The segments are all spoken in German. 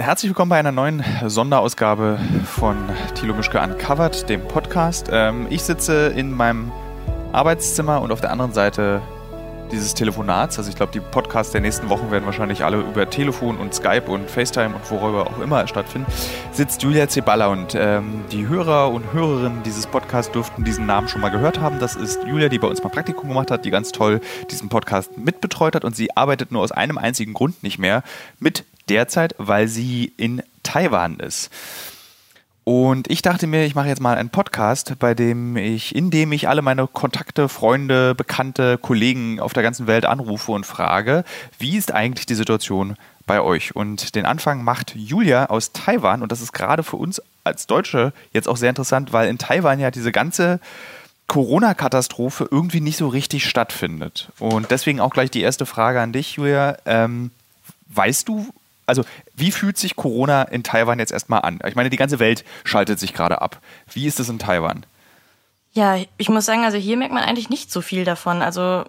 Herzlich willkommen bei einer neuen Sonderausgabe von Thilo Mischke Uncovered, dem Podcast. Ähm, ich sitze in meinem Arbeitszimmer und auf der anderen Seite dieses Telefonats, also ich glaube, die Podcasts der nächsten Wochen werden wahrscheinlich alle über Telefon und Skype und FaceTime und worüber auch immer stattfinden, sitzt Julia Zeballa und ähm, die Hörer und Hörerinnen dieses Podcasts dürften diesen Namen schon mal gehört haben. Das ist Julia, die bei uns mal Praktikum gemacht hat, die ganz toll diesen Podcast mitbetreut hat und sie arbeitet nur aus einem einzigen Grund nicht mehr mit derzeit, weil sie in Taiwan ist. Und ich dachte mir, ich mache jetzt mal einen Podcast, bei dem ich, in dem ich alle meine Kontakte, Freunde, Bekannte, Kollegen auf der ganzen Welt anrufe und frage, wie ist eigentlich die Situation bei euch? Und den Anfang macht Julia aus Taiwan und das ist gerade für uns als Deutsche jetzt auch sehr interessant, weil in Taiwan ja diese ganze Corona-Katastrophe irgendwie nicht so richtig stattfindet. Und deswegen auch gleich die erste Frage an dich, Julia. Ähm, weißt du, also wie fühlt sich Corona in Taiwan jetzt erstmal an? Ich meine, die ganze Welt schaltet sich gerade ab. Wie ist es in Taiwan? Ja, ich muss sagen, also hier merkt man eigentlich nicht so viel davon. Also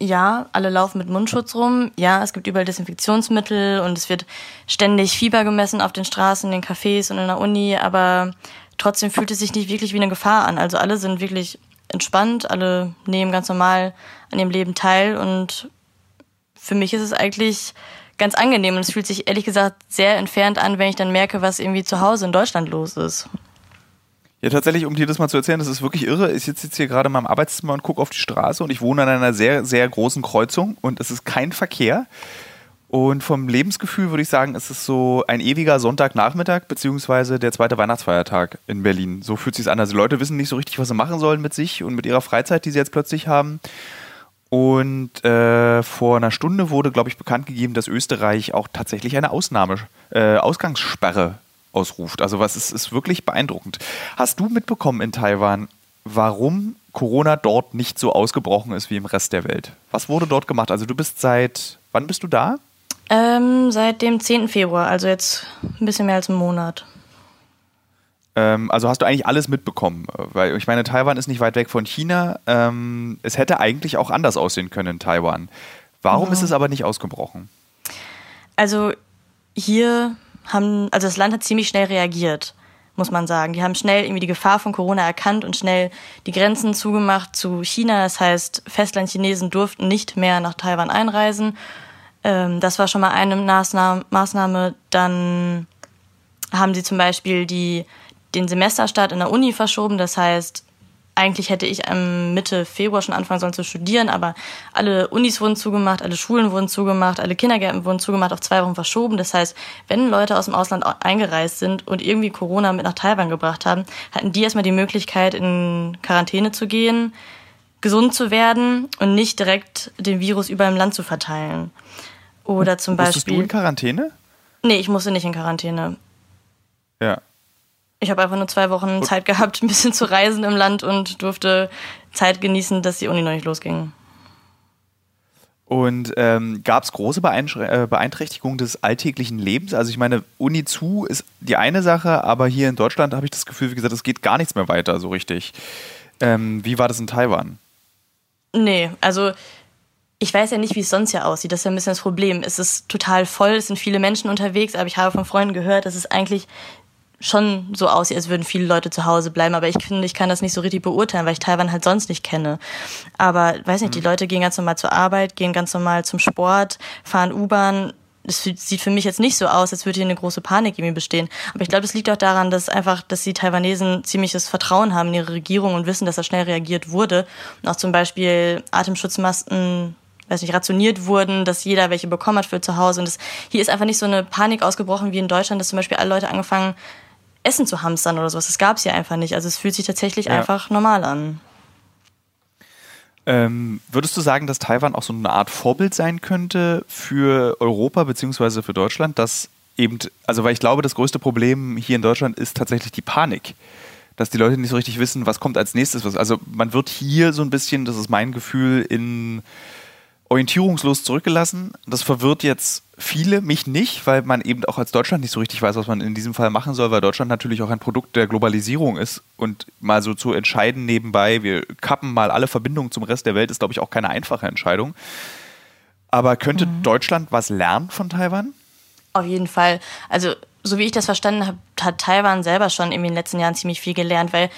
ja, alle laufen mit Mundschutz rum. Ja, es gibt überall Desinfektionsmittel und es wird ständig Fieber gemessen auf den Straßen, in den Cafés und in der Uni, aber trotzdem fühlt es sich nicht wirklich wie eine Gefahr an. Also alle sind wirklich entspannt, alle nehmen ganz normal an ihrem Leben teil und für mich ist es eigentlich ganz angenehm und es fühlt sich ehrlich gesagt sehr entfernt an, wenn ich dann merke, was irgendwie zu Hause in Deutschland los ist. Ja, tatsächlich, um dir das mal zu erzählen, das ist wirklich irre. Ich sitze jetzt hier gerade in meinem Arbeitszimmer und gucke auf die Straße und ich wohne an einer sehr, sehr großen Kreuzung und es ist kein Verkehr. Und vom Lebensgefühl würde ich sagen, es ist so ein ewiger Sonntagnachmittag beziehungsweise der zweite Weihnachtsfeiertag in Berlin. So fühlt sich an. Also die Leute wissen nicht so richtig, was sie machen sollen mit sich und mit ihrer Freizeit, die sie jetzt plötzlich haben. Und äh, vor einer Stunde wurde, glaube ich, bekannt gegeben, dass Österreich auch tatsächlich eine Ausnahme, äh, Ausgangssperre ausruft. Also was ist, ist wirklich beeindruckend. Hast du mitbekommen in Taiwan, warum Corona dort nicht so ausgebrochen ist wie im Rest der Welt? Was wurde dort gemacht? Also du bist seit, wann bist du da? Ähm, seit dem 10. Februar, also jetzt ein bisschen mehr als einen Monat. Ähm, also hast du eigentlich alles mitbekommen, weil ich meine, Taiwan ist nicht weit weg von China. Ähm, es hätte eigentlich auch anders aussehen können in Taiwan. Warum ja. ist es aber nicht ausgebrochen? Also hier haben, also das Land hat ziemlich schnell reagiert, muss man sagen. Die haben schnell irgendwie die Gefahr von Corona erkannt und schnell die Grenzen zugemacht zu China. Das heißt, Festlandchinesen durften nicht mehr nach Taiwan einreisen. Ähm, das war schon mal eine Maßnahme. Dann haben sie zum Beispiel die den Semesterstart in der Uni verschoben. Das heißt, eigentlich hätte ich Mitte Februar schon anfangen sollen zu studieren, aber alle Unis wurden zugemacht, alle Schulen wurden zugemacht, alle Kindergärten wurden zugemacht, auf zwei Wochen verschoben. Das heißt, wenn Leute aus dem Ausland eingereist sind und irgendwie Corona mit nach Taiwan gebracht haben, hatten die erstmal die Möglichkeit, in Quarantäne zu gehen, gesund zu werden und nicht direkt den Virus über im Land zu verteilen. Oder zum Beispiel. du in Quarantäne? Nee, ich musste nicht in Quarantäne. Ja. Ich habe einfach nur zwei Wochen und Zeit gehabt, ein bisschen zu reisen im Land und durfte Zeit genießen, dass die Uni noch nicht losging. Und ähm, gab es große äh, Beeinträchtigungen des alltäglichen Lebens? Also ich meine, Uni zu ist die eine Sache, aber hier in Deutschland habe ich das Gefühl, wie gesagt, es geht gar nichts mehr weiter so richtig. Ähm, wie war das in Taiwan? Nee, also ich weiß ja nicht, wie es sonst ja aussieht. Das ist ja ein bisschen das Problem. Es ist total voll, es sind viele Menschen unterwegs, aber ich habe von Freunden gehört, dass es eigentlich schon so aussieht, als würden viele Leute zu Hause bleiben. Aber ich finde, ich kann das nicht so richtig beurteilen, weil ich Taiwan halt sonst nicht kenne. Aber weiß nicht, die mhm. Leute gehen ganz normal zur Arbeit, gehen ganz normal zum Sport, fahren U-Bahn. Das sieht für mich jetzt nicht so aus, als würde hier eine große Panik irgendwie bestehen. Aber ich glaube, das liegt auch daran, dass einfach, dass die Taiwanesen ziemliches Vertrauen haben in ihre Regierung und wissen, dass da schnell reagiert wurde. Und auch zum Beispiel Atemschutzmasken weiß nicht, rationiert wurden, dass jeder welche bekommen hat für zu Hause. Und das, hier ist einfach nicht so eine Panik ausgebrochen wie in Deutschland, dass zum Beispiel alle Leute angefangen Essen zu hamstern oder sowas. Das gab es hier einfach nicht. Also es fühlt sich tatsächlich ja. einfach normal an. Ähm, würdest du sagen, dass Taiwan auch so eine Art Vorbild sein könnte für Europa bzw. für Deutschland, dass eben, also weil ich glaube, das größte Problem hier in Deutschland ist tatsächlich die Panik. Dass die Leute nicht so richtig wissen, was kommt als nächstes. Also man wird hier so ein bisschen, das ist mein Gefühl, in orientierungslos zurückgelassen. Das verwirrt jetzt viele, mich nicht, weil man eben auch als Deutschland nicht so richtig weiß, was man in diesem Fall machen soll, weil Deutschland natürlich auch ein Produkt der Globalisierung ist und mal so zu entscheiden nebenbei, wir kappen mal alle Verbindungen zum Rest der Welt, ist, glaube ich, auch keine einfache Entscheidung. Aber könnte mhm. Deutschland was lernen von Taiwan? Auf jeden Fall. Also, so wie ich das verstanden habe, hat Taiwan selber schon in den letzten Jahren ziemlich viel gelernt, weil,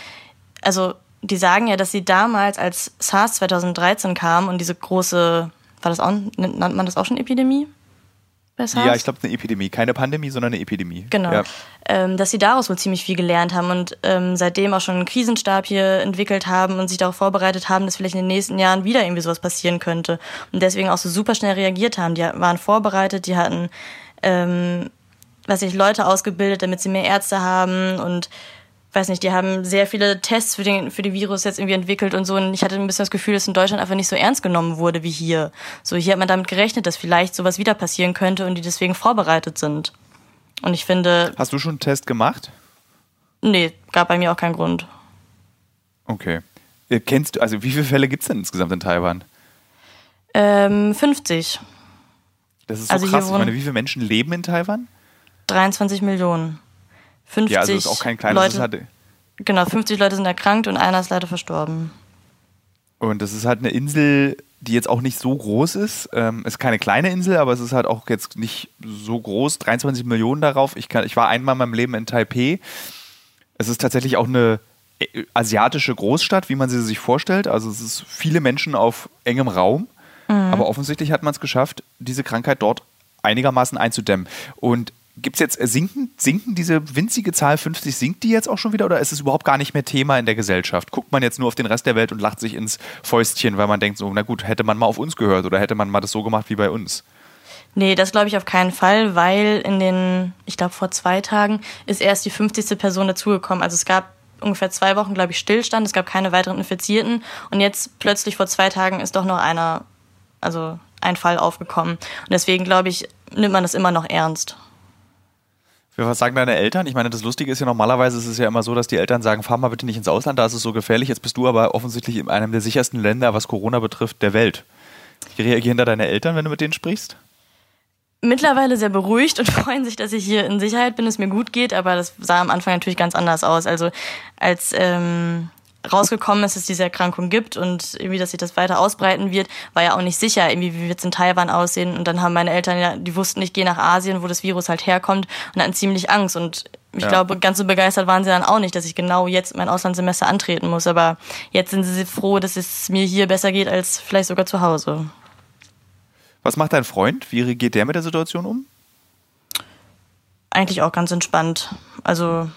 also, die sagen ja, dass sie damals, als SARS 2013 kam und diese große, war das auch, nennt man das auch schon Epidemie? bei SARS? Ja, ich glaube, eine Epidemie. Keine Pandemie, sondern eine Epidemie. Genau. Ja. Ähm, dass sie daraus wohl ziemlich viel gelernt haben und ähm, seitdem auch schon einen Krisenstab hier entwickelt haben und sich darauf vorbereitet haben, dass vielleicht in den nächsten Jahren wieder irgendwie sowas passieren könnte. Und deswegen auch so super schnell reagiert haben. Die waren vorbereitet, die hatten, ähm, weiß ich, Leute ausgebildet, damit sie mehr Ärzte haben und weiß nicht, die haben sehr viele Tests für den, für den Virus jetzt irgendwie entwickelt und so. Und ich hatte ein bisschen das Gefühl, dass in Deutschland einfach nicht so ernst genommen wurde wie hier. So, hier hat man damit gerechnet, dass vielleicht sowas wieder passieren könnte und die deswegen vorbereitet sind. Und ich finde. Hast du schon einen Test gemacht? Nee, gab bei mir auch keinen Grund. Okay. Äh, kennst du, also wie viele Fälle gibt es denn insgesamt in Taiwan? Ähm, 50. Das ist so also krass. Ich meine, wie viele Menschen leben in Taiwan? 23 Millionen. 50 ja, also ist auch kein kleines Leute, Genau, 50 Leute sind erkrankt und einer ist leider verstorben. Und das ist halt eine Insel, die jetzt auch nicht so groß ist. Ähm, ist keine kleine Insel, aber es ist halt auch jetzt nicht so groß. 23 Millionen darauf. Ich, kann, ich war einmal in meinem Leben in Taipei. Es ist tatsächlich auch eine äh, asiatische Großstadt, wie man sie sich vorstellt. Also es ist viele Menschen auf engem Raum. Mhm. Aber offensichtlich hat man es geschafft, diese Krankheit dort einigermaßen einzudämmen. Und Gibt es jetzt, äh, sinken, sinken diese winzige Zahl 50, sinkt die jetzt auch schon wieder oder ist es überhaupt gar nicht mehr Thema in der Gesellschaft? Guckt man jetzt nur auf den Rest der Welt und lacht sich ins Fäustchen, weil man denkt so, na gut, hätte man mal auf uns gehört oder hätte man mal das so gemacht wie bei uns? Nee, das glaube ich auf keinen Fall, weil in den, ich glaube vor zwei Tagen ist erst die 50. Person dazugekommen. Also es gab ungefähr zwei Wochen, glaube ich, Stillstand, es gab keine weiteren Infizierten und jetzt plötzlich vor zwei Tagen ist doch noch einer, also ein Fall aufgekommen. Und deswegen glaube ich, nimmt man das immer noch ernst. Was sagen deine Eltern? Ich meine, das Lustige ist ja normalerweise ist es ja immer so, dass die Eltern sagen, fahr mal bitte nicht ins Ausland, da ist es so gefährlich. Jetzt bist du aber offensichtlich in einem der sichersten Länder, was Corona betrifft, der Welt. Wie reagieren da deine Eltern, wenn du mit denen sprichst? Mittlerweile sehr beruhigt und freuen sich, dass ich hier in Sicherheit bin, es mir gut geht, aber das sah am Anfang natürlich ganz anders aus. Also als ähm, rausgekommen ist, dass es diese Erkrankung gibt und irgendwie, dass sich das weiter ausbreiten wird, war ja auch nicht sicher, irgendwie, wie wird es in Taiwan aussehen. Und dann haben meine Eltern ja, die wussten, ich gehe nach Asien, wo das Virus halt herkommt und hatten ziemlich Angst. Und ich ja. glaube, ganz so begeistert waren sie dann auch nicht, dass ich genau jetzt mein Auslandssemester antreten muss. Aber jetzt sind sie froh, dass es mir hier besser geht als vielleicht sogar zu Hause. Was macht dein Freund? Wie geht der mit der Situation um? Eigentlich auch ganz entspannt. Also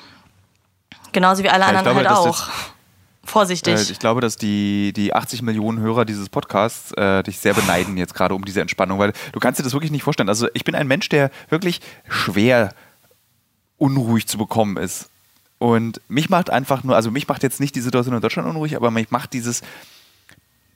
genauso wie alle ja, anderen glaube, halt auch vorsichtig. Äh, ich glaube, dass die, die 80 Millionen Hörer dieses Podcasts äh, dich sehr beneiden jetzt gerade um diese Entspannung, weil du kannst dir das wirklich nicht vorstellen. Also ich bin ein Mensch, der wirklich schwer unruhig zu bekommen ist. Und mich macht einfach nur, also mich macht jetzt nicht die Situation in Deutschland unruhig, aber mich macht dieses,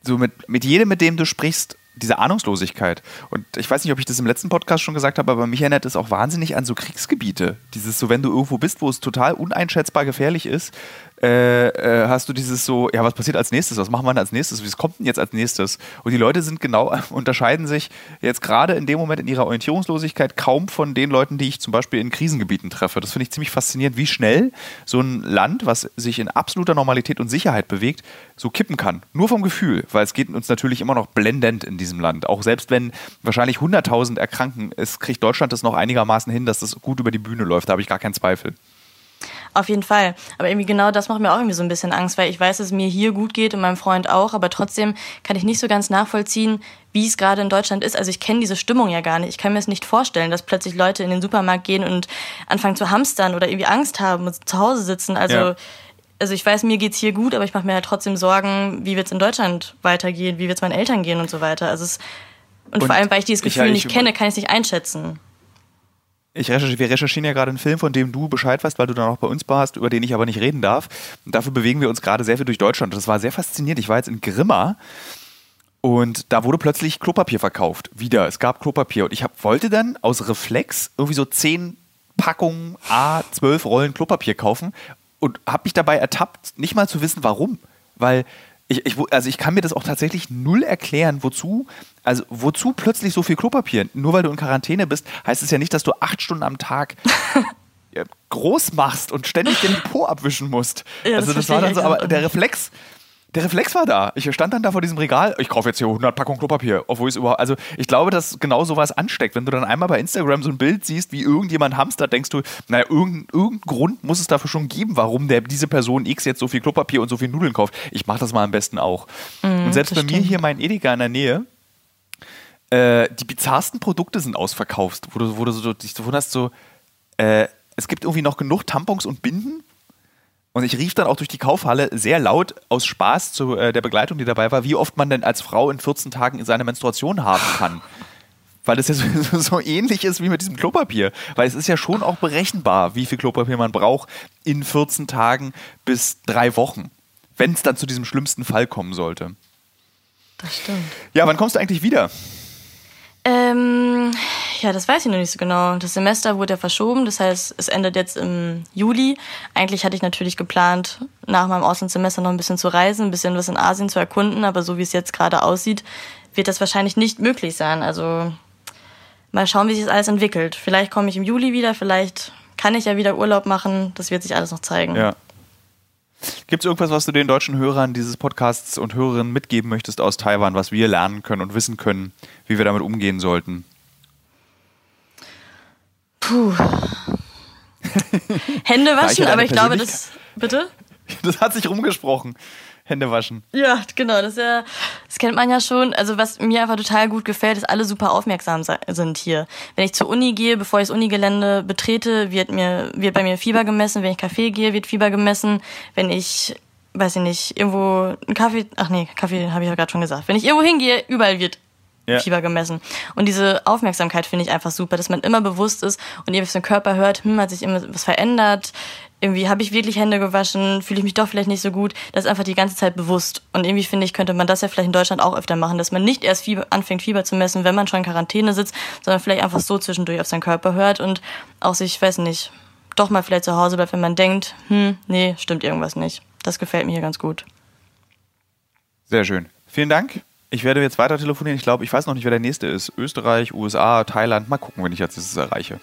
so mit, mit jedem, mit dem du sprichst, diese Ahnungslosigkeit. Und ich weiß nicht, ob ich das im letzten Podcast schon gesagt habe, aber mich erinnert es auch wahnsinnig an so Kriegsgebiete. Dieses so, wenn du irgendwo bist, wo es total uneinschätzbar gefährlich ist, äh, äh, hast du dieses so, ja, was passiert als nächstes? Was machen wir als nächstes? Wie kommt denn jetzt als nächstes? Und die Leute sind genau, unterscheiden sich jetzt gerade in dem Moment in ihrer Orientierungslosigkeit kaum von den Leuten, die ich zum Beispiel in Krisengebieten treffe. Das finde ich ziemlich faszinierend, wie schnell so ein Land, was sich in absoluter Normalität und Sicherheit bewegt, so kippen kann. Nur vom Gefühl, weil es geht uns natürlich immer noch blendend in diesem Land. Auch selbst wenn wahrscheinlich 100.000 erkranken, es kriegt Deutschland das noch einigermaßen hin, dass das gut über die Bühne läuft. Da habe ich gar keinen Zweifel. Auf jeden Fall. Aber irgendwie genau das macht mir auch irgendwie so ein bisschen Angst, weil ich weiß, dass es mir hier gut geht und meinem Freund auch, aber trotzdem kann ich nicht so ganz nachvollziehen, wie es gerade in Deutschland ist. Also ich kenne diese Stimmung ja gar nicht. Ich kann mir es nicht vorstellen, dass plötzlich Leute in den Supermarkt gehen und anfangen zu hamstern oder irgendwie Angst haben und zu Hause sitzen. Also ja. Also ich weiß, mir geht's hier gut, aber ich mache mir halt trotzdem Sorgen, wie wird's in Deutschland weitergehen, wie wird's meinen Eltern gehen und so weiter. Also es, und, und vor allem, weil ich dieses Gefühl ich, ich, nicht kenne, kann ich es nicht einschätzen. Ich recherchiere, wir recherchieren ja gerade einen Film, von dem du Bescheid weißt, weil du dann auch bei uns warst, über den ich aber nicht reden darf. Und dafür bewegen wir uns gerade sehr viel durch Deutschland. Das war sehr faszinierend. Ich war jetzt in Grimma und da wurde plötzlich Klopapier verkauft. Wieder. Es gab Klopapier. Und ich hab, wollte dann aus Reflex irgendwie so zehn Packungen A, zwölf Rollen Klopapier kaufen und habe mich dabei ertappt, nicht mal zu wissen, warum. Weil ich, ich, also ich kann mir das auch tatsächlich null erklären, wozu, also wozu plötzlich so viel Klopapier? Nur weil du in Quarantäne bist, heißt es ja nicht, dass du acht Stunden am Tag groß machst und ständig den Po abwischen musst. Ja, also das, das war dann so, aber der Reflex, der Reflex war da. Ich stand dann da vor diesem Regal, ich kaufe jetzt hier 100 Packungen Klopapier, obwohl ich es überhaupt, also ich glaube, dass genau sowas ansteckt. Wenn du dann einmal bei Instagram so ein Bild siehst, wie irgendjemand hamstert, denkst du, naja, irgendeinen irgendein Grund muss es dafür schon geben, warum der, diese Person X jetzt so viel Klopapier und so viel Nudeln kauft. Ich mache das mal am besten auch. Mm, und selbst bei stimmt. mir hier mein Edeka in der Nähe, äh, die bizarrsten Produkte sind ausverkauft, wo du, wo du so, dich so wunderst, so, äh, es gibt irgendwie noch genug Tampons und Binden, und ich rief dann auch durch die Kaufhalle sehr laut aus Spaß zu äh, der Begleitung, die dabei war, wie oft man denn als Frau in 14 Tagen seine Menstruation haben kann. Weil es ja so, so, ähnlich ist wie mit diesem Klopapier. Weil es ist ja schon auch berechenbar, wie viel Klopapier man braucht in 14 Tagen bis drei Wochen. Wenn es dann zu diesem schlimmsten Fall kommen sollte. Das stimmt. Ja, wann kommst du eigentlich wieder? Ähm, ja, das weiß ich noch nicht so genau. Das Semester wurde ja verschoben, das heißt, es endet jetzt im Juli. Eigentlich hatte ich natürlich geplant, nach meinem Auslandssemester noch ein bisschen zu reisen, ein bisschen was in Asien zu erkunden, aber so wie es jetzt gerade aussieht, wird das wahrscheinlich nicht möglich sein. Also mal schauen, wie sich das alles entwickelt. Vielleicht komme ich im Juli wieder, vielleicht kann ich ja wieder Urlaub machen. Das wird sich alles noch zeigen. Ja. Gibt es irgendwas, was du den deutschen Hörern dieses Podcasts und Hörerinnen mitgeben möchtest aus Taiwan, was wir lernen können und wissen können, wie wir damit umgehen sollten? Puh. Hände waschen, aber ich glaube, das. Bitte? Das hat sich rumgesprochen. Hände waschen. Ja, genau, das, ja, das kennt man ja schon. Also was mir einfach total gut gefällt, ist, alle super aufmerksam sind hier. Wenn ich zur Uni gehe, bevor ich das Unigelände betrete, wird mir wird bei mir Fieber gemessen. Wenn ich Kaffee gehe, wird Fieber gemessen. Wenn ich, weiß ich nicht, irgendwo einen Kaffee, ach nee, Kaffee habe ich ja gerade schon gesagt. Wenn ich irgendwo hingehe, überall wird ja. Fieber gemessen. Und diese Aufmerksamkeit finde ich einfach super, dass man immer bewusst ist und ihr auf den Körper hört, hm, hat sich immer was verändert, irgendwie habe ich wirklich Hände gewaschen, fühle ich mich doch vielleicht nicht so gut. Das ist einfach die ganze Zeit bewusst. Und irgendwie finde ich, könnte man das ja vielleicht in Deutschland auch öfter machen, dass man nicht erst Fieber, anfängt, Fieber zu messen, wenn man schon in Quarantäne sitzt, sondern vielleicht einfach so zwischendurch auf seinen Körper hört und auch sich, weiß nicht, doch mal vielleicht zu Hause bleibt, wenn man denkt, hm, nee, stimmt irgendwas nicht. Das gefällt mir hier ganz gut. Sehr schön. Vielen Dank. Ich werde jetzt weiter telefonieren. Ich glaube, ich weiß noch nicht, wer der nächste ist. Österreich, USA, Thailand. Mal gucken, wenn ich jetzt das erreiche.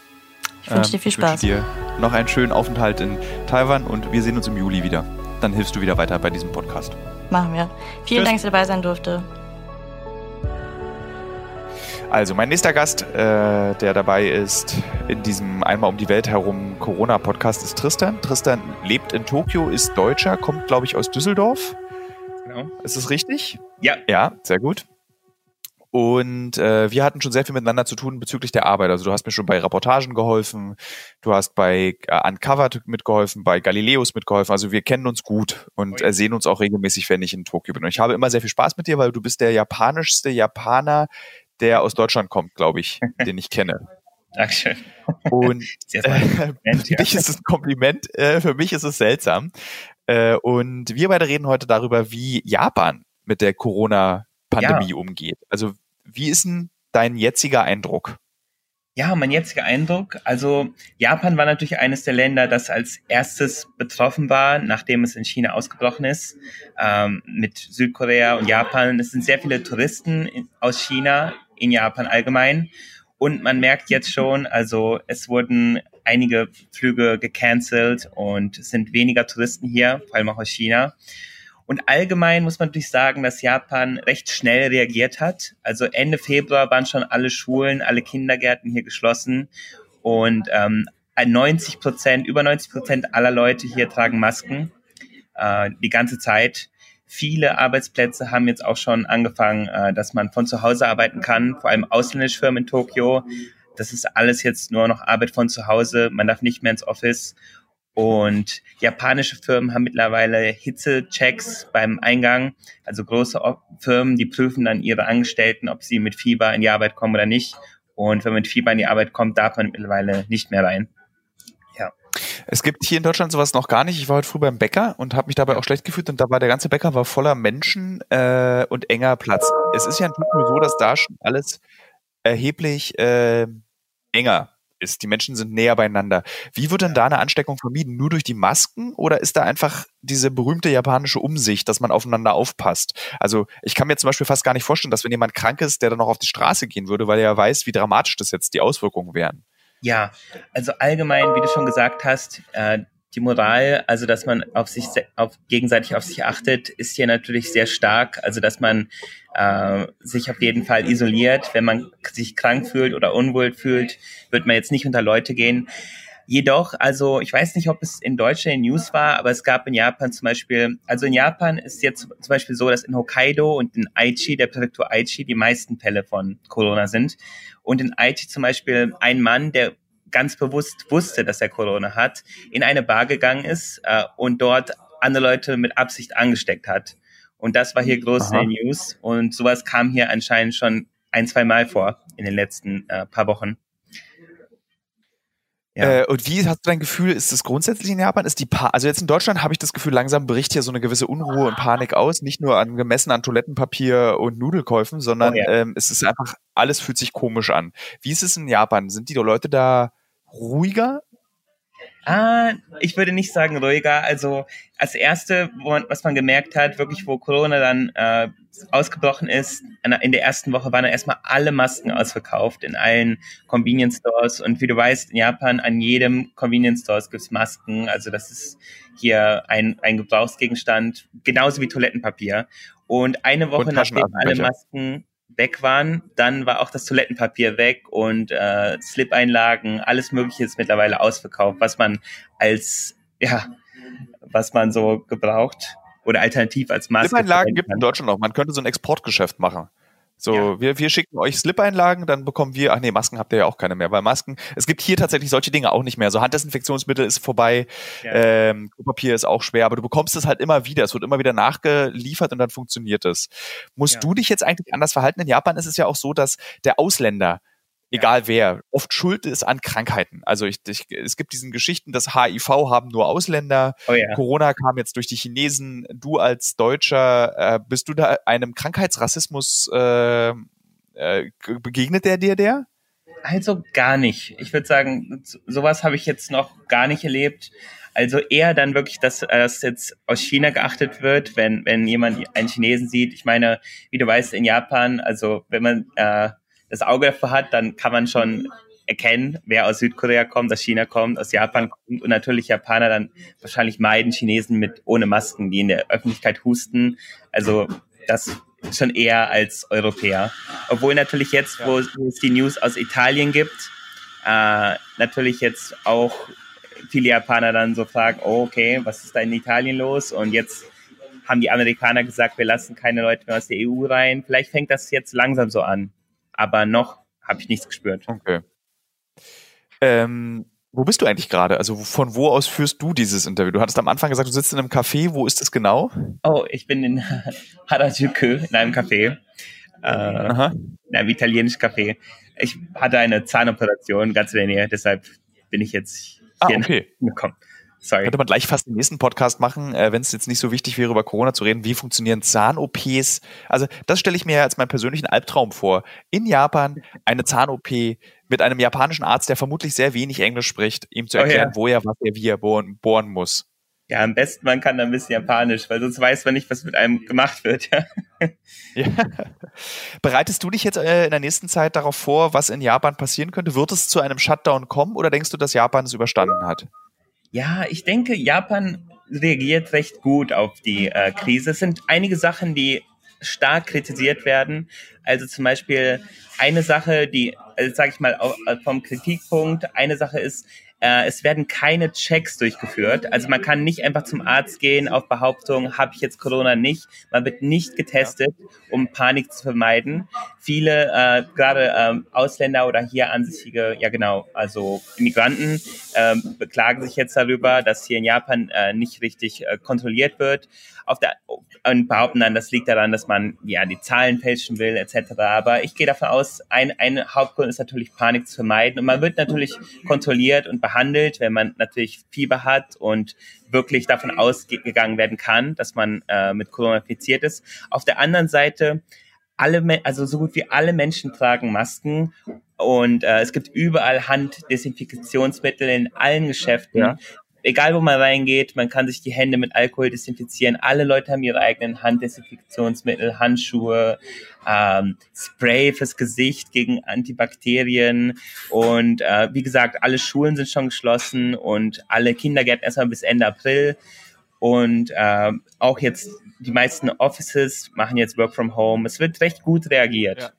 Ich wünsche dir viel Spaß. Ich wünsche dir noch einen schönen Aufenthalt in Taiwan und wir sehen uns im Juli wieder. Dann hilfst du wieder weiter bei diesem Podcast. Machen wir. Vielen Tschüss. Dank, dass du dabei sein durfte. Also, mein nächster Gast, äh, der dabei ist in diesem Einmal um die Welt herum Corona-Podcast, ist Tristan. Tristan lebt in Tokio, ist Deutscher, kommt, glaube ich, aus Düsseldorf. Genau. Ist es richtig? Ja. Ja, sehr gut. Und äh, wir hatten schon sehr viel miteinander zu tun bezüglich der Arbeit. Also du hast mir schon bei Reportagen geholfen, du hast bei äh, Uncovered mitgeholfen, bei Galileos mitgeholfen. Also wir kennen uns gut und äh, sehen uns auch regelmäßig, wenn ich in Tokio bin. Und ich habe immer sehr viel Spaß mit dir, weil du bist der japanischste Japaner, der aus Deutschland kommt, glaube ich, den ich kenne. Dankeschön. Und äh, für dich ist es ein Kompliment, äh, für mich ist es seltsam. Äh, und wir beide reden heute darüber, wie Japan mit der Corona-Pandemie ja. umgeht. Also wie ist denn dein jetziger Eindruck? Ja, mein jetziger Eindruck. Also Japan war natürlich eines der Länder, das als erstes betroffen war, nachdem es in China ausgebrochen ist, ähm, mit Südkorea und Japan. Es sind sehr viele Touristen in, aus China in Japan allgemein. Und man merkt jetzt schon, also es wurden einige Flüge gecancelt und es sind weniger Touristen hier, vor allem auch aus China. Und allgemein muss man natürlich sagen, dass Japan recht schnell reagiert hat. Also Ende Februar waren schon alle Schulen, alle Kindergärten hier geschlossen und ähm, 90 Prozent, über 90 Prozent aller Leute hier tragen Masken äh, die ganze Zeit. Viele Arbeitsplätze haben jetzt auch schon angefangen, äh, dass man von zu Hause arbeiten kann, vor allem ausländische Firmen in Tokio. Das ist alles jetzt nur noch Arbeit von zu Hause. Man darf nicht mehr ins Office. Und japanische Firmen haben mittlerweile Hitzechecks beim Eingang. Also große Firmen, die prüfen dann ihre Angestellten, ob sie mit Fieber in die Arbeit kommen oder nicht. Und wenn man mit Fieber in die Arbeit kommt, darf man mittlerweile nicht mehr rein. Ja. Es gibt hier in Deutschland sowas noch gar nicht. Ich war heute früh beim Bäcker und habe mich dabei auch schlecht gefühlt und da war der ganze Bäcker war voller Menschen äh, und enger Platz. Es ist ja in so, dass da schon alles erheblich äh, enger ist. Die Menschen sind näher beieinander. Wie wird denn da eine Ansteckung vermieden? Nur durch die Masken oder ist da einfach diese berühmte japanische Umsicht, dass man aufeinander aufpasst? Also ich kann mir zum Beispiel fast gar nicht vorstellen, dass wenn jemand krank ist, der dann noch auf die Straße gehen würde, weil er ja weiß, wie dramatisch das jetzt die Auswirkungen wären. Ja, also allgemein, wie du schon gesagt hast, äh, die Moral, also dass man auf sich auf, gegenseitig auf sich achtet, ist hier natürlich sehr stark. Also dass man äh, sich auf jeden Fall isoliert. Wenn man sich krank fühlt oder unwohl fühlt, wird man jetzt nicht unter Leute gehen. Jedoch, also ich weiß nicht, ob es in Deutschland in News war, aber es gab in Japan zum Beispiel, also in Japan ist jetzt zum Beispiel so, dass in Hokkaido und in Aichi, der Präfektur Aichi, die meisten Fälle von Corona sind. Und in Aichi zum Beispiel ein Mann, der ganz bewusst wusste, dass er Corona hat, in eine Bar gegangen ist äh, und dort andere Leute mit Absicht angesteckt hat. Und das war hier groß Aha. in den News. Und sowas kam hier anscheinend schon ein, zwei Mal vor in den letzten äh, paar Wochen. Ja. Äh, und wie hast du dein Gefühl, ist das grundsätzlich in Japan? Ist die pa also jetzt in Deutschland habe ich das Gefühl, langsam bricht hier so eine gewisse Unruhe und Panik aus, nicht nur an gemessen an Toilettenpapier und Nudelkäufen, sondern oh, ja. ähm, es ist einfach, alles fühlt sich komisch an. Wie ist es in Japan? Sind die Leute da ruhiger? Ah, ich würde nicht sagen ruhiger. Also als erste, man, was man gemerkt hat, wirklich wo Corona dann äh, ausgebrochen ist, in der ersten Woche waren dann erstmal alle Masken ausverkauft in allen Convenience Stores. Und wie du weißt, in Japan an jedem Convenience Store gibt es Masken. Also das ist hier ein, ein Gebrauchsgegenstand, genauso wie Toilettenpapier. Und eine Woche nachdem alle Masken weg waren, dann war auch das Toilettenpapier weg und äh, Slip-Einlagen, alles Mögliche ist mittlerweile ausverkauft, was man als, ja, was man so gebraucht oder alternativ als Maske. Slip-Einlagen gibt es in Deutschland noch. Man könnte so ein Exportgeschäft machen. So, ja. wir, wir schicken euch Slip-Einlagen, dann bekommen wir, ach nee, Masken habt ihr ja auch keine mehr, weil Masken, es gibt hier tatsächlich solche Dinge auch nicht mehr. So Handdesinfektionsmittel ist vorbei, ja. ähm, Klopapier ist auch schwer, aber du bekommst es halt immer wieder, es wird immer wieder nachgeliefert und dann funktioniert es. Musst ja. du dich jetzt eigentlich anders verhalten? In Japan ist es ja auch so, dass der Ausländer egal ja. wer, oft schuld ist an Krankheiten. Also ich, ich, es gibt diesen Geschichten, dass HIV haben nur Ausländer, oh ja. Corona kam jetzt durch die Chinesen. Du als Deutscher, äh, bist du da einem Krankheitsrassismus äh, äh, begegnet der dir der? Also gar nicht. Ich würde sagen, sowas habe ich jetzt noch gar nicht erlebt. Also eher dann wirklich, dass das jetzt aus China geachtet wird, wenn, wenn jemand einen Chinesen sieht. Ich meine, wie du weißt, in Japan, also wenn man äh, das Auge dafür hat, dann kann man schon erkennen, wer aus Südkorea kommt, aus China kommt, aus Japan kommt und natürlich Japaner dann wahrscheinlich meiden Chinesen mit ohne Masken, die in der Öffentlichkeit husten. Also das schon eher als Europäer. Obwohl natürlich jetzt, wo, wo es die News aus Italien gibt, äh, natürlich jetzt auch viele Japaner dann so fragen, oh, okay, was ist da in Italien los? Und jetzt haben die Amerikaner gesagt, wir lassen keine Leute mehr aus der EU rein. Vielleicht fängt das jetzt langsam so an aber noch habe ich nichts gespürt. Okay. Ähm, wo bist du eigentlich gerade? Also von wo aus führst du dieses Interview? Du hattest am Anfang gesagt, du sitzt in einem Café. Wo ist das genau? Oh, ich bin in Harajuku in einem Café. Äh, in einem italienischen Café. Ich hatte eine Zahnoperation ganz in der Nähe, deshalb bin ich jetzt ah, hier ah, okay. gekommen. Sorry. Könnte man gleich fast den nächsten Podcast machen, äh, wenn es jetzt nicht so wichtig wäre, über Corona zu reden. Wie funktionieren Zahn-OPs? Also, das stelle ich mir als meinen persönlichen Albtraum vor. In Japan eine Zahn-OP mit einem japanischen Arzt, der vermutlich sehr wenig Englisch spricht, ihm zu erklären, oh, ja. wo er, was er, wie er bohren, bohren muss. Ja, am besten man kann da ein bisschen Japanisch, weil sonst weiß man nicht, was mit einem gemacht wird. Ja. ja. Bereitest du dich jetzt äh, in der nächsten Zeit darauf vor, was in Japan passieren könnte? Wird es zu einem Shutdown kommen oder denkst du, dass Japan es überstanden hat? Ja, ich denke, Japan reagiert recht gut auf die äh, Krise. Es sind einige Sachen, die stark kritisiert werden. Also zum Beispiel eine Sache, die, also sage ich mal, vom Kritikpunkt, eine Sache ist, äh, es werden keine Checks durchgeführt. Also man kann nicht einfach zum Arzt gehen auf Behauptung, habe ich jetzt Corona nicht. Man wird nicht getestet, um Panik zu vermeiden. Viele, äh, gerade ähm, Ausländer oder hier ansässige, ja genau, also Immigranten, äh, beklagen sich jetzt darüber, dass hier in Japan äh, nicht richtig äh, kontrolliert wird. Auf der, und behaupten dann, das liegt daran, dass man ja die Zahlen fälschen will etc. Aber ich gehe davon aus, ein, ein Hauptgrund ist natürlich Panik zu vermeiden und man wird natürlich kontrolliert und behandelt, wenn man natürlich Fieber hat und wirklich davon ausgegangen werden kann, dass man äh, mit Corona infiziert ist. Auf der anderen Seite alle, also so gut wie alle Menschen tragen Masken und äh, es gibt überall Handdesinfektionsmittel in allen Geschäften. Ja egal wo man reingeht, man kann sich die Hände mit Alkohol desinfizieren. Alle Leute haben ihre eigenen Handdesinfektionsmittel, Handschuhe, ähm, Spray fürs Gesicht gegen Antibakterien. Und äh, wie gesagt, alle Schulen sind schon geschlossen und alle Kindergärten erstmal bis Ende April. Und äh, auch jetzt die meisten Offices machen jetzt Work from Home. Es wird recht gut reagiert. Ja.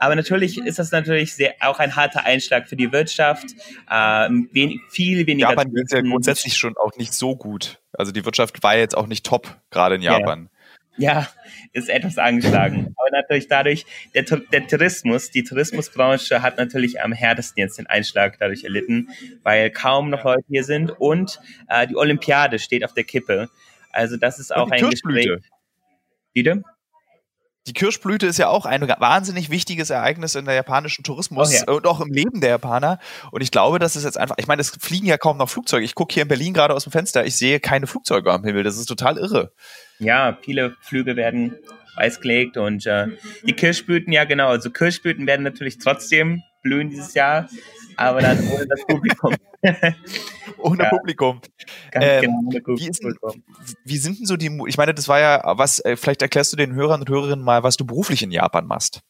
Aber natürlich ist das natürlich sehr, auch ein harter Einschlag für die Wirtschaft. Ähm, wen, viel weniger. Japan geht ja grundsätzlich schon auch nicht so gut. Also die Wirtschaft war jetzt auch nicht top, gerade in Japan. Ja, ja ist etwas angeschlagen. Aber natürlich dadurch, der, der Tourismus, die Tourismusbranche hat natürlich am härtesten jetzt den Einschlag dadurch erlitten, weil kaum noch Leute hier sind und äh, die Olympiade steht auf der Kippe. Also das ist auch ein Gespräch. Bitte? Die Kirschblüte ist ja auch ein wahnsinnig wichtiges Ereignis in der japanischen Tourismus oh ja. und auch im Leben der Japaner. Und ich glaube, das ist jetzt einfach, ich meine, es fliegen ja kaum noch Flugzeuge. Ich gucke hier in Berlin gerade aus dem Fenster, ich sehe keine Flugzeuge am Himmel. Das ist total irre. Ja, viele Flüge werden eisgelegt und äh, die Kirschblüten, ja genau, also Kirschblüten werden natürlich trotzdem blühen dieses Jahr, aber dann ohne das Publikum. ohne ja. Publikum. Ganz ähm, genau, ohne Publikum. Wie sind denn so die, ich meine, das war ja, was, äh, vielleicht erklärst du den Hörern und Hörerinnen mal, was du beruflich in Japan machst.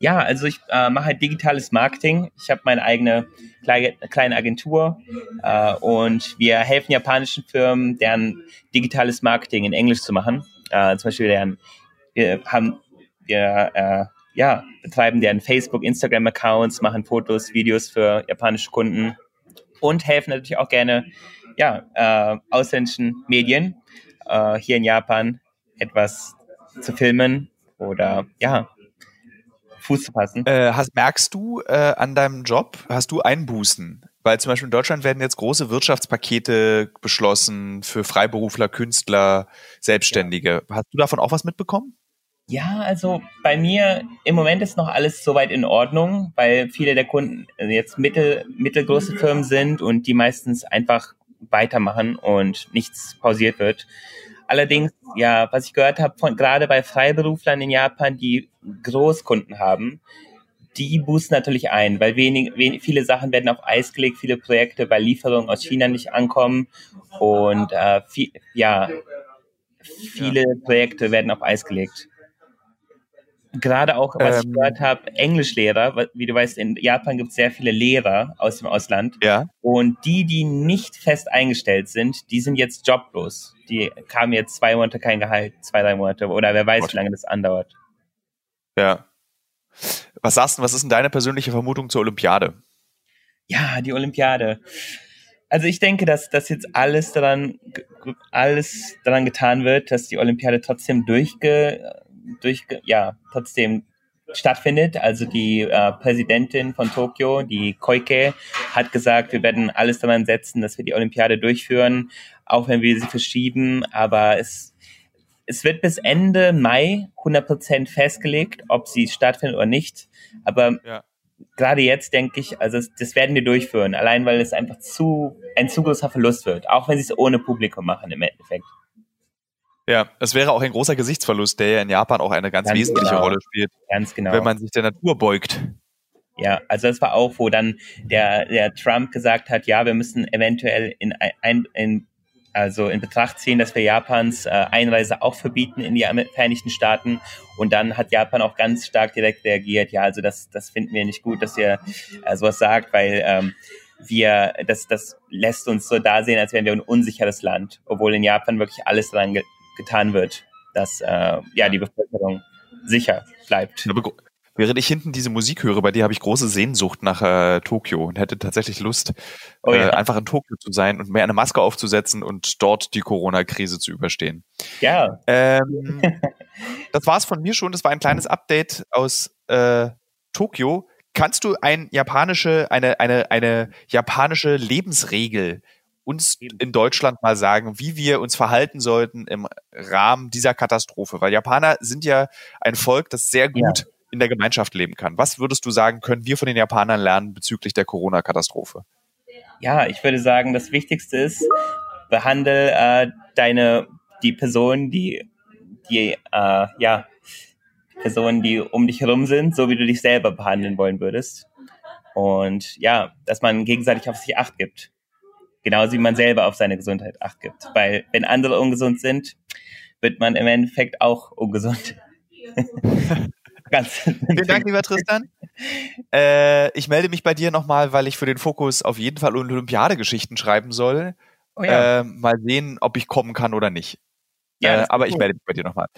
Ja, also ich äh, mache halt digitales Marketing. Ich habe meine eigene kleine, kleine Agentur äh, und wir helfen japanischen Firmen, deren digitales Marketing in Englisch zu machen. Äh, zum Beispiel deren, wir haben wir äh, ja, betreiben deren Facebook, Instagram-Accounts, machen Fotos, Videos für japanische Kunden und helfen natürlich auch gerne ja, äh, ausländischen Medien äh, hier in Japan etwas zu filmen oder ja, Fuß zu fassen. Äh, hast, merkst du äh, an deinem Job, hast du Einbußen? Weil zum Beispiel in Deutschland werden jetzt große Wirtschaftspakete beschlossen für Freiberufler, Künstler, Selbstständige. Ja. Hast du davon auch was mitbekommen? Ja, also bei mir im Moment ist noch alles soweit in Ordnung, weil viele der Kunden jetzt mittel, mittelgroße Firmen sind und die meistens einfach weitermachen und nichts pausiert wird. Allerdings, ja, was ich gehört habe, von gerade bei Freiberuflern in Japan, die Großkunden haben, die boosten natürlich ein, weil wenig, wenig, viele Sachen werden auf Eis gelegt, viele Projekte, weil Lieferungen aus China nicht ankommen und äh, viel, ja, viele Projekte werden auf Eis gelegt gerade auch, was ähm, ich gehört habe, Englischlehrer, wie du weißt, in Japan gibt es sehr viele Lehrer aus dem Ausland. Ja. Und die, die nicht fest eingestellt sind, die sind jetzt joblos. Die kamen jetzt zwei Monate kein Gehalt, zwei, drei Monate oder wer weiß, Gott. wie lange das andauert. Ja. Was sagst du, was ist denn deine persönliche Vermutung zur Olympiade? Ja, die Olympiade. Also ich denke, dass, dass jetzt alles daran, alles daran getan wird, dass die Olympiade trotzdem durchge, durch, ja, trotzdem stattfindet. Also die äh, Präsidentin von Tokio, die Koike, hat gesagt, wir werden alles daran setzen, dass wir die Olympiade durchführen, auch wenn wir sie verschieben. Aber es, es wird bis Ende Mai 100% festgelegt, ob sie stattfindet oder nicht. Aber ja. gerade jetzt denke ich, also das werden wir durchführen, allein weil es einfach zu ein zu großer Verlust wird, auch wenn sie es ohne Publikum machen im Endeffekt. Ja, es wäre auch ein großer Gesichtsverlust, der ja in Japan auch eine ganz, ganz wesentliche genau. Rolle spielt. Ganz genau. Wenn man sich der Natur beugt. Ja, also das war auch, wo dann der, der Trump gesagt hat, ja, wir müssen eventuell in, ein, in, also in Betracht ziehen, dass wir Japans äh, Einreise auch verbieten in die Vereinigten Staaten. Und dann hat Japan auch ganz stark direkt reagiert, ja, also das, das finden wir nicht gut, dass ihr äh, sowas sagt, weil ähm, wir, das, das lässt uns so da sehen, als wären wir ein unsicheres Land, obwohl in Japan wirklich alles daran getan wird, dass äh, ja die Bevölkerung sicher bleibt. Während ich hinten diese Musik höre, bei dir habe ich große Sehnsucht nach äh, Tokio und hätte tatsächlich Lust, oh, ja. äh, einfach in Tokio zu sein und mir eine Maske aufzusetzen und dort die Corona-Krise zu überstehen. Ja. Ähm, das war es von mir schon. Das war ein kleines Update aus äh, Tokio. Kannst du ein japanische, eine, eine, eine japanische Lebensregel uns in Deutschland mal sagen, wie wir uns verhalten sollten im Rahmen dieser Katastrophe. Weil Japaner sind ja ein Volk, das sehr gut ja. in der Gemeinschaft leben kann. Was würdest du sagen, können wir von den Japanern lernen bezüglich der Corona-Katastrophe? Ja, ich würde sagen, das Wichtigste ist, behandle äh, deine, die Person, die, die, äh, ja, Personen, die um dich herum sind, so wie du dich selber behandeln wollen würdest. Und ja, dass man gegenseitig auf sich Acht gibt Genauso wie man selber auf seine Gesundheit acht gibt. Weil wenn andere ungesund sind, wird man im Endeffekt auch ungesund. Ganz Vielen Dank, lieber Tristan. Äh, ich melde mich bei dir nochmal, weil ich für den Fokus auf jeden Fall Olympiadegeschichten schreiben soll. Oh ja. äh, mal sehen, ob ich kommen kann oder nicht. Ja, äh, aber cool. ich melde mich bei dir nochmal.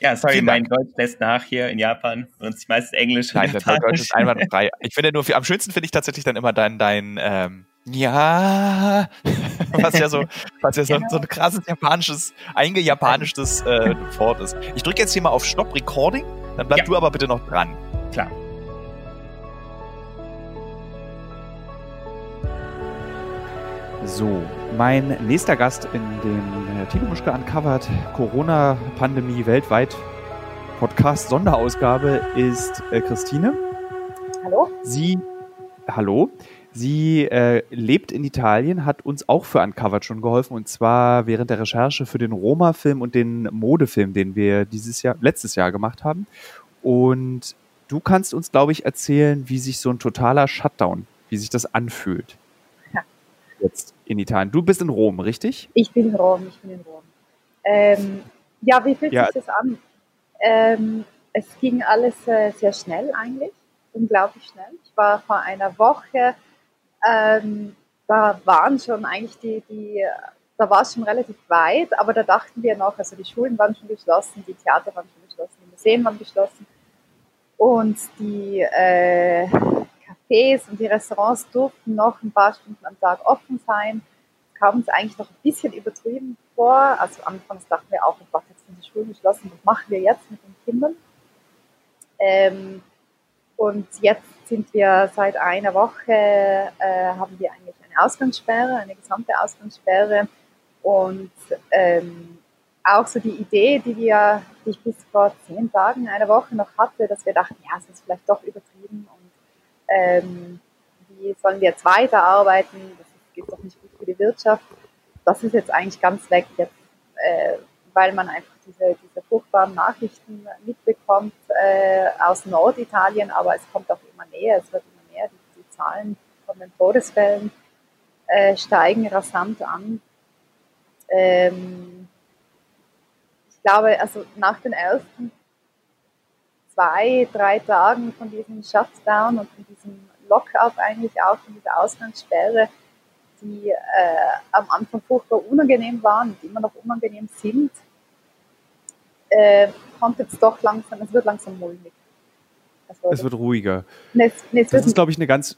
Ja, sorry, Vielen mein Dank. Deutsch lässt nach hier in Japan. Sonst meistens Englisch. Nein, Deutsch ist einwandfrei. Ich finde nur, am schönsten finde ich tatsächlich dann immer dein, dein ähm, ja, was ja so, was ja so, genau. so ein krasses japanisches, eingejapanischtes äh, Wort ist. Ich drücke jetzt hier mal auf Stop Recording, dann bleib ja. du aber bitte noch dran. Klar. So, mein nächster Gast in dem äh, Tino Muschke Uncovered Corona-Pandemie weltweit Podcast Sonderausgabe ist äh, Christine. Hallo. Sie, hallo. Sie äh, lebt in Italien, hat uns auch für Uncovered schon geholfen und zwar während der Recherche für den Roma-Film und den Modefilm, den wir dieses Jahr, letztes Jahr gemacht haben. Und du kannst uns, glaube ich, erzählen, wie sich so ein totaler Shutdown, wie sich das anfühlt. Ja. Jetzt in Italien. Du bist in Rom, richtig? Ich bin in Rom, ich bin in Rom. Ähm, ja, wie fühlt ja. sich das an? Ähm, es ging alles äh, sehr schnell eigentlich, unglaublich schnell. Ich war vor einer Woche ähm, da waren schon eigentlich die, die da war es schon relativ weit, aber da dachten wir noch, also die Schulen waren schon geschlossen, die Theater waren schon geschlossen, die Museen waren geschlossen und die äh, Cafés und die Restaurants durften noch ein paar Stunden am Tag offen sein. Kam uns eigentlich noch ein bisschen übertrieben vor. Also anfangs dachten wir auch, oh Gott, jetzt sind die Schulen geschlossen, was machen wir jetzt mit den Kindern? Ähm, und jetzt sind wir seit einer Woche, äh, haben wir eigentlich eine Ausgangssperre, eine gesamte Ausgangssperre. Und ähm, auch so die Idee, die wir, die ich bis vor zehn Tagen, einer Woche noch hatte, dass wir dachten, ja, es ist vielleicht doch übertrieben und ähm, wie sollen wir jetzt weiterarbeiten, das ist doch nicht gut für die Wirtschaft. Das ist jetzt eigentlich ganz weg, jetzt, äh, weil man einfach diese, diese furchtbaren Nachrichten mitbekommt äh, aus Norditalien, aber es kommt auch näher, es wird immer mehr, die, die Zahlen von den Todesfällen äh, steigen rasant an. Ähm, ich glaube, also nach den ersten zwei, drei Tagen von diesem Shutdown und von diesem Lockout eigentlich auch, von dieser Ausgangssperre, die äh, am Anfang furchtbar unangenehm waren und immer noch unangenehm sind, äh, kommt jetzt doch langsam, es wird langsam mulmig. Es wird ruhiger. Ne, ne, das ist, glaube ich, eine ganz.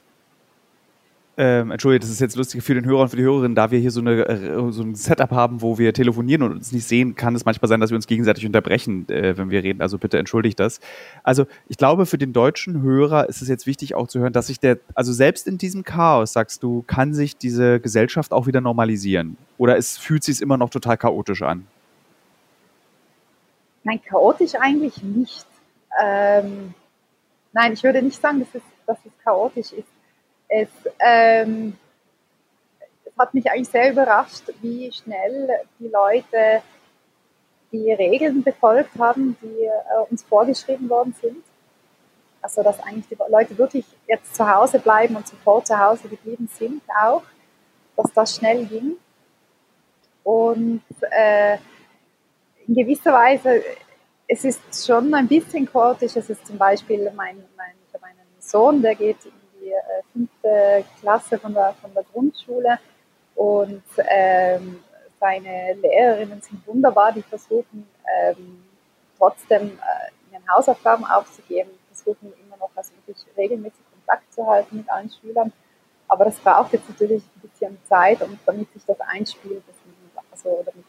Ähm, Entschuldige, das ist jetzt lustig für den Hörer und für die Hörerin, da wir hier so, eine, äh, so ein Setup haben, wo wir telefonieren und uns nicht sehen, kann es manchmal sein, dass wir uns gegenseitig unterbrechen, äh, wenn wir reden. Also bitte entschuldigt das. Also ich glaube, für den deutschen Hörer ist es jetzt wichtig auch zu hören, dass sich der, also selbst in diesem Chaos, sagst du, kann sich diese Gesellschaft auch wieder normalisieren. Oder es fühlt sich immer noch total chaotisch an? Nein, chaotisch eigentlich nicht. Ähm, nein, ich würde nicht sagen, dass es, dass es chaotisch ist. Es, ähm, es hat mich eigentlich sehr überrascht, wie schnell die Leute die Regeln befolgt haben, die äh, uns vorgeschrieben worden sind. Also dass eigentlich die Leute wirklich jetzt zu Hause bleiben und sofort zu Hause geblieben sind auch, dass das schnell ging. Und äh, in gewisser Weise, es ist schon ein bisschen chaotisch. Es ist zum Beispiel, mein, mein, ich habe einen Sohn, der geht in die äh, fünfte Klasse von der, von der Grundschule und ähm, seine Lehrerinnen sind wunderbar, die versuchen ähm, trotzdem äh, ihren Hausaufgaben aufzugeben, versuchen immer noch also wirklich regelmäßig Kontakt zu halten mit allen Schülern. Aber das braucht jetzt natürlich ein bisschen Zeit, und damit sich das einspielt, also damit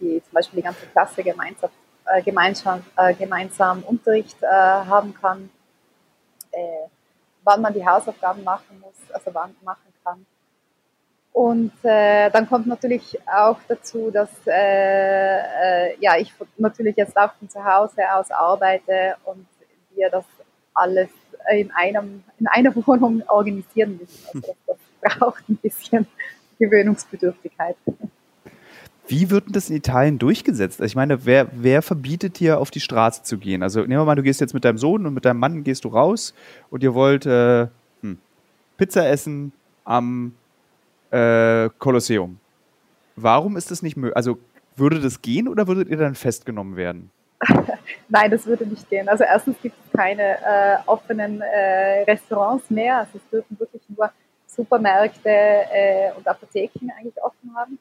die zum Beispiel die ganze Klasse gemeinsam, äh, gemeinsam, äh, gemeinsam Unterricht äh, haben kann, äh, wann man die Hausaufgaben machen muss, also wann machen kann. Und äh, dann kommt natürlich auch dazu, dass äh, ja, ich natürlich jetzt auch von zu Hause aus arbeite und wir das alles in, einem, in einer Wohnung organisieren müssen. Also das, das braucht ein bisschen Gewöhnungsbedürftigkeit. Wie wird denn das in Italien durchgesetzt? Also ich meine, wer, wer verbietet dir, auf die Straße zu gehen? Also nehmen wir mal, du gehst jetzt mit deinem Sohn und mit deinem Mann gehst du raus und ihr wollt äh, hm, Pizza essen am äh, Kolosseum. Warum ist das nicht möglich? Also würde das gehen oder würdet ihr dann festgenommen werden? Nein, das würde nicht gehen. Also erstens gibt es keine äh, offenen äh, Restaurants mehr. Also es dürfen wirklich nur Supermärkte äh, und Apotheken eigentlich offen haben.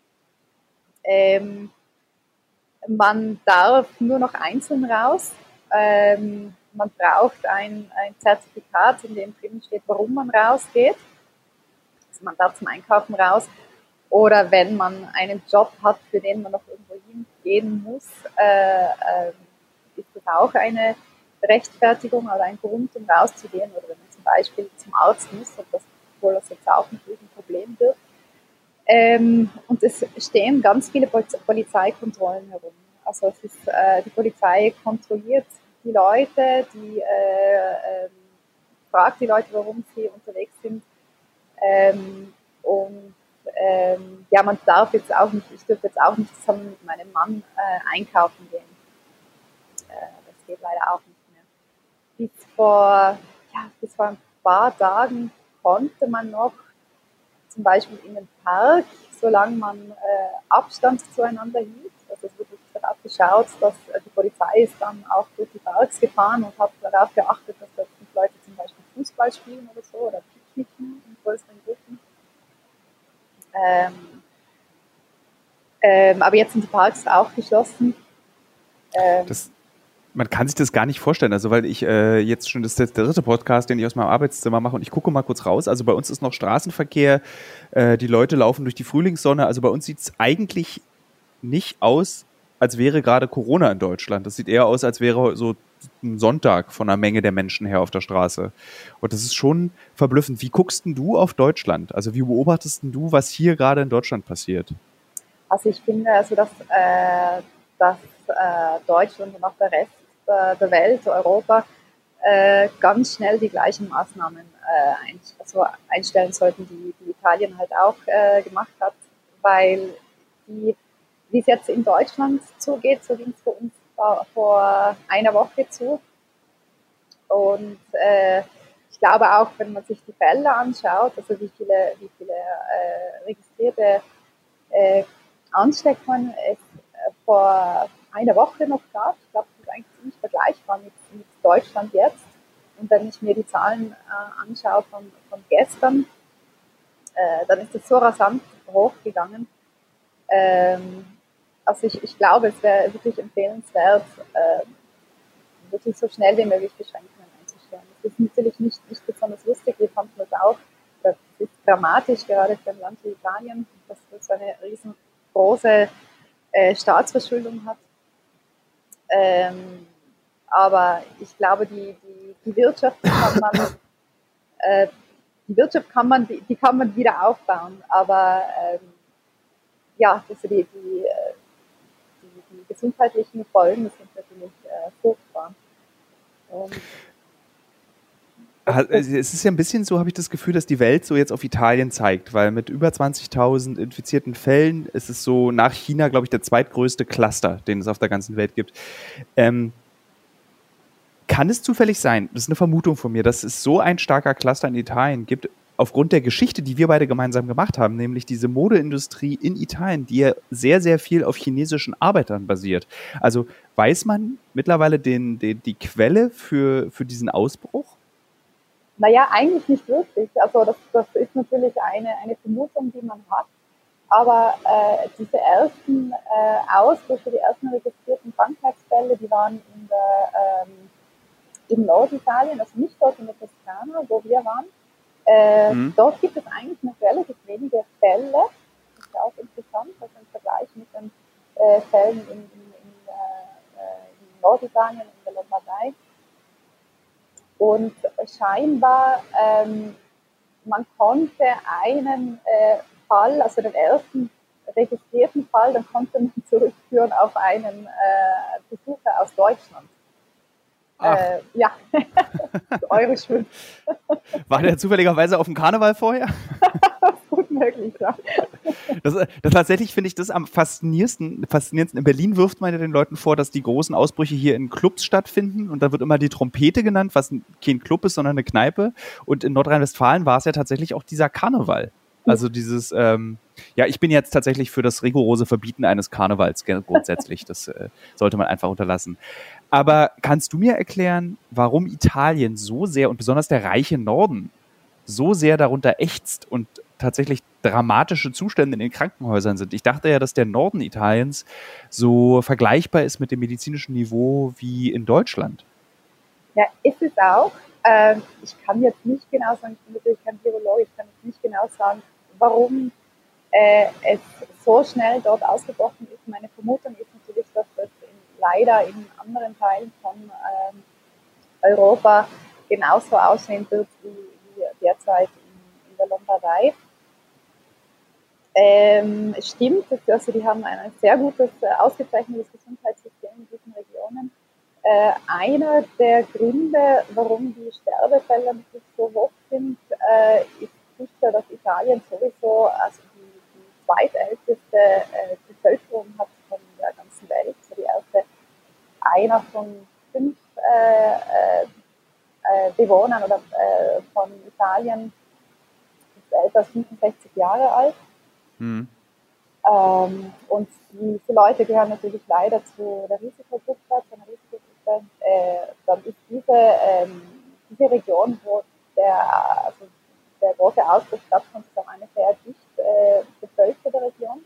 Ähm, man darf nur noch einzeln raus. Ähm, man braucht ein, ein Zertifikat, in dem drin steht, warum man rausgeht. Also man darf zum Einkaufen raus. Oder wenn man einen Job hat, für den man noch irgendwo hingehen muss, äh, äh, ist das auch eine Rechtfertigung oder ein Grund, um rauszugehen. Oder wenn man zum Beispiel zum Arzt muss, obwohl das jetzt auch ein Problem wird. Ähm, und es stehen ganz viele Polizeikontrollen herum. Also es ist, äh, die Polizei kontrolliert die Leute, die äh, äh, fragt die Leute, warum sie unterwegs sind. Ähm, und ähm, ja, man darf jetzt auch nicht, ich dürfte jetzt auch nicht zusammen mit meinem Mann äh, einkaufen gehen. Äh, das geht leider auch nicht mehr. Bis vor, ja, bis vor ein paar Tagen konnte man noch zum Beispiel in den Park, solange man äh, Abstand zueinander hielt. Also es wird darauf geschaut, dass äh, die Polizei ist dann auch durch die Parks gefahren und hat darauf geachtet, dass dort nicht Leute zum Beispiel Fußball spielen oder so oder picknicken in größeren Gruppen. Ähm, ähm, aber jetzt sind die Parks auch geschlossen. Ähm, das, man kann sich das gar nicht vorstellen. Also, weil ich äh, jetzt schon das ist der dritte Podcast, den ich aus meinem Arbeitszimmer mache und ich gucke mal kurz raus. Also bei uns ist noch Straßenverkehr, äh, die Leute laufen durch die Frühlingssonne. Also bei uns sieht es eigentlich nicht aus, als wäre gerade Corona in Deutschland. Das sieht eher aus, als wäre so ein Sonntag von einer Menge der Menschen her auf der Straße. Und das ist schon verblüffend. Wie guckst denn du auf Deutschland? Also wie beobachtest denn du, was hier gerade in Deutschland passiert? Also ich finde, also dass, äh, dass äh, Deutschland und auch der Rest der Welt, Europa, äh, ganz schnell die gleichen Maßnahmen äh, ein, also einstellen sollten, die, die Italien halt auch äh, gemacht hat, weil die wie es jetzt in Deutschland zugeht, so ging es für uns vor, einer Woche zu. Und äh, ich glaube auch, wenn man sich die Fälle anschaut, also wie viele, wie viele äh, registrierte äh, Ansteckungen es äh, vor einer Woche noch gab, ich glaube, das ist eigentlich ziemlich vergleichbar mit, mit Deutschland jetzt. Und wenn ich mir die Zahlen äh, anschaue von, von gestern, äh, dann ist es so rasant hochgegangen. Ähm, also ich, ich glaube, es wäre wirklich empfehlenswert, äh, wirklich so schnell wie möglich Beschränkungen einzustellen. Das ist natürlich nicht, nicht besonders lustig, wir fanden das auch. Das ist dramatisch, gerade für ein Land wie Italien, das so eine riesengroße äh, Staatsverschuldung hat. Ähm, aber ich glaube, die, die, die Wirtschaft kann man, äh, die Wirtschaft kann man, die, die, kann man wieder aufbauen, aber ähm, ja, also die, die, äh, die gesundheitlichen Folgen sind natürlich äh, furchtbar. Ähm, es ist ja ein bisschen so, habe ich das Gefühl, dass die Welt so jetzt auf Italien zeigt, weil mit über 20.000 infizierten Fällen ist es so nach China, glaube ich, der zweitgrößte Cluster, den es auf der ganzen Welt gibt. Ähm, kann es zufällig sein, das ist eine Vermutung von mir, dass es so ein starker Cluster in Italien gibt, aufgrund der Geschichte, die wir beide gemeinsam gemacht haben, nämlich diese Modeindustrie in Italien, die ja sehr, sehr viel auf chinesischen Arbeitern basiert. Also weiß man mittlerweile den, den, die Quelle für, für diesen Ausbruch? Naja, eigentlich nicht wirklich. Also das, das ist natürlich eine, eine Vermutung, die man hat. Aber äh, diese ersten äh, Ausbrüche, die ersten registrierten Krankheitsfälle, die waren in, der, ähm, in Norditalien, also nicht dort in der Toskana, wo wir waren, äh, mhm. Dort gibt es eigentlich noch relativ wenige Fälle. Das ist ja auch interessant, also im Vergleich mit den äh, Fällen in, in, in, äh, in Norditalien, in der Lombardei. Und scheinbar, ähm, man konnte einen äh, Fall, also den ersten registrierten Fall, dann konnte man zurückführen auf einen äh, Besucher aus Deutschland. Äh, ja, eure Schuld. War der zufälligerweise auf dem Karneval vorher? Gut möglich, ja. Das, das tatsächlich finde ich das am faszinierendsten, faszinierendsten. In Berlin wirft man ja den Leuten vor, dass die großen Ausbrüche hier in Clubs stattfinden und da wird immer die Trompete genannt, was kein Club ist, sondern eine Kneipe. Und in Nordrhein-Westfalen war es ja tatsächlich auch dieser Karneval. Also dieses, ähm, ja, ich bin jetzt tatsächlich für das rigorose Verbieten eines Karnevals grundsätzlich. Das äh, sollte man einfach unterlassen. Aber kannst du mir erklären, warum Italien so sehr und besonders der reiche Norden so sehr darunter ächzt und tatsächlich dramatische Zustände in den Krankenhäusern sind? Ich dachte ja, dass der Norden Italiens so vergleichbar ist mit dem medizinischen Niveau wie in Deutschland. Ja, ist es auch. Ähm, ich kann jetzt nicht genau sagen, ich bin natürlich kein Virologe, ich kann jetzt nicht genau sagen, warum äh, es so schnell dort ausgebrochen ist. Meine Vermutung ist natürlich, dass das leider in anderen Teilen von ähm, Europa genauso aussehen wird wie, wie derzeit in, in der Lombardei. Ähm, es stimmt, also die haben ein sehr gutes, äh, ausgezeichnetes Gesundheitssystem in diesen Regionen. Äh, einer der Gründe, warum die Sterbefälle so hoch sind, äh, ist sicher, dass Italien sowieso also die, die zweitälteste äh, Bevölkerung hat von der ganzen Welt. So die einer von fünf äh, äh, Bewohnern oder von Italien ist als 65 Jahre alt. Mhm. Ähm, und diese Leute gehören natürlich leider zu der Risikogruppe, zu einer Risikogruppe. Äh, dann ist diese, ähm, diese Region, wo der, also der große Ausbruch stattfand, ist auch eine sehr dicht äh, bevölkerte Region.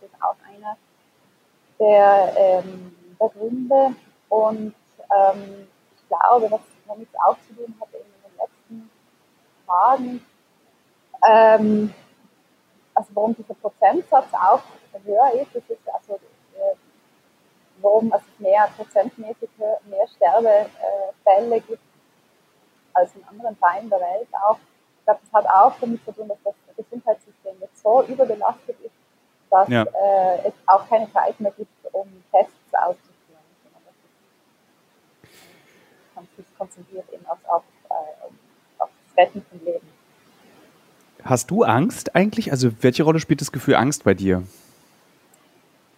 Das ist auch einer der, ähm, der Gründe. Und ähm, ich glaube, was damit auch zu tun hatte in den letzten Tagen, ähm, also warum dieser Prozentsatz auch höher ist, das ist also äh, warum es mehr prozentmäßig mehr Sterbefälle gibt als in anderen Teilen der Welt auch. Ich glaube, das hat auch damit zu tun, dass das Gesundheitssystem jetzt so überbelastet ist, dass ja. äh, es auch keine Zeit mehr gibt, um Tests auszuführen, sondern dass es, man sich konzentriert eben auf, auf, äh, auf das Retten von Leben. Hast du Angst eigentlich? Also welche Rolle spielt das Gefühl Angst bei dir?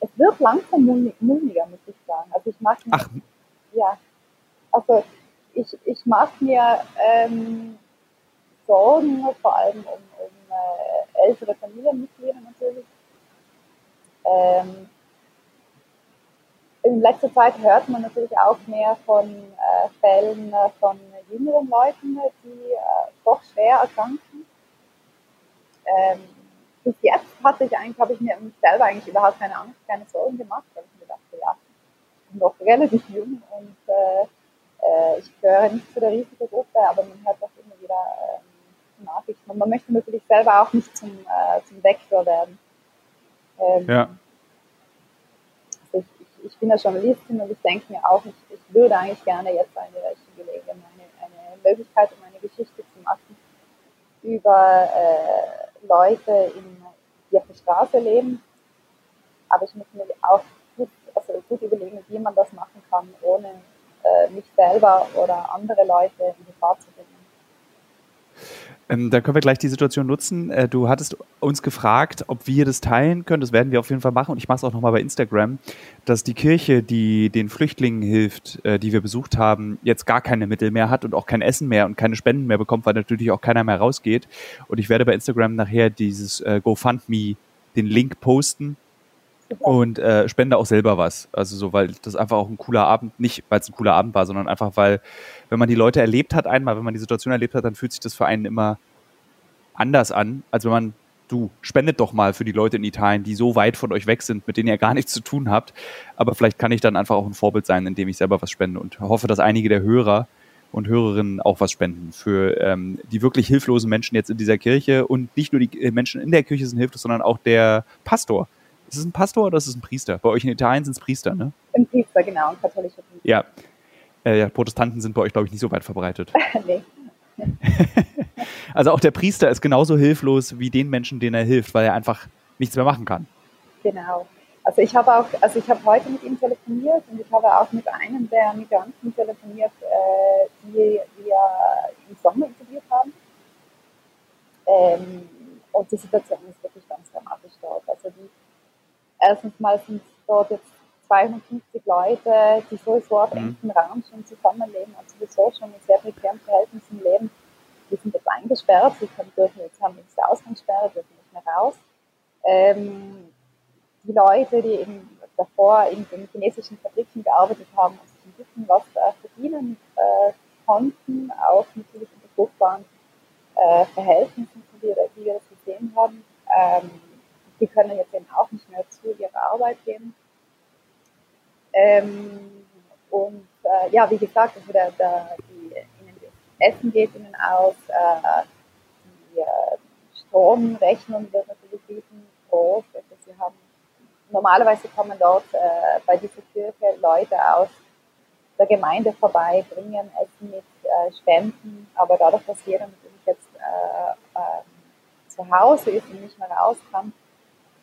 Es wird langsam mulmiger, muss ich sagen. Also ich mache mir, Ach. ja, also ich, ich mache mir ähm, Sorgen, vor allem um, um äh, ältere Familienmitglieder natürlich. Ähm, in letzter Zeit hört man natürlich auch mehr von äh, Fällen äh, von jüngeren Leuten, die äh, doch schwer erkranken ähm, bis jetzt hatte ich eigentlich, habe ich mir selber eigentlich überhaupt keine Angst, keine Sorgen gemacht, weil ich mir dachte, ja, ich bin noch relativ jung und äh, äh, ich gehöre nicht zu der Risikogruppe, aber man hört auch immer wieder ähm, Nachrichten und man möchte natürlich selber auch nicht zum, äh, zum Vektor werden. Ähm, ja. Ich, bin ja Journalistin und ich denke mir auch, ich, ich würde eigentlich gerne jetzt eine richtige Gelegenheit, eine, eine Möglichkeit, um eine Geschichte zu machen über äh, Leute, in, die auf der Straße leben. Aber ich muss mir auch gut, also gut überlegen, wie man das machen kann, ohne äh, mich selber oder andere Leute in Gefahr zu bringen. Ähm, dann können wir gleich die Situation nutzen. Äh, du hattest uns gefragt, ob wir das teilen können. Das werden wir auf jeden Fall machen. Und ich mache es auch nochmal bei Instagram, dass die Kirche, die den Flüchtlingen hilft, äh, die wir besucht haben, jetzt gar keine Mittel mehr hat und auch kein Essen mehr und keine Spenden mehr bekommt, weil natürlich auch keiner mehr rausgeht. Und ich werde bei Instagram nachher dieses äh, GoFundMe, den Link posten und äh, spende auch selber was. Also so, weil das einfach auch ein cooler Abend, nicht weil es ein cooler Abend war, sondern einfach, weil, wenn man die Leute erlebt hat einmal, wenn man die Situation erlebt hat, dann fühlt sich das für einen immer anders an, als wenn man, du, spendet doch mal für die Leute in Italien, die so weit von euch weg sind, mit denen ihr gar nichts zu tun habt. Aber vielleicht kann ich dann einfach auch ein Vorbild sein, indem ich selber was spende und hoffe, dass einige der Hörer und Hörerinnen auch was spenden für ähm, die wirklich hilflosen Menschen jetzt in dieser Kirche und nicht nur die Menschen in der Kirche sind hilflos, sondern auch der Pastor, ist es ein Pastor oder ist es ein Priester? Bei euch in Italien sind es Priester, ne? Ein Priester, genau, ein katholischer Priester. Ja. Äh, ja, Protestanten sind bei euch, glaube ich, nicht so weit verbreitet. nee. also auch der Priester ist genauso hilflos wie den Menschen, denen er hilft, weil er einfach nichts mehr machen kann. Genau. Also ich habe auch, also ich habe heute mit ihm telefoniert und ich habe auch mit einem der Migranten telefoniert, äh, die wir im Sommer interviewt haben. Ähm, und die Situation ist wirklich ganz dramatisch dort. Also die erstens mal sind dort jetzt 250 Leute, die sowieso auf mhm. engem Raum schon zusammenleben und sowieso schon in sehr prekären Verhältnissen leben. die sind jetzt eingesperrt, sie können, dürfen jetzt haben jetzt die Ausgangssperre, dürfen nicht mehr raus. Ähm, die Leute, die eben davor in den chinesischen Fabriken gearbeitet haben und sich ein bisschen was äh, verdienen äh, konnten, auch natürlich unter furchtbaren äh, Verhältnissen, wie wir, wie wir das gesehen haben, ähm, die können jetzt eben auch nicht mehr zu ihrer Arbeit gehen. Ähm, und äh, ja, wie gesagt, also der, der, die, ihnen das Essen geht ihnen aus, äh, die äh, Stromrechnung wird natürlich riesengroß. Also sie haben, normalerweise kommen dort äh, bei dieser Kirche Leute aus der Gemeinde vorbei, bringen Essen mit, äh, Spenden, aber dadurch, dass jeder natürlich jetzt äh, ähm, zu Hause ist und nicht mehr raus kann,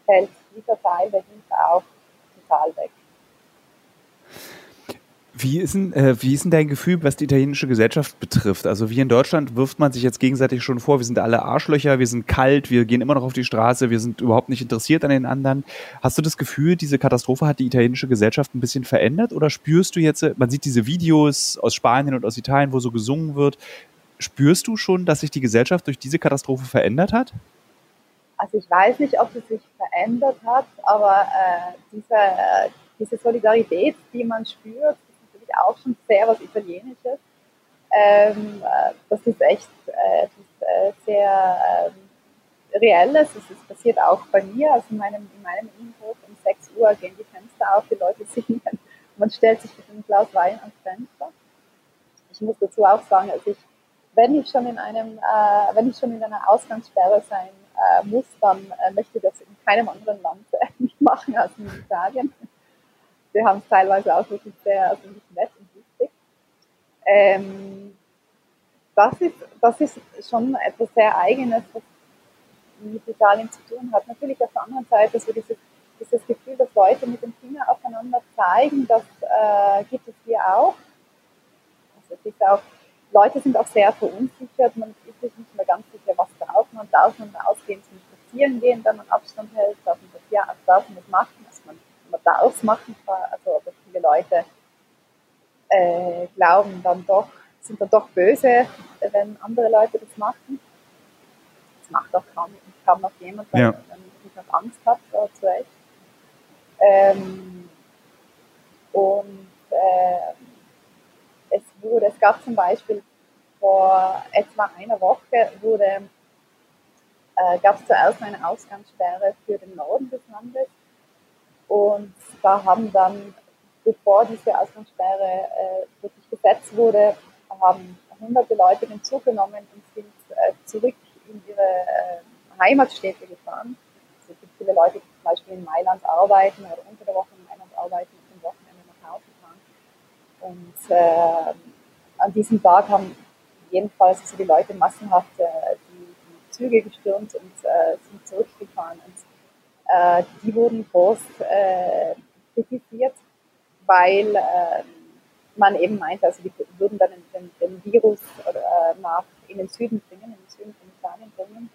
fällt dieser Teil Hilfe auch total weg. Wie ist, denn, äh, wie ist denn dein Gefühl, was die italienische Gesellschaft betrifft? Also wie in Deutschland wirft man sich jetzt gegenseitig schon vor, wir sind alle Arschlöcher, wir sind kalt, wir gehen immer noch auf die Straße, wir sind überhaupt nicht interessiert an den anderen. Hast du das Gefühl, diese Katastrophe hat die italienische Gesellschaft ein bisschen verändert? Oder spürst du jetzt, man sieht diese Videos aus Spanien und aus Italien, wo so gesungen wird, spürst du schon, dass sich die Gesellschaft durch diese Katastrophe verändert hat? Also ich weiß nicht, ob sie sich verändert hat, aber äh, diese, äh, diese Solidarität, die man spürt, auch schon sehr was Italienisches. Ähm, äh, das ist echt äh, das ist, äh, sehr ähm, Reelles. Es ist passiert auch bei mir, also in meinem, in meinem Innenhof um 6 Uhr gehen die Fenster auf, die Leute singen. Man stellt sich mit einem Glas Wein ans Fenster. Ich muss dazu auch sagen, also ich, wenn ich schon in einem, äh, wenn ich schon in einer Ausgangssperre sein äh, muss, dann äh, möchte das in keinem anderen Land nicht machen als in Italien wir haben es teilweise auch wirklich sehr also nicht nett und lustig. Ähm, das, ist, das ist schon etwas sehr Eigenes, was mit Italien zu tun hat. Natürlich auf der anderen Seite, so dieses, dieses Gefühl, dass Leute mit dem Finger aufeinander zeigen, das äh, gibt es hier auch. Also es ist auch. Leute sind auch sehr verunsichert, man ist sich nicht mehr ganz sicher, was darf man, darf man ausgehen zum Spazieren gehen, wenn man Abstand hält, darf man das, ja, darf man das machen, also man man darf es machen, also aber viele Leute äh, glauben dann doch, sind dann doch böse, wenn andere Leute das machen. Das macht auch kaum, kaum noch jemand, wenn, ja. wenn ich noch Angst hat, äh, zu Recht. Ähm, und äh, es wurde, es gab zum Beispiel vor etwa einer Woche wurde, äh, gab es zuerst eine Ausgangssperre für den Norden des Landes und da haben dann, bevor diese Ausgangssperre äh, wirklich gesetzt wurde, haben hunderte Leute den Zug genommen und sind äh, zurück in ihre äh, Heimatstädte gefahren. Also es gibt viele Leute, die zum Beispiel in Mailand arbeiten oder unter der Woche in Mailand arbeiten und am Wochenende nach Hause fahren. Und äh, an diesem Tag haben jedenfalls also die Leute massenhaft äh, die, die, Züge gestürmt und äh, sind zurückgefahren. Und äh, die wurden groß äh, kritisiert, weil äh, man eben meinte, also die würden dann den, den Virus äh, nach in den Süden bringen, in den Süden von Italien bringen.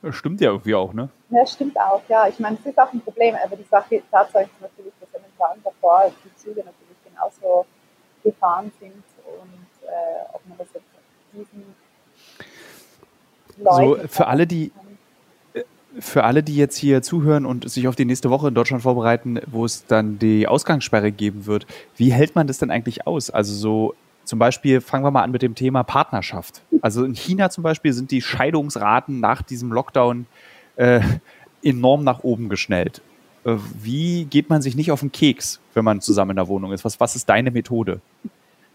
Das stimmt ja irgendwie auch, ne? Ja, stimmt auch, ja. Ich meine, es ist auch ein Problem, aber die Sache, Tatsache ist natürlich, dass in den Tagen davor die Züge natürlich genauso gefahren sind und äh, ob man das jetzt diesen Leuten so, für alle, die, für alle, die jetzt hier zuhören und sich auf die nächste Woche in Deutschland vorbereiten, wo es dann die Ausgangssperre geben wird, wie hält man das denn eigentlich aus? Also so zum Beispiel fangen wir mal an mit dem Thema Partnerschaft. Also in China zum Beispiel sind die Scheidungsraten nach diesem Lockdown äh, enorm nach oben geschnellt. Äh, wie geht man sich nicht auf den Keks, wenn man zusammen in der Wohnung ist? Was, was ist deine Methode?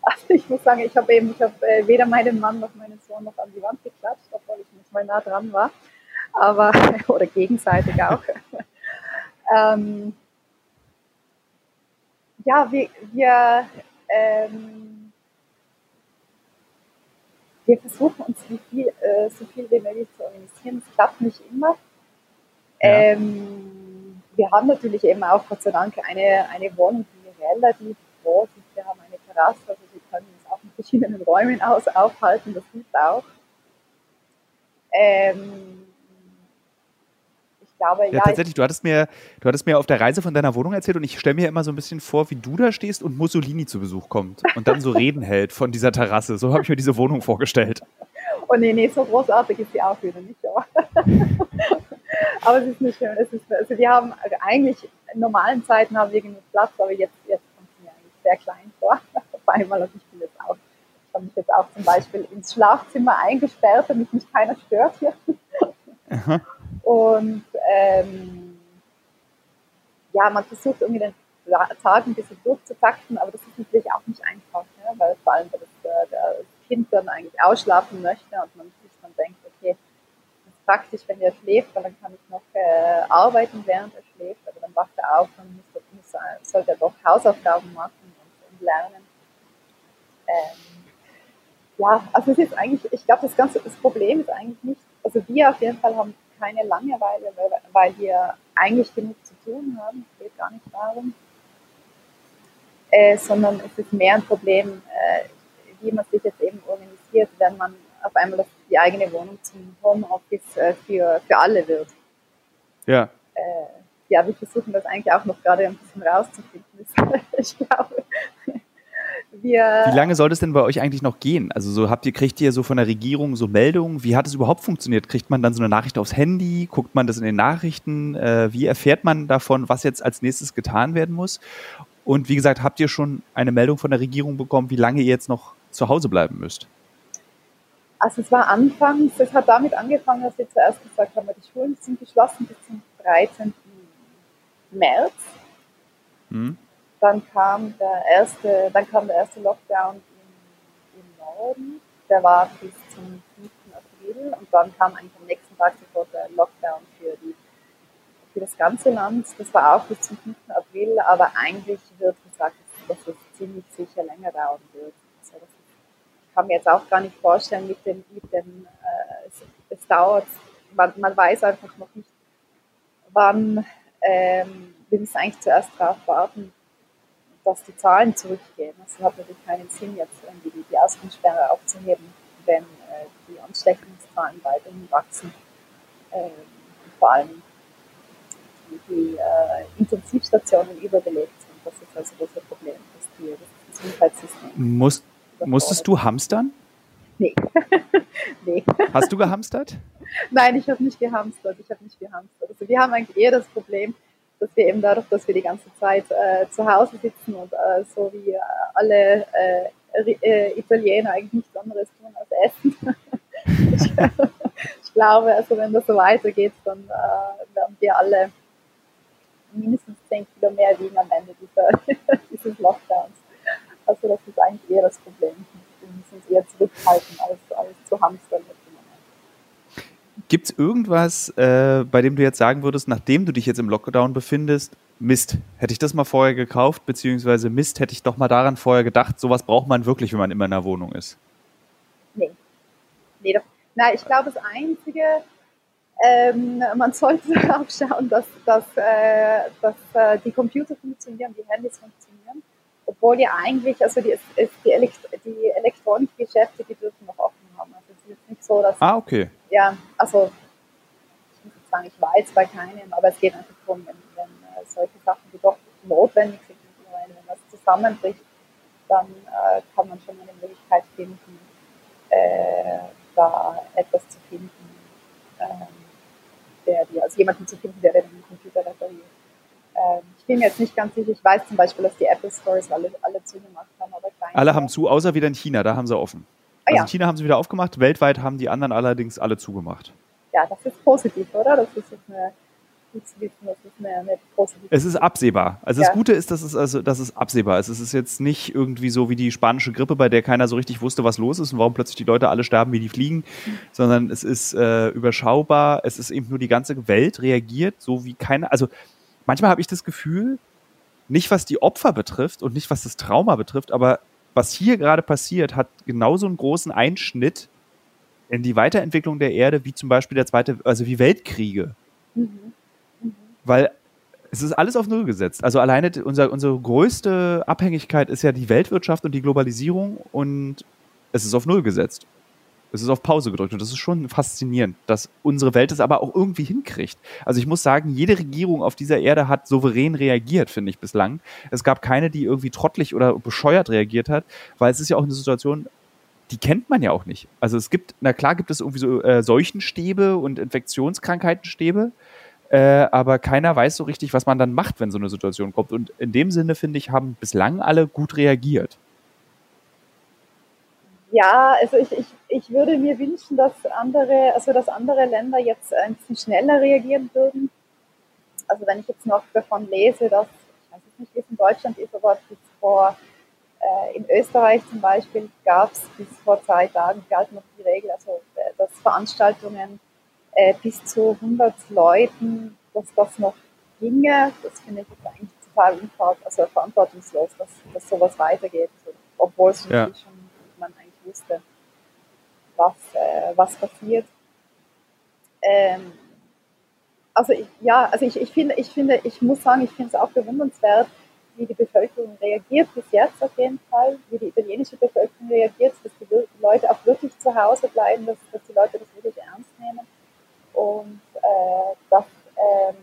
Also ich muss sagen, ich habe eben, ich habe äh, weder meinen Mann noch meinen Sohn noch an die Wand geklatscht, obwohl ich nicht mal nah dran war aber oder gegenseitig auch. ähm, ja, wir, wir, ähm, wir versuchen uns viel, äh, so viel wie möglich zu organisieren. Es klappt nicht immer. Ja. Ähm, wir haben natürlich eben auch Gott sei Dank eine, eine Wohnung, die relativ groß ist. Wir haben eine Terrasse, also wir können uns auch in verschiedenen Räumen aus aufhalten, das hilft auch. Ähm, glaube, ja. ja tatsächlich, du hattest, mir, du hattest mir auf der Reise von deiner Wohnung erzählt und ich stelle mir immer so ein bisschen vor, wie du da stehst und Mussolini zu Besuch kommt und dann so Reden hält von dieser Terrasse. So habe ich mir diese Wohnung vorgestellt. Und nee, nee, so großartig ist sie auch wieder nicht. Aber, aber es ist nicht schön. Es ist, also wir haben also eigentlich in normalen Zeiten haben wir genug Platz, aber jetzt, jetzt kommt mir eigentlich sehr klein vor. Auf einmal und ich bin jetzt auch, ich habe mich jetzt auch zum Beispiel ins Schlafzimmer eingesperrt, damit mich keiner stört hier. Aha. Und ähm, ja, man versucht irgendwie den Tag ein bisschen durchzutakten, aber das ist natürlich auch nicht einfach, ne? weil vor allem das, äh, das Kind dann eigentlich ausschlafen möchte und man sich dann denkt, okay, das ist praktisch, wenn er schläft, weil dann kann ich noch äh, arbeiten, während er schläft, aber dann wacht er auf und muss, muss, sollte er doch Hausaufgaben machen und, und lernen. Ähm, ja, also es ist eigentlich, ich glaube, das ganze das Problem ist eigentlich nicht, also wir auf jeden Fall haben keine Langeweile, weil, weil wir eigentlich genug zu tun haben. Es geht gar nicht darum. Äh, sondern es ist mehr ein Problem, äh, wie man sich jetzt eben organisiert, wenn man auf einmal das, die eigene Wohnung zum Homeoffice äh, für, für alle wird. Ja. Äh, ja, wir versuchen das eigentlich auch noch gerade ein bisschen rauszufinden. ich glaube, wir Wie lange soll das denn bei euch eigentlich noch gehen? Also so habt ihr, kriegt ihr so von der Regierung so Meldungen? Wie hat es überhaupt funktioniert? Kriegt man dann so eine Nachricht aufs Handy? Guckt man das in den Nachrichten? Äh, wie erfährt man davon, was jetzt als nächstes getan werden muss? Und wie gesagt, habt ihr schon eine Meldung von der Regierung bekommen, wie lange ihr jetzt noch zu Hause bleiben müsst? Also es war anfangs, es hat damit angefangen, dass wir zuerst gesagt haben, die Schulen sind geschlossen bis zum 13. März. Hm. Dann kam der erste, dann kam der erste Lockdown im, im Norden. Der war bis zum 5. April und dann kam eigentlich am nächsten Tag sofort der Lockdown für, die, für das ganze Land. Das war auch bis zum 5. April, aber eigentlich wird gesagt, dass es ziemlich sicher länger dauern wird. Also das ich kann mir jetzt auch gar nicht vorstellen, mit dem, mit dem äh, es, es, dauert, man, man weiß einfach noch nicht, wann, ähm, wir müssen eigentlich zuerst darauf warten, dass die Zahlen zurückgehen. Es hat natürlich keinen Sinn, jetzt irgendwie die, die Ausgangssperre aufzuheben, wenn äh, die Ansteckungszahlen weiterhin wachsen. Äh, vor allem die, die äh, Intensivstationen überbelegt sind. Das ist also das Problem, dass die, das Gesundheitssystem. Musst, musstest du hamstern? Nee. nee. Hast du gehamstert? Nein, ich habe nicht gehamstert. Ich habe nicht gehamstert. Also wir haben eigentlich eher das Problem, dass wir eben dadurch, dass wir die ganze Zeit äh, zu Hause sitzen und äh, so wie äh, alle äh, äh, Italiener eigentlich nichts anderes tun als essen. ich, ich, glaube, also wenn das so weitergeht, dann äh, werden wir alle mindestens 10 Kilo mehr wiegen am Ende dieser, dieses Lockdowns. Also das ist eigentlich eher das Problem. Wir müssen uns eher zurückhalten, als, als zu hamstern. Gibt es irgendwas, äh, bei dem du jetzt sagen würdest, nachdem du dich jetzt im Lockdown befindest, Mist, hätte ich das mal vorher gekauft, beziehungsweise Mist, hätte ich doch mal daran vorher gedacht, sowas braucht man wirklich, wenn man immer in einer Wohnung ist? Nee. Nee, doch. Nein, ich glaube, das Einzige, ähm, man sollte darauf schauen, dass, dass, äh, dass äh, die Computer funktionieren, die Handys funktionieren, obwohl ja eigentlich, also die, die, Elekt die Elektronikgeschäfte, die dürfen noch offen haben. Also es ist nicht so, dass ah, okay ja, also ich muss jetzt sagen, ich weiß bei keinem, aber es geht einfach darum, wenn, wenn äh, solche Sachen, die doch notwendig sind, wenn das zusammenbricht, dann äh, kann man schon eine Möglichkeit finden, äh, da etwas zu finden, ähm, der die, also jemanden zu finden, der den Computer repariert. Ähm, ich bin mir jetzt nicht ganz sicher, ich weiß zum Beispiel, dass die Apple Stores alle, alle zugemacht haben, aber Alle haben zu, außer wieder in China, da haben sie offen. Ah, also ja. China haben sie wieder aufgemacht, weltweit haben die anderen allerdings alle zugemacht. Ja, das ist positiv, oder? Das ist eine. Es ist absehbar. Also ja. das Gute ist, dass es, also, dass es absehbar ist. Es ist jetzt nicht irgendwie so wie die spanische Grippe, bei der keiner so richtig wusste, was los ist und warum plötzlich die Leute alle sterben, wie die fliegen, mhm. sondern es ist äh, überschaubar. Es ist eben nur die ganze Welt reagiert, so wie keiner. Also manchmal habe ich das Gefühl, nicht was die Opfer betrifft und nicht was das Trauma betrifft, aber was hier gerade passiert, hat genauso einen großen Einschnitt in die Weiterentwicklung der Erde wie zum Beispiel der zweite, also wie Weltkriege. Mhm. Mhm. Weil es ist alles auf Null gesetzt. Also alleine unser, unsere größte Abhängigkeit ist ja die Weltwirtschaft und die Globalisierung und es ist auf Null gesetzt. Es ist auf Pause gedrückt und das ist schon faszinierend, dass unsere Welt es aber auch irgendwie hinkriegt. Also ich muss sagen, jede Regierung auf dieser Erde hat souverän reagiert, finde ich bislang. Es gab keine, die irgendwie trottelig oder bescheuert reagiert hat, weil es ist ja auch eine Situation, die kennt man ja auch nicht. Also es gibt, na klar gibt es irgendwie so äh, Seuchenstäbe und Infektionskrankheitenstäbe, äh, aber keiner weiß so richtig, was man dann macht, wenn so eine Situation kommt. Und in dem Sinne, finde ich, haben bislang alle gut reagiert. Ja, also ich, ich, ich würde mir wünschen, dass andere, also dass andere Länder jetzt ein bisschen schneller reagieren würden. Also wenn ich jetzt noch davon lese, dass, ich weiß nicht, wie es in Deutschland ist, aber bis vor, äh, in Österreich zum Beispiel gab es bis vor zwei Tagen, galt noch die Regel, also äh, dass Veranstaltungen äh, bis zu 100 Leuten, dass das noch ginge, das finde ich jetzt eigentlich total also verantwortungslos, dass, dass sowas weitergeht, obwohl es ja. schon wusste, was, äh, was passiert. Ähm, also ich, ja, also ich, ich, finde, ich finde, ich muss sagen, ich finde es auch bewundernswert, wie die Bevölkerung reagiert, bis jetzt auf jeden Fall, wie die italienische Bevölkerung reagiert, dass die Leute auch wirklich zu Hause bleiben, dass, dass die Leute das wirklich ernst nehmen und äh, dass, ähm,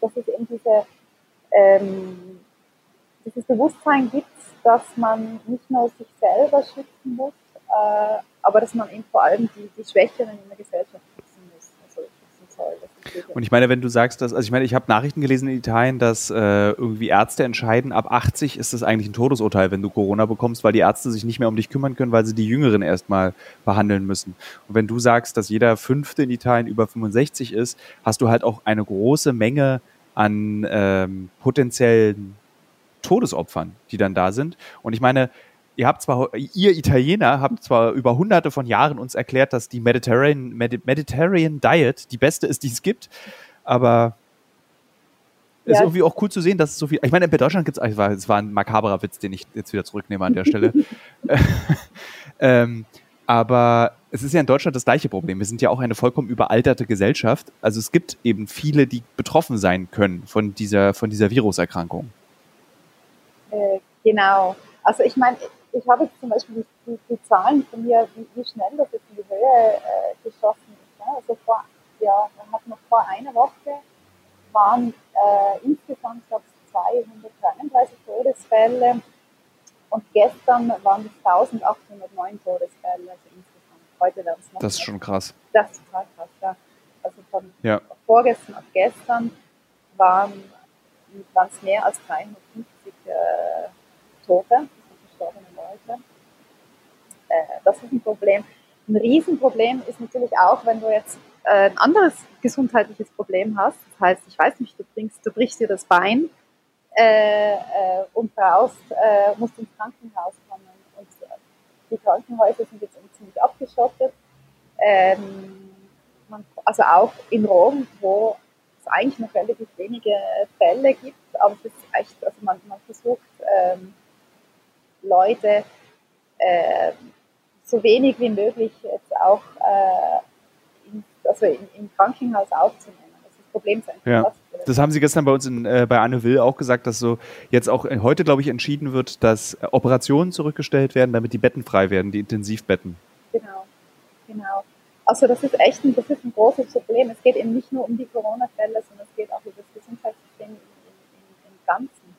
dass es eben diese, ähm, dieses Bewusstsein gibt, dass man nicht nur sich selber schützen muss, äh, aber dass man eben vor allem die, die Schwächeren in der Gesellschaft schützen muss. Also schützen soll. Und ich meine, wenn du sagst, dass, also ich meine, ich habe Nachrichten gelesen in Italien, dass äh, irgendwie Ärzte entscheiden, ab 80 ist es eigentlich ein Todesurteil, wenn du Corona bekommst, weil die Ärzte sich nicht mehr um dich kümmern können, weil sie die Jüngeren erstmal behandeln müssen. Und wenn du sagst, dass jeder Fünfte in Italien über 65 ist, hast du halt auch eine große Menge an ähm, potenziellen Todesopfern, die dann da sind. Und ich meine, ihr habt zwar, ihr Italiener habt zwar über hunderte von Jahren uns erklärt, dass die Mediterranean, Mediterranean Diet die beste ist, die es gibt, aber ja. ist irgendwie auch cool zu sehen, dass es so viel. Ich meine, in Deutschland gibt es, es war ein makaberer Witz, den ich jetzt wieder zurücknehme an der Stelle. ähm, aber es ist ja in Deutschland das gleiche Problem. Wir sind ja auch eine vollkommen überalterte Gesellschaft. Also es gibt eben viele, die betroffen sein können von dieser, von dieser Viruserkrankung. Äh, genau. Also ich meine, ich habe jetzt zum Beispiel die, die, die Zahlen von mir, wie, wie, schnell das jetzt in die Höhe äh, geschossen ist. Ne? Also vor, ja, man hat noch vor einer Woche waren äh, insgesamt, glaube ich, 233 Todesfälle und gestern waren es 1809 Todesfälle, also insgesamt. Heute werden es noch. Das ist schon krass. Das ist total krass, ja. Also von ja. vorgestern auf gestern waren es mehr als 350 äh, Tote, verstorbene Leute. Äh, das ist ein Problem. Ein Riesenproblem ist natürlich auch, wenn du jetzt äh, ein anderes gesundheitliches Problem hast. Das heißt, ich weiß nicht, du, bringst, du brichst dir das Bein äh, äh, und brauchst, äh, musst ins Krankenhaus kommen. Und die Krankenhäuser sind jetzt ziemlich abgeschottet. Ähm, man, also auch in Rom, wo es eigentlich noch relativ wenige Fälle gibt, aber es ist echt, also man, man versucht, ähm, Leute äh, so wenig wie möglich jetzt auch äh, in, also in, im Krankenhaus aufzunehmen. Das, ist das Problem einfach ja. Das haben Sie gestern bei uns in, äh, bei Anne Will auch gesagt, dass so jetzt auch äh, heute, glaube ich, entschieden wird, dass Operationen zurückgestellt werden, damit die Betten frei werden, die Intensivbetten. Genau, genau. Also das ist echt ein, das ist ein großes Problem. Es geht eben nicht nur um die Corona-Fälle, sondern es geht auch um das Gesundheitssystem Ganzen.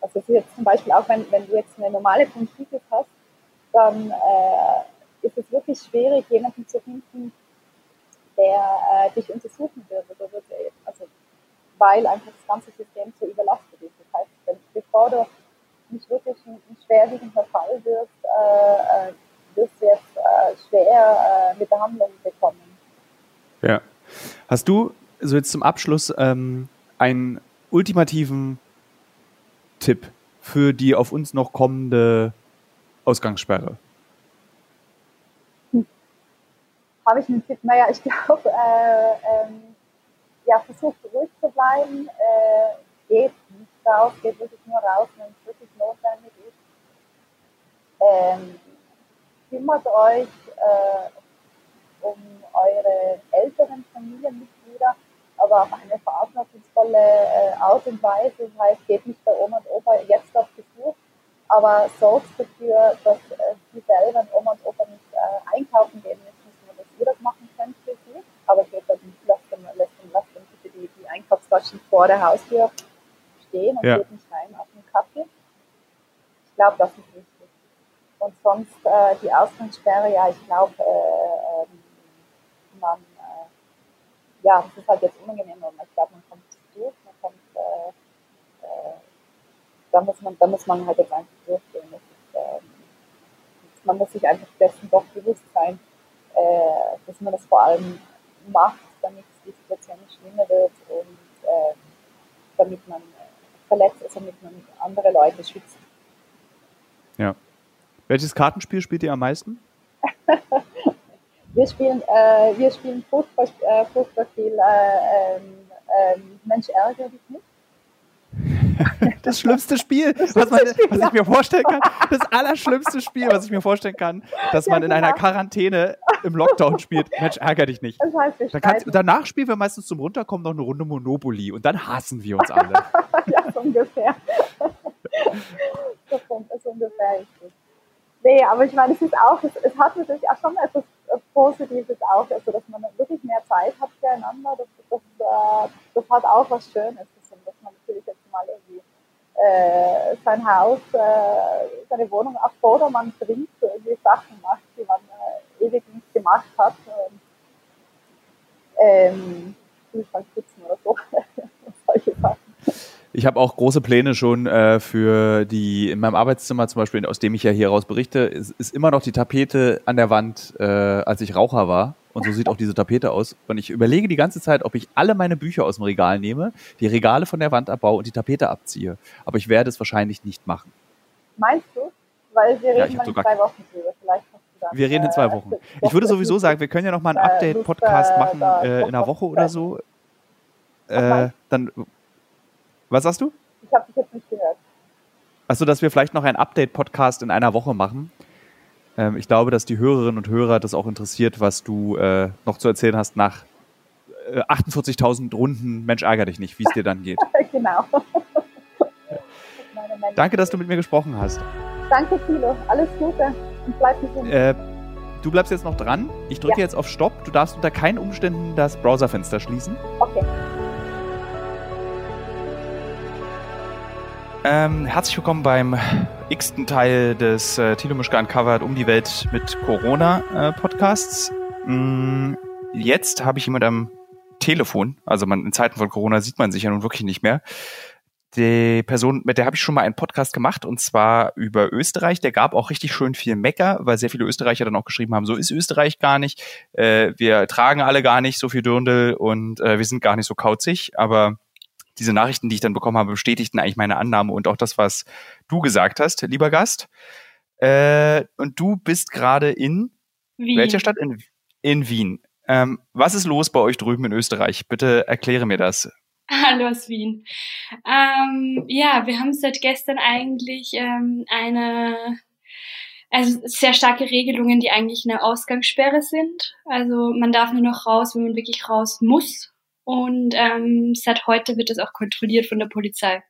Also es ist jetzt zum Beispiel auch, wenn, wenn du jetzt eine normale Bronchitis hast, dann äh, ist es wirklich schwierig, jemanden zu finden, der äh, dich untersuchen würde. Also, weil einfach das ganze System so überlastet ist. Das heißt, wenn, bevor du nicht wirklich ein, ein schwerwiegender Fall wirst, äh, äh wirst du jetzt äh, schwer äh, mit Behandlung bekommen. Ja. Hast du so jetzt zum Abschluss ähm, einen ultimativen Tipp für die auf uns noch kommende Ausgangssperre? Habe ich einen Tipp? Naja, ich glaube, äh, ähm, ja, versucht ruhig zu bleiben, äh, geht nicht raus, geht wirklich nur raus, wenn es wirklich notwendig ist. Ähm, kümmert euch äh, um eure älteren Familienmitglieder, aber auf eine verantwortungsvolle äh, Art und Weise. Das heißt, geht nicht bei Oma und Opa jetzt auf Besuch, aber sorgt dafür, dass äh, sie selber, Oma und Opa nicht äh, einkaufen gehen müssen, sondern dass ihr das machen könnt für sie. Aber geht dann nicht, lasst dann, lasst dann, lasst dann bitte die, die Einkaufstaschen vor der Haustür stehen und ja. geht nicht rein auf den Kaffee. Ich glaube, das ist wichtig. Und sonst äh, die Ausgangssperre, ja, ich glaube, äh, ähm, äh, ja, das ist halt jetzt unangenehm, aber ich glaube, man kommt durch, man kommt, äh, äh, da, muss man, da muss man halt jetzt einfach durchgehen. Das ist, ähm, man muss sich einfach dessen doch bewusst sein, äh, dass man das vor allem macht, damit die Situation nicht schlimmer wird und ähm, damit man verletzt ist, damit man andere Leute schützt. Ja. Welches Kartenspiel spielt ihr am meisten? wir spielen, äh, wir spielen furchtbar, äh, furchtbar viel äh, ähm, ähm, Mensch ärgere dich nicht. Das schlimmste Spiel, das was, man, Spiel, was ich mir vorstellen kann. Das allerschlimmste Spiel, was ich mir vorstellen kann, dass man in einer genau. Quarantäne im Lockdown spielt. Mensch, ärger dich nicht. Das heißt, wir kannst, danach spielen wir meistens zum Runterkommen noch eine Runde Monopoly und dann hassen wir uns alle. ja, so ungefähr. ist ungefähr richtig. Nee, aber ich meine, es ist auch, es, es hat natürlich auch schon etwas Positives auch, also dass man wirklich mehr Zeit hat füreinander, das, das, äh, das hat auch was Schönes, dass man natürlich jetzt mal irgendwie äh, sein Haus, äh, seine Wohnung auf Vordermann bringt, irgendwie Sachen macht, die man äh, ewig nicht gemacht hat. Und, ähm, Kühlschrank putzen oder so, solche Sachen. Ich habe auch große Pläne schon äh, für die, in meinem Arbeitszimmer zum Beispiel, aus dem ich ja hier raus berichte, ist, ist immer noch die Tapete an der Wand, äh, als ich Raucher war. Und so sieht auch diese Tapete aus. Und ich überlege die ganze Zeit, ob ich alle meine Bücher aus dem Regal nehme, die Regale von der Wand abbaue und die Tapete abziehe. Aber ich werde es wahrscheinlich nicht machen. Meinst du? Weil wir reden ja, in zwei Wochen drüber. Vielleicht dann, wir reden in zwei äh, Wochen. Ich würde sowieso sagen, wir können ja noch mal einen äh, Update-Podcast machen äh, in einer Woche oder so. Äh, dann was sagst du? Ich habe dich jetzt nicht gehört. Achso, dass wir vielleicht noch einen Update-Podcast in einer Woche machen. Ähm, ich glaube, dass die Hörerinnen und Hörer das auch interessiert, was du äh, noch zu erzählen hast nach äh, 48.000 Runden Mensch ärger dich nicht, wie es dir dann geht. genau. Danke, dass du mit mir gesprochen hast. Danke, Thilo. Alles Gute und bleib gesund. Äh, du bleibst jetzt noch dran. Ich drücke ja. jetzt auf Stopp. Du darfst unter keinen Umständen das Browserfenster schließen. Okay. Ähm, herzlich willkommen beim x-ten Teil des äh, Tilo Mischke Uncovered um die Welt mit Corona äh, Podcasts. Mm, jetzt habe ich jemand am Telefon, also man, in Zeiten von Corona sieht man sich ja nun wirklich nicht mehr. Die Person, mit der habe ich schon mal einen Podcast gemacht und zwar über Österreich. Der gab auch richtig schön viel Mecker, weil sehr viele Österreicher dann auch geschrieben haben, so ist Österreich gar nicht. Äh, wir tragen alle gar nicht so viel Dirndl und äh, wir sind gar nicht so kauzig, aber diese Nachrichten, die ich dann bekommen habe, bestätigten eigentlich meine Annahme und auch das, was du gesagt hast, lieber Gast. Äh, und du bist gerade in Wien. welcher Stadt? In, in Wien. Ähm, was ist los bei euch drüben in Österreich? Bitte erkläre mir das. Hallo aus Wien. Ähm, ja, wir haben seit gestern eigentlich ähm, eine, also sehr starke Regelungen, die eigentlich eine Ausgangssperre sind. Also man darf nur noch raus, wenn man wirklich raus muss. Und ähm, seit heute wird es auch kontrolliert von der Polizei.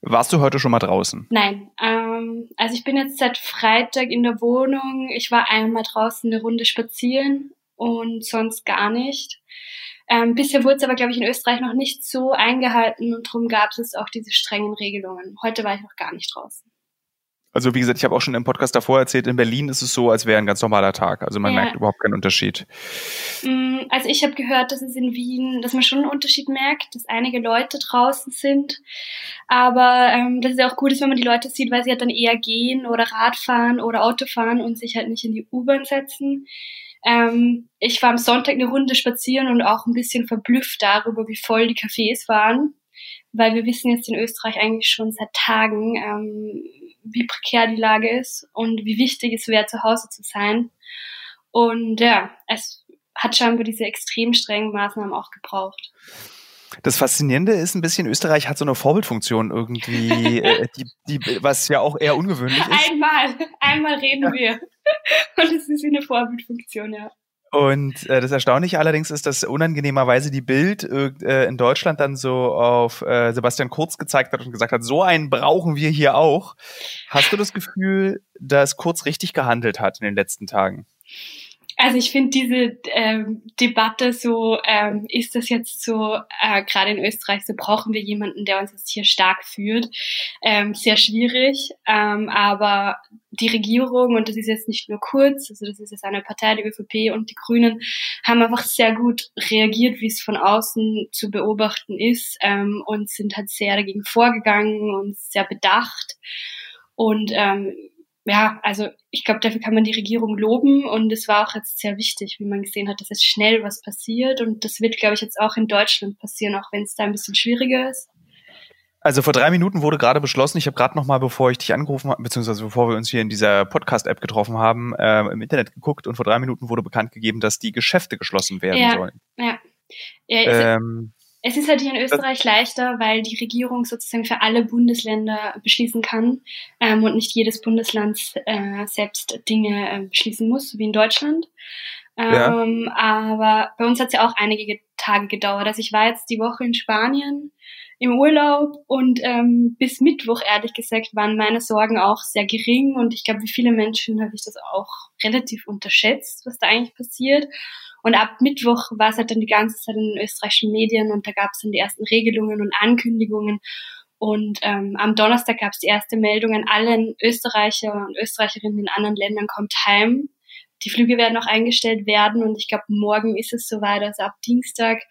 Warst du heute schon mal draußen? Nein. Ähm, also ich bin jetzt seit Freitag in der Wohnung. Ich war einmal draußen eine Runde spazieren und sonst gar nicht. Ähm, bisher wurde es aber, glaube ich, in Österreich noch nicht so eingehalten und darum gab es auch diese strengen Regelungen. Heute war ich noch gar nicht draußen. Also wie gesagt, ich habe auch schon im Podcast davor erzählt, in Berlin ist es so, als wäre ein ganz normaler Tag. Also man ja. merkt überhaupt keinen Unterschied. Mm, also ich habe gehört, dass es in Wien, dass man schon einen Unterschied merkt, dass einige Leute draußen sind. Aber ähm, das ist ja auch gut, ist, wenn man die Leute sieht, weil sie halt dann eher gehen oder Radfahren oder Auto fahren und sich halt nicht in die U-Bahn setzen. Ähm, ich war am Sonntag eine Runde spazieren und auch ein bisschen verblüfft darüber, wie voll die Cafés waren. Weil wir wissen jetzt in Österreich eigentlich schon seit Tagen, ähm, wie prekär die Lage ist und wie wichtig es wäre, zu Hause zu sein. Und ja, es hat scheinbar diese extrem strengen Maßnahmen auch gebraucht. Das Faszinierende ist ein bisschen, Österreich hat so eine Vorbildfunktion irgendwie, äh, die, die, was ja auch eher ungewöhnlich ist. Einmal, einmal reden ja. wir. Und es ist wie eine Vorbildfunktion, ja. Und äh, das Erstaunliche allerdings ist, dass unangenehmerweise die Bild äh, in Deutschland dann so auf äh, Sebastian Kurz gezeigt hat und gesagt hat, so einen brauchen wir hier auch. Hast du das Gefühl, dass Kurz richtig gehandelt hat in den letzten Tagen? Also ich finde diese ähm, Debatte so, ähm, ist das jetzt so, äh, gerade in Österreich, so brauchen wir jemanden, der uns jetzt hier stark führt, ähm, sehr schwierig. Ähm, aber die Regierung, und das ist jetzt nicht nur kurz, also das ist jetzt eine Partei, die ÖVP und die Grünen, haben einfach sehr gut reagiert, wie es von außen zu beobachten ist ähm, und sind halt sehr dagegen vorgegangen und sehr bedacht. Und ähm, ja, also ich glaube, dafür kann man die Regierung loben und es war auch jetzt sehr wichtig, wie man gesehen hat, dass jetzt schnell was passiert und das wird, glaube ich, jetzt auch in Deutschland passieren, auch wenn es da ein bisschen schwieriger ist. Also vor drei Minuten wurde gerade beschlossen, ich habe gerade noch mal, bevor ich dich angerufen habe, beziehungsweise bevor wir uns hier in dieser Podcast-App getroffen haben, äh, im Internet geguckt und vor drei Minuten wurde bekannt gegeben, dass die Geschäfte geschlossen werden ja, sollen. Ja. ja ähm, es ist halt hier in Österreich leichter, weil die Regierung sozusagen für alle Bundesländer beschließen kann ähm, und nicht jedes Bundesland äh, selbst Dinge äh, beschließen muss, wie in Deutschland. Ähm, ja. Aber bei uns hat es ja auch einige Tage gedauert. Also ich war jetzt die Woche in Spanien im Urlaub und ähm, bis Mittwoch, ehrlich gesagt, waren meine Sorgen auch sehr gering und ich glaube, wie viele Menschen habe ich das auch relativ unterschätzt, was da eigentlich passiert. Und ab Mittwoch war es halt dann die ganze Zeit in den österreichischen Medien und da gab es dann die ersten Regelungen und Ankündigungen. Und ähm, am Donnerstag gab es die erste Meldung an allen Österreicher und Österreicherinnen in anderen Ländern kommt heim. Die Flüge werden auch eingestellt werden und ich glaube, morgen ist es soweit. Also ab Dienstag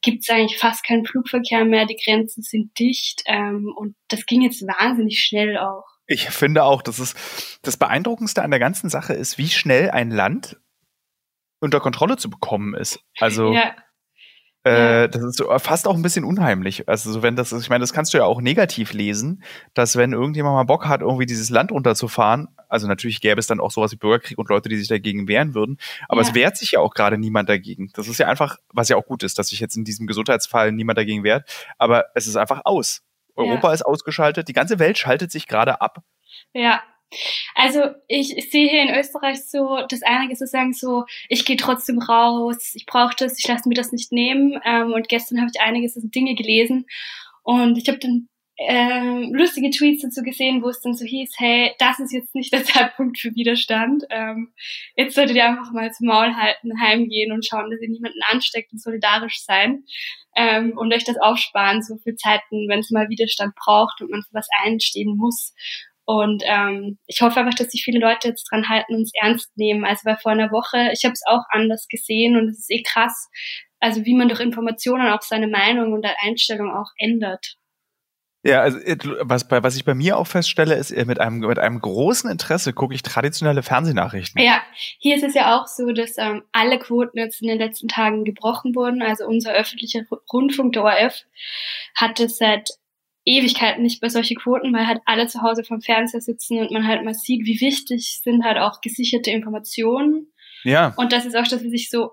gibt es eigentlich fast keinen Flugverkehr mehr. Die Grenzen sind dicht ähm, und das ging jetzt wahnsinnig schnell auch. Ich finde auch, dass es das Beeindruckendste an der ganzen Sache ist, wie schnell ein Land unter Kontrolle zu bekommen ist. Also ja. Äh, das ist fast auch ein bisschen unheimlich. Also so wenn das, ich meine, das kannst du ja auch negativ lesen, dass wenn irgendjemand mal Bock hat, irgendwie dieses Land runterzufahren, also natürlich gäbe es dann auch sowas wie Bürgerkrieg und Leute, die sich dagegen wehren würden, aber ja. es wehrt sich ja auch gerade niemand dagegen. Das ist ja einfach, was ja auch gut ist, dass sich jetzt in diesem Gesundheitsfall niemand dagegen wehrt, aber es ist einfach aus. Europa ja. ist ausgeschaltet, die ganze Welt schaltet sich gerade ab. Ja, also ich, ich sehe hier in Österreich so, dass einige so sagen so, ich gehe trotzdem raus, ich brauche das, ich lasse mir das nicht nehmen. Ähm, und gestern habe ich einige so Dinge gelesen und ich habe dann ähm, lustige Tweets dazu gesehen, wo es dann so hieß, hey, das ist jetzt nicht der Zeitpunkt für Widerstand. Ähm, jetzt solltet ihr einfach mal zum Maul halten, heimgehen und schauen, dass ihr niemanden ansteckt und solidarisch sein ähm, und euch das aufsparen, so für Zeiten, wenn es mal Widerstand braucht und man für was einstehen muss. Und ähm, ich hoffe einfach, dass sich viele Leute jetzt dran halten und es ernst nehmen. Also weil vor einer Woche, ich habe es auch anders gesehen und es ist eh krass, also wie man durch Informationen auch seine Meinung und Einstellung auch ändert. Ja, also äh, was, was ich bei mir auch feststelle, ist, äh, mit einem, mit einem großen Interesse gucke ich traditionelle Fernsehnachrichten. Ja, hier ist es ja auch so, dass ähm, alle Quoten jetzt in den letzten Tagen gebrochen wurden. Also unser öffentlicher Rundfunk, der ORF, hat es seit Ewigkeiten nicht bei solche Quoten, weil halt alle zu Hause vom Fernseher sitzen und man halt mal sieht, wie wichtig sind halt auch gesicherte Informationen. Ja. Und das ist auch das, was ich so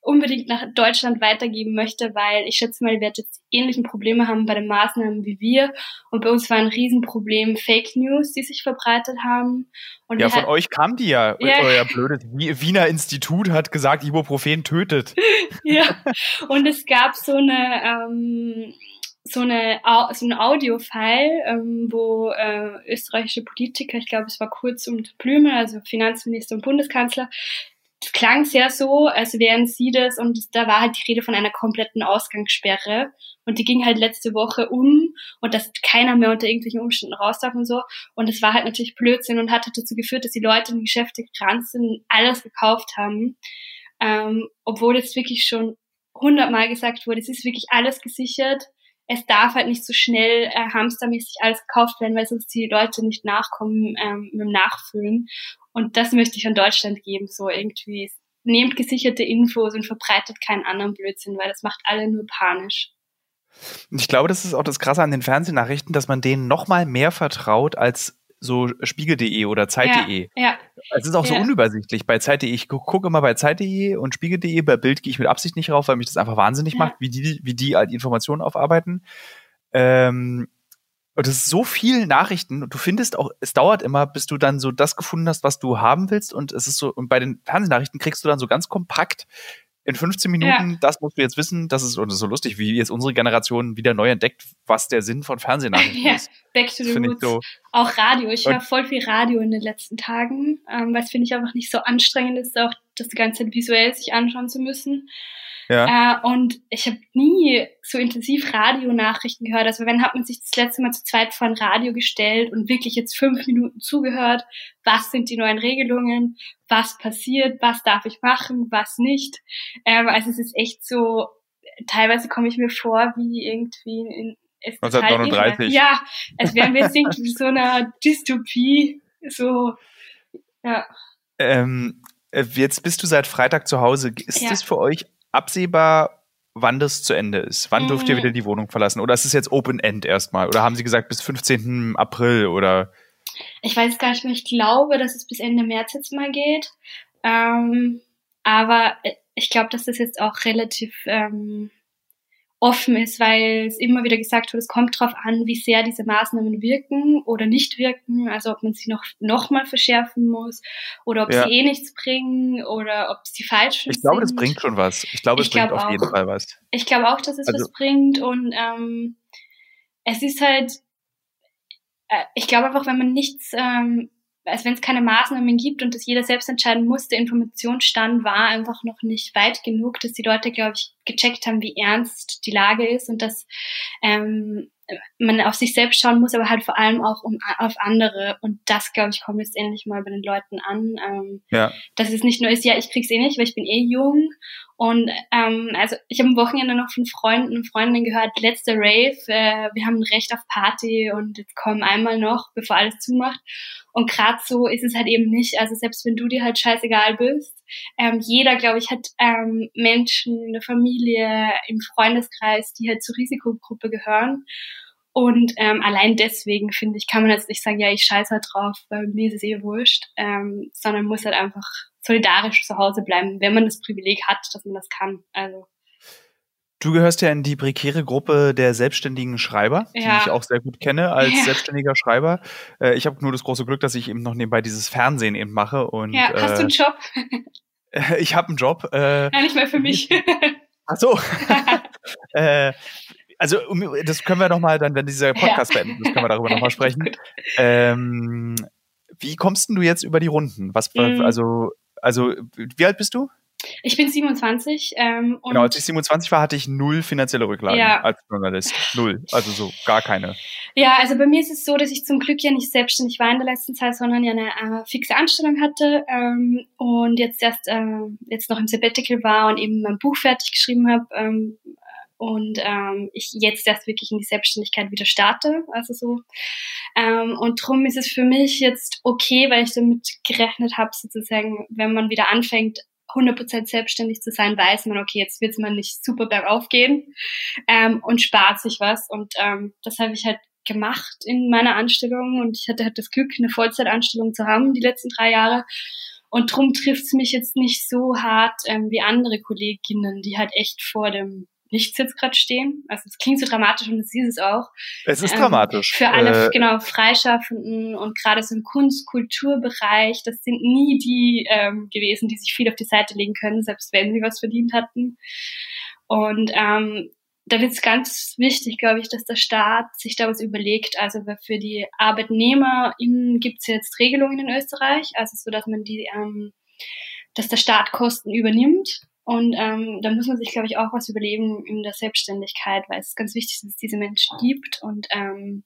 unbedingt nach Deutschland weitergeben möchte, weil ich schätze mal, ihr werdet jetzt ähnlichen Probleme haben bei den Maßnahmen wie wir. Und bei uns war ein Riesenproblem Fake News, die sich verbreitet haben. Und ja, von euch kam die ja. ja. Euer blödes Wiener Institut hat gesagt, Ibuprofen tötet. ja. Und es gab so eine, ähm, so eine so ein Audio-File, ähm, wo äh, österreichische Politiker, ich glaube, es war Kurz und Blümel, also Finanzminister und Bundeskanzler, klang sehr so, als wären sie das und da war halt die Rede von einer kompletten Ausgangssperre und die ging halt letzte Woche um und dass keiner mehr unter irgendwelchen Umständen raus darf und so und es war halt natürlich Blödsinn und hat dazu geführt, dass die Leute in die Geschäfte gerannt sind, alles gekauft haben, ähm, obwohl jetzt wirklich schon hundertmal gesagt wurde, es ist wirklich alles gesichert, es darf halt nicht so schnell äh, hamstermäßig alles gekauft werden, weil sonst die Leute nicht nachkommen ähm, mit dem Nachfüllen. Und das möchte ich an Deutschland geben, so irgendwie. Nehmt gesicherte Infos und verbreitet keinen anderen Blödsinn, weil das macht alle nur panisch. Ich glaube, das ist auch das Krasse an den Fernsehnachrichten, dass man denen noch mal mehr vertraut als so spiegel.de oder zeit.de. Ja, ja. Es ist auch ja. so unübersichtlich. Bei zeit.de, ich gucke immer bei zeit.de und spiegel.de, bei Bild gehe ich mit Absicht nicht rauf, weil mich das einfach wahnsinnig ja. macht, wie die, wie die halt Informationen aufarbeiten. Ähm, und es ist so viel Nachrichten und du findest auch, es dauert immer, bis du dann so das gefunden hast, was du haben willst. Und es ist so, und bei den Fernsehnachrichten kriegst du dann so ganz kompakt in 15 Minuten, ja. das musst du jetzt wissen, das ist, und das ist so lustig, wie jetzt unsere Generation wieder neu entdeckt, was der Sinn von Fernsehnachrichten ja, ist. Back to the roots. So. Auch Radio. Ich höre voll viel Radio in den letzten Tagen, ähm, weil es finde ich einfach nicht so anstrengend ist, auch das die ganze Zeit visuell sich anschauen zu müssen. Ja. Äh, und ich habe nie so intensiv Radionachrichten gehört. Also wenn hat man sich das letzte Mal zu zweit vor ein Radio gestellt und wirklich jetzt fünf Minuten zugehört, was sind die neuen Regelungen, was passiert, was darf ich machen, was nicht. Ähm, also es ist echt so, teilweise komme ich mir vor wie irgendwie in 1939. Ja, als wären wir jetzt irgendwie so einer Dystopie, so, ja. Ähm, äh, jetzt bist du seit Freitag zu Hause. Ist ja. das für euch absehbar, wann das zu Ende ist? Wann dürft ihr wieder die Wohnung verlassen? Oder ist es jetzt Open End erstmal? Oder haben sie gesagt bis 15. April oder? Ich weiß gar nicht mehr. Ich glaube, dass es bis Ende März jetzt mal geht. Ähm, aber äh, ich glaube, dass das jetzt auch relativ ähm, offen ist, weil es immer wieder gesagt wird, es kommt darauf an, wie sehr diese Maßnahmen wirken oder nicht wirken, also ob man sie noch, noch mal verschärfen muss oder ob ja. sie eh nichts bringen oder ob sie falsch sind. Ich glaube, das bringt schon was. Ich glaube, es ich bringt auf auch. jeden Fall was. Ich glaube auch, dass es also, was bringt und ähm, es ist halt, äh, ich glaube einfach, wenn man nichts ähm, also wenn es keine Maßnahmen gibt und das jeder selbst entscheiden muss, der Informationsstand war einfach noch nicht weit genug, dass die Leute, glaube ich, gecheckt haben, wie ernst die Lage ist und dass ähm, man auf sich selbst schauen muss, aber halt vor allem auch um, auf andere. Und das, glaube ich, kommt jetzt endlich mal bei den Leuten an. Ähm, ja. Dass es nicht nur ist, ja, ich krieg's eh nicht, weil ich bin eh jung. Und ähm, also ich habe am Wochenende noch von Freunden und Freundinnen gehört, letzte Rave, äh, wir haben ein Recht auf Party und jetzt kommen einmal noch, bevor alles zumacht. Und gerade so ist es halt eben nicht. Also selbst wenn du dir halt scheißegal bist, ähm, jeder, glaube ich, hat ähm, Menschen, eine Familie im Freundeskreis, die halt zur Risikogruppe gehören. Und ähm, allein deswegen, finde ich, kann man jetzt nicht sagen, ja, ich scheiße halt drauf, weil mir ist es eh wurscht, ähm, sondern muss halt einfach solidarisch zu Hause bleiben, wenn man das Privileg hat, dass man das kann. Also Du gehörst ja in die prekäre Gruppe der selbstständigen Schreiber, ja. die ich auch sehr gut kenne als ja. selbstständiger Schreiber. Äh, ich habe nur das große Glück, dass ich eben noch nebenbei dieses Fernsehen eben mache. Und, ja, hast äh, du einen Job? ich habe einen Job. Äh, ja, nicht mal für mich. Ach so. äh, also das können wir noch mal dann, wenn dieser Podcast ja. beendet ist, können wir darüber noch mal sprechen. Ähm, wie kommst denn du jetzt über die Runden? Was, mm. also, also wie alt bist du? Ich bin 27. Ähm, genau, als ich 27 war, hatte ich null finanzielle Rücklagen ja. als Journalist. Null. Also so gar keine. Ja, also bei mir ist es so, dass ich zum Glück ja nicht selbstständig war in der letzten Zeit, sondern ja eine äh, fixe Anstellung hatte ähm, und jetzt erst äh, jetzt noch im Sabbatical war und eben mein Buch fertig geschrieben habe. Ähm, und ähm, ich jetzt erst wirklich in die Selbstständigkeit wieder starte, also so. Ähm, und drum ist es für mich jetzt okay, weil ich damit gerechnet habe, sozusagen, wenn man wieder anfängt, 100% selbstständig zu sein, weiß man, okay, jetzt wird es mal nicht super bergauf gehen ähm, und spart sich was. Und ähm, das habe ich halt gemacht in meiner Anstellung und ich hatte halt das Glück, eine Vollzeitanstellung zu haben die letzten drei Jahre. Und drum trifft es mich jetzt nicht so hart ähm, wie andere Kolleginnen, die halt echt vor dem nichts jetzt gerade stehen. Also es klingt so dramatisch und es ist es auch. Es ist ähm, dramatisch. Für alle, äh, genau, Freischaffenden und gerade so im Kunst-Kulturbereich, das sind nie die ähm, gewesen, die sich viel auf die Seite legen können, selbst wenn sie was verdient hatten. Und ähm, da wird es ganz wichtig, glaube ich, dass der Staat sich da was überlegt. Also für die ArbeitnehmerInnen gibt es jetzt Regelungen in Österreich, also so, dass man die, ähm, dass der Staat Kosten übernimmt und ähm, da muss man sich, glaube ich, auch was überlegen in der Selbstständigkeit, weil es ist ganz wichtig, dass es diese Menschen gibt. Und ähm,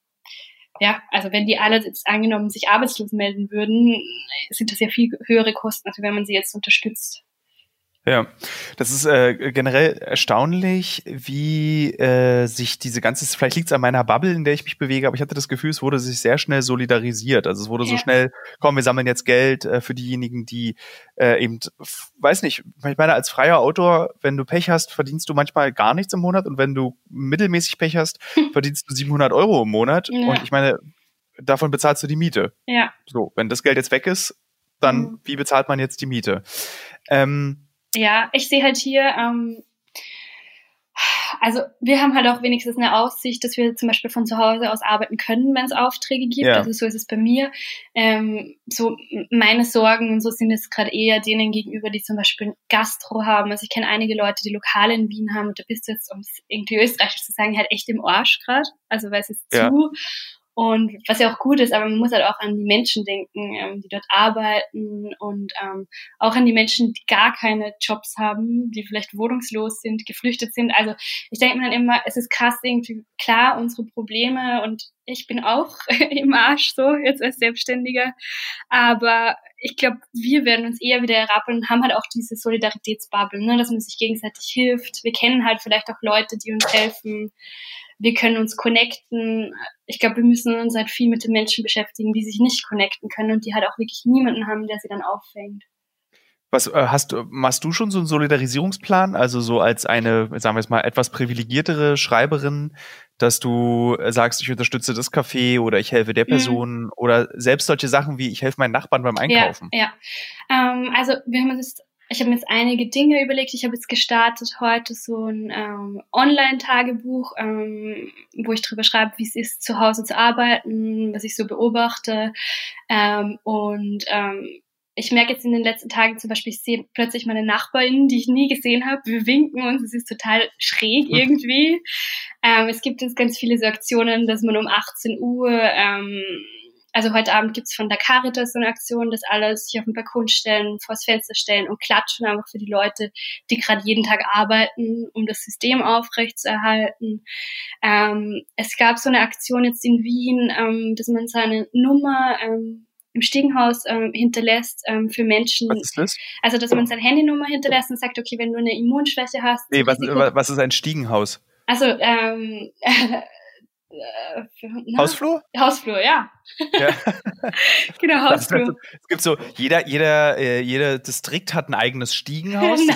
ja, also wenn die alle jetzt angenommen sich arbeitslos melden würden, sind das ja viel höhere Kosten, als wenn man sie jetzt unterstützt. Ja, das ist äh, generell erstaunlich, wie äh, sich diese ganze, vielleicht liegt es an meiner Bubble, in der ich mich bewege, aber ich hatte das Gefühl, es wurde sich sehr schnell solidarisiert. Also es wurde ja. so schnell, komm, wir sammeln jetzt Geld äh, für diejenigen, die äh, eben, weiß nicht, ich meine, als freier Autor, wenn du Pech hast, verdienst du manchmal gar nichts im Monat und wenn du mittelmäßig Pech hast, verdienst du 700 Euro im Monat. Ja. Und ich meine, davon bezahlst du die Miete. Ja. So, wenn das Geld jetzt weg ist, dann mhm. wie bezahlt man jetzt die Miete? Ähm, ja, ich sehe halt hier, ähm, also wir haben halt auch wenigstens eine Aussicht, dass wir zum Beispiel von zu Hause aus arbeiten können, wenn es Aufträge gibt. Ja. Also so ist es bei mir. Ähm, so meine Sorgen und so sind es gerade eher denen gegenüber, die zum Beispiel Gastro haben. Also ich kenne einige Leute, die Lokale in Wien haben und da bist du jetzt, um es irgendwie österreichisch zu sagen, halt echt im Arsch gerade. Also weil es ist ja. zu Und was ja auch gut ist, aber man muss halt auch an die Menschen denken, ähm, die dort arbeiten und ähm, auch an die Menschen, die gar keine Jobs haben, die vielleicht wohnungslos sind, geflüchtet sind. Also ich denke mir dann immer, es ist krass irgendwie klar unsere Probleme und ich bin auch im Arsch so jetzt als Selbstständiger, aber ich glaube, wir werden uns eher wieder errappeln und haben halt auch diese Solidaritätsbubble, ne, dass man sich gegenseitig hilft. Wir kennen halt vielleicht auch Leute, die uns helfen. Wir können uns connecten. Ich glaube, wir müssen uns halt viel mit den Menschen beschäftigen, die sich nicht connecten können und die halt auch wirklich niemanden haben, der sie dann auffängt. Was äh, hast du, machst du schon so einen Solidarisierungsplan? Also so als eine, sagen wir es mal, etwas privilegiertere Schreiberin, dass du sagst, ich unterstütze das Café oder ich helfe der mhm. Person mhm. oder selbst solche Sachen wie ich helfe meinen Nachbarn beim Einkaufen. Ja, ja. Ähm, also wir haben jetzt, ich habe mir jetzt einige Dinge überlegt. Ich habe jetzt gestartet heute so ein ähm, Online-Tagebuch, ähm, wo ich drüber schreibe, wie es ist, zu Hause zu arbeiten, was ich so beobachte ähm, und ähm, ich merke jetzt in den letzten Tagen zum Beispiel, ich sehe plötzlich meine Nachbarin, die ich nie gesehen habe. Wir winken uns, es ist total schräg irgendwie. Ähm, es gibt jetzt ganz viele so Aktionen, dass man um 18 Uhr, ähm, also heute Abend gibt's von der Caritas so eine Aktion, dass alle sich auf den Balkon stellen, vors Fenster stellen und klatschen einfach für die Leute, die gerade jeden Tag arbeiten, um das System aufrechtzuerhalten. Ähm, es gab so eine Aktion jetzt in Wien, ähm, dass man seine Nummer ähm, im Stiegenhaus ähm, hinterlässt ähm, für Menschen. Was ist das? Also, dass man seine Handynummer hinterlässt und sagt, okay, wenn du eine Immunschwäche hast. Nee, was, was ist ein Stiegenhaus? Also, ähm, äh, Hausflur? Hausflur, ja. ja. genau, Hausflur. Das, das, es gibt so, jeder, jeder, äh, jeder Distrikt hat ein eigenes Stiegenhaus.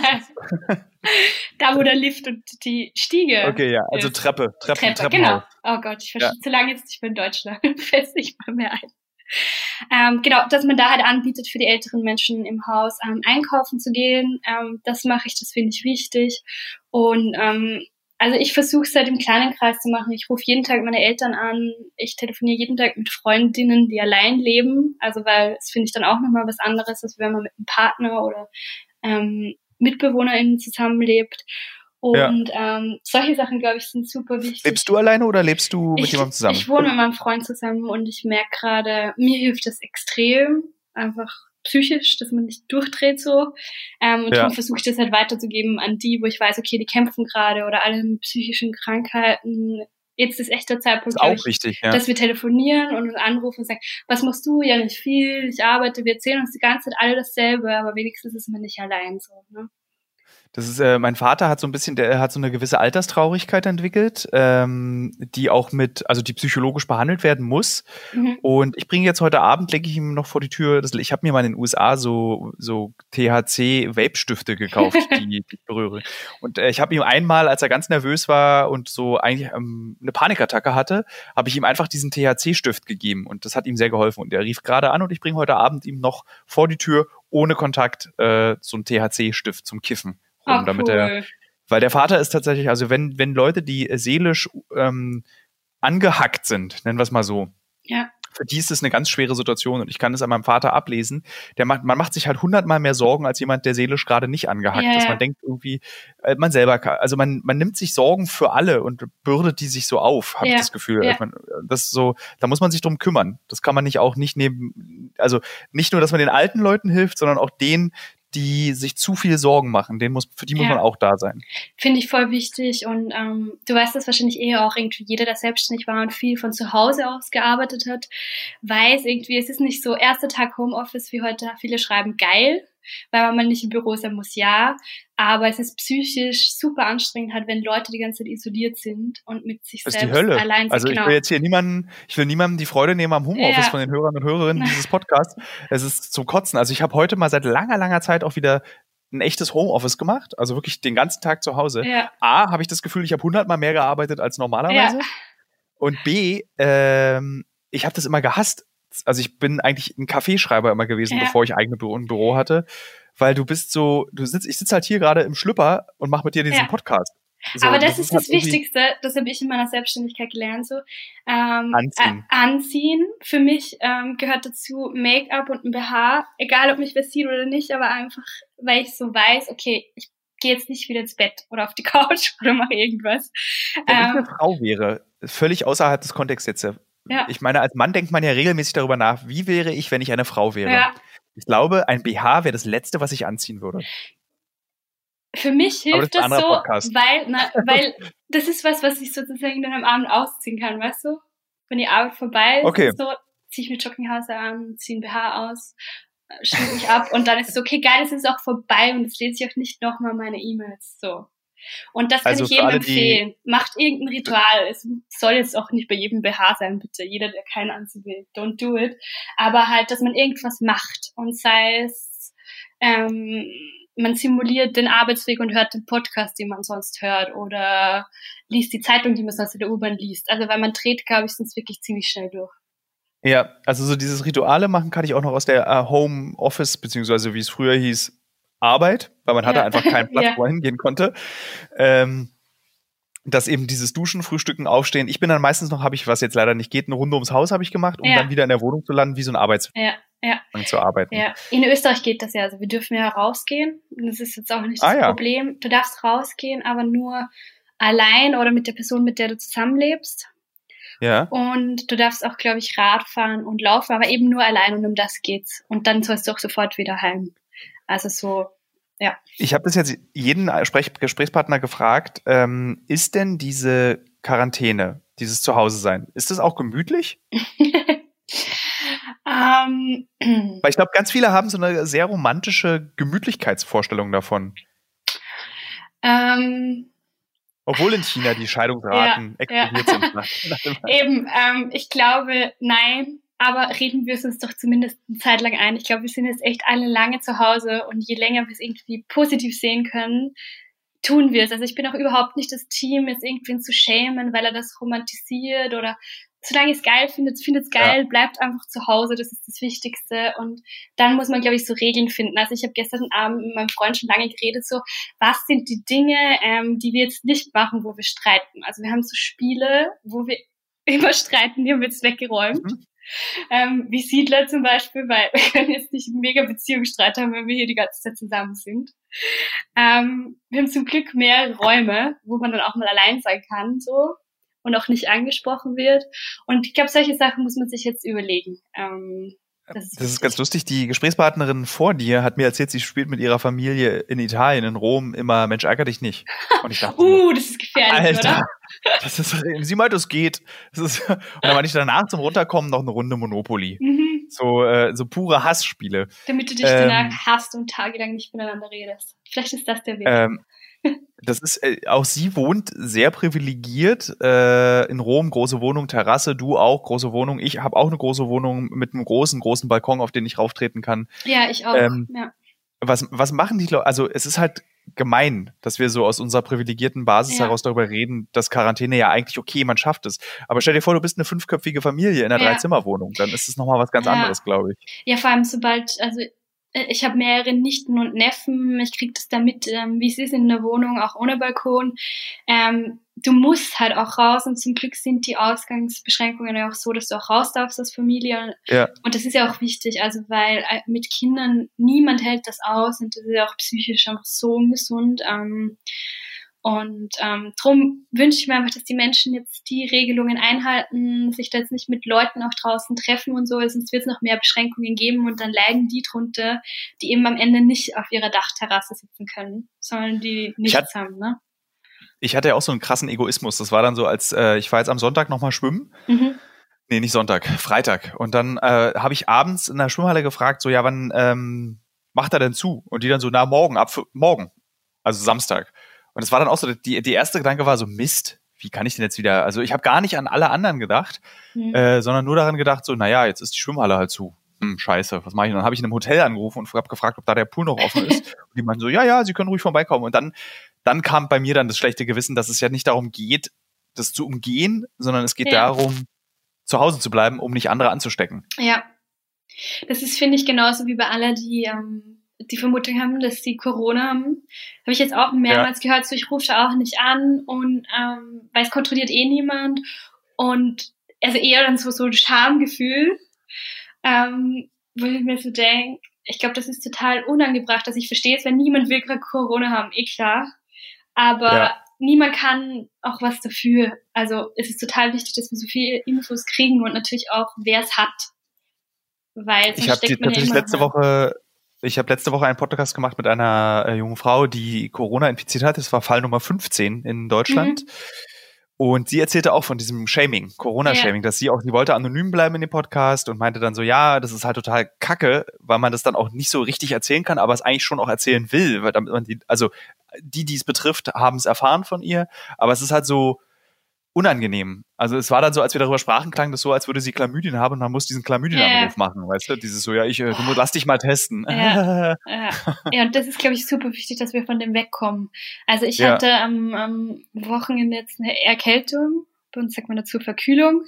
Da, wo der Lift und die Stiege. Okay, ja, also. Treppe, Treppe, Treppe Treppenhaus. Genau. Oh Gott, ich verstehe ja. zu lange jetzt nicht mehr in Deutschland. Fällt nicht mal mehr ein. Ähm, genau, dass man da halt anbietet, für die älteren Menschen im Haus ähm, einkaufen zu gehen. Ähm, das mache ich, das finde ich wichtig. Und ähm, also ich versuche es halt im kleinen Kreis zu machen. Ich rufe jeden Tag meine Eltern an. Ich telefoniere jeden Tag mit Freundinnen, die allein leben. Also weil es finde ich dann auch nochmal was anderes, als wenn man mit einem Partner oder ähm, MitbewohnerInnen zusammenlebt. Und ja. ähm, solche Sachen, glaube ich, sind super wichtig. Lebst du alleine oder lebst du mit ich, jemandem zusammen? Ich wohne mit meinem Freund zusammen und ich merke gerade, mir hilft das extrem, einfach psychisch, dass man nicht durchdreht so. Ähm, und ja. darum versuche ich das halt weiterzugeben an die, wo ich weiß, okay, die kämpfen gerade oder alle mit psychischen Krankheiten. Jetzt ist echt der Zeitpunkt, auch ich, wichtig, ja. dass wir telefonieren und uns anrufen und sagen, was machst du? Ja, nicht viel, ich arbeite, wir erzählen uns die ganze Zeit alle dasselbe, aber wenigstens ist man nicht allein so. Ne? Das ist, äh, mein Vater hat so ein bisschen, der hat so eine gewisse Alterstraurigkeit entwickelt, ähm, die auch mit, also die psychologisch behandelt werden muss. Mhm. Und ich bringe jetzt heute Abend, lege ich ihm noch vor die Tür, das, ich habe mir mal in den USA so, so THC-Vape-Stifte gekauft, die, ich berühre. Und äh, ich habe ihm einmal, als er ganz nervös war und so eigentlich ähm, eine Panikattacke hatte, habe ich ihm einfach diesen THC-Stift gegeben und das hat ihm sehr geholfen. Und er rief gerade an und ich bringe heute Abend ihm noch vor die Tür ohne Kontakt äh, so einen THC-Stift zum Kiffen rum, ah, damit cool. er, weil der Vater ist tatsächlich, also wenn, wenn Leute, die seelisch ähm, angehackt sind, nennen wir es mal so, ja. für die ist es eine ganz schwere Situation und ich kann es an meinem Vater ablesen. Der macht, man macht sich halt hundertmal mehr Sorgen als jemand, der seelisch gerade nicht angehackt ja, ist. Man denkt irgendwie, äh, man selber kann, also man, man nimmt sich Sorgen für alle und bürdet die sich so auf, habe ich das Gefühl. Ja. Man, das so, da muss man sich drum kümmern. Das kann man nicht auch nicht neben, also nicht nur, dass man den alten Leuten hilft, sondern auch denen, die sich zu viel Sorgen machen. Den muss, für die muss ja. man auch da sein. Finde ich voll wichtig. Und ähm, du weißt das wahrscheinlich eher auch irgendwie jeder, der selbstständig war und viel von zu Hause aus gearbeitet hat, weiß irgendwie, es ist nicht so erster Tag Homeoffice wie heute viele schreiben geil, weil man nicht im Büro sein muss, ja. Aber es ist psychisch super anstrengend halt, wenn Leute die ganze Zeit isoliert sind und mit sich das selbst ist die Hölle. allein sind. Also ich genau. will jetzt hier niemanden, ich will niemandem die Freude nehmen am Homeoffice ja. von den Hörern und Hörerinnen dieses Podcasts. Es ist zum Kotzen. Also ich habe heute mal seit langer, langer Zeit auch wieder ein echtes Homeoffice gemacht, also wirklich den ganzen Tag zu Hause. Ja. A, habe ich das Gefühl, ich habe hundertmal mehr gearbeitet als normalerweise. Ja. Und B, ähm, ich habe das immer gehasst. Also ich bin eigentlich ein Kaffeeschreiber immer gewesen, ja. bevor ich eigene Büro, ein Büro hatte weil du bist so, du sitzt, ich sitze halt hier gerade im Schlüpper und mache mit dir diesen ja. Podcast. So, Aber das, das ist das halt Wichtigste, das habe ich in meiner Selbstständigkeit gelernt. So ähm, anziehen. Äh, anziehen. Für mich ähm, gehört dazu Make-up und ein BH, egal ob mich was sieht oder nicht, aber einfach, weil ich so weiß, okay, ich gehe jetzt nicht wieder ins Bett oder auf die Couch oder mache irgendwas. Wenn ähm, ich eine Frau wäre, völlig außerhalb des Kontexts jetzt, ja. ich meine, als Mann denkt man ja regelmäßig darüber nach, wie wäre ich, wenn ich eine Frau wäre. Ja. Ich glaube, ein BH wäre das Letzte, was ich anziehen würde. Für mich hilft das, das so, weil, na, weil das ist was, was ich sozusagen dann am Abend ausziehen kann, weißt du? Wenn die Arbeit vorbei ist, okay. so, ziehe ich mir Jogginghose an, ziehe ein BH aus, äh, schmier mich ab und dann ist es okay, geil, es ist auch vorbei und jetzt lese ich auch nicht nochmal meine E-Mails, so. Und das kann also ich jedem empfehlen. Macht irgendein Ritual. Es soll jetzt auch nicht bei jedem BH sein, bitte. Jeder, der keinen anziehen will, don't do it. Aber halt, dass man irgendwas macht und sei es, ähm, man simuliert den Arbeitsweg und hört den Podcast, den man sonst hört oder liest die Zeitung, die man sonst in der U-Bahn liest. Also weil man dreht, glaube ich, sonst wirklich ziemlich schnell durch. Ja, also so dieses Rituale machen kann ich auch noch aus der uh, Home Office, beziehungsweise wie es früher hieß, Arbeit, weil man ja. hatte einfach keinen Platz, ja. wo man hingehen konnte. Ähm, dass eben dieses Duschen, Frühstücken, Aufstehen. Ich bin dann meistens noch, habe ich, was jetzt leider nicht geht, eine Runde ums Haus habe ich gemacht, um ja. dann wieder in der Wohnung zu landen, wie so ein Arbeitsweg. Ja ja. zu arbeiten. Ja, in Österreich geht das ja. Also wir dürfen ja rausgehen. Das ist jetzt auch nicht das ah, ja. Problem. Du darfst rausgehen, aber nur allein oder mit der Person, mit der du zusammenlebst. Ja. Und du darfst auch, glaube ich, Rad fahren und laufen, aber eben nur allein und um das geht's. Und dann sollst du auch sofort wieder heim. Also so, ja. Ich habe das jetzt jeden Sprech Gesprächspartner gefragt. Ähm, ist denn diese Quarantäne, dieses Zuhause sein, ist das auch gemütlich? Ähm, Weil ich glaube, ganz viele haben so eine sehr romantische Gemütlichkeitsvorstellung davon. Ähm, Obwohl in China die Scheidungsraten ja, explodiert ja. sind. Eben, ähm, ich glaube, nein. Aber reden wir es uns doch zumindest eine Zeit lang ein. Ich glaube, wir sind jetzt echt alle lange zu Hause und je länger wir es irgendwie positiv sehen können, tun wir es. Also ich bin auch überhaupt nicht das Team, jetzt irgendwen zu schämen, weil er das romantisiert oder solange es geil findet, findet es geil, ja. bleibt einfach zu Hause, das ist das Wichtigste. Und dann muss man, glaube ich, so Regeln finden. Also ich habe gestern Abend mit meinem Freund schon lange geredet, so, was sind die Dinge, ähm, die wir jetzt nicht machen, wo wir streiten? Also wir haben so Spiele, wo wir immer streiten, die haben wir jetzt weggeräumt. Mhm. Ähm, wie Siedler zum Beispiel, weil wir können jetzt nicht mega Beziehungsstreit haben, wenn wir hier die ganze Zeit zusammen sind. Ähm, wir haben zum Glück mehrere Räume, wo man dann auch mal allein sein kann, so und auch nicht angesprochen wird. Und ich glaube, solche Sachen muss man sich jetzt überlegen. Ähm, das, das ist ganz lustig. Die Gesprächspartnerin vor dir hat mir erzählt, sie spielt mit ihrer Familie in Italien, in Rom, immer Mensch, ärger dich nicht. Und ich dachte, uh, das ist gefährlich, Alter, oder? Das ist, sie meint, es geht. Das ist, und dann war ich danach zum Runterkommen noch eine Runde Monopoly. Mhm. So, äh, so pure Hassspiele. Damit du dich ähm, danach hasst und tagelang nicht miteinander redest. Vielleicht ist das der Weg. Ähm, das ist, äh, auch sie wohnt sehr privilegiert äh, in Rom, große Wohnung, Terrasse, du auch, große Wohnung. Ich habe auch eine große Wohnung mit einem großen, großen Balkon, auf den ich rauftreten kann. Ja, ich auch. Ähm, ja. Was, was machen die Leute? Also es ist halt gemein, dass wir so aus unserer privilegierten Basis ja. heraus darüber reden, dass Quarantäne ja eigentlich okay, man schafft es. Aber stell dir vor, du bist eine fünfköpfige Familie in einer ja. Dreizimmerwohnung, dann ist es nochmal was ganz ja. anderes, glaube ich. Ja, vor allem sobald, also ich habe mehrere Nichten und Neffen, ich kriege das damit, ähm, wie es ist in der Wohnung, auch ohne Balkon. Ähm, du musst halt auch raus und zum Glück sind die Ausgangsbeschränkungen ja auch so, dass du auch raus darfst als Familie. Ja. Und das ist ja auch wichtig, also weil äh, mit Kindern niemand hält das aus und das ist ja auch psychisch einfach so ungesund. Ähm, und ähm, darum wünsche ich mir einfach, dass die Menschen jetzt die Regelungen einhalten, sich da jetzt nicht mit Leuten auch draußen treffen und so, sonst wird es noch mehr Beschränkungen geben und dann leiden die drunter, die eben am Ende nicht auf ihrer Dachterrasse sitzen können, sondern die nichts haben. Ne? Ich hatte ja auch so einen krassen Egoismus. Das war dann so, als äh, ich war jetzt am Sonntag nochmal schwimmen. Mhm. Nee, nicht Sonntag, Freitag. Und dann äh, habe ich abends in der Schwimmhalle gefragt, so ja, wann ähm, macht er denn zu? Und die dann so, na morgen, ab morgen. Also Samstag. Und es war dann auch so, die, die erste Gedanke war so, Mist, wie kann ich denn jetzt wieder, also ich habe gar nicht an alle anderen gedacht, mhm. äh, sondern nur daran gedacht, so, naja, jetzt ist die Schwimmhalle halt zu. Hm, scheiße, was mache ich? Und dann habe ich in einem Hotel angerufen und habe gefragt, ob da der Pool noch offen ist. und die meinten so, ja, ja, Sie können ruhig vorbeikommen. Und dann, dann kam bei mir dann das schlechte Gewissen, dass es ja nicht darum geht, das zu umgehen, sondern es geht ja. darum, zu Hause zu bleiben, um nicht andere anzustecken. Ja. Das ist, finde ich, genauso wie bei aller, die ähm, die Vermutung haben, dass sie Corona haben. Habe ich jetzt auch mehrmals ja. gehört, so ich rufe da auch nicht an und ähm, weil es kontrolliert eh niemand und also eher dann so, so ein Schamgefühl, ähm, wo ich mir so denke, ich glaube, das ist total unangebracht, dass ich verstehe es, wenn niemand will gerade Corona haben, eh klar. Aber ja. niemand kann auch was dafür. Also es ist total wichtig, dass wir so viele Infos kriegen und natürlich auch, wer es hat. Weil ich habe tatsächlich ja letzte Woche ich habe letzte Woche einen Podcast gemacht mit einer äh, jungen Frau, die Corona infiziert hat. Das war Fall Nummer 15 in Deutschland. Mhm. Und sie erzählte auch von diesem Shaming, Corona-Shaming, ja. dass sie auch, sie wollte anonym bleiben in dem Podcast und meinte dann so, ja, das ist halt total kacke, weil man das dann auch nicht so richtig erzählen kann, aber es eigentlich schon auch erzählen will, weil damit man die, also die, die es betrifft, haben es erfahren von ihr, aber es ist halt so, unangenehm. Also es war dann so, als wir darüber sprachen, klang das so, als würde sie Chlamydien haben und man muss diesen Chlamydien-Anruf ja. machen, weißt du? Dieses so, ja, ich, äh, du lass dich mal testen. Ja, ja. ja und das ist, glaube ich, super wichtig, dass wir von dem wegkommen. Also ich ja. hatte am, am Wochenende jetzt eine Erkältung, bei uns sagt man dazu Verkühlung.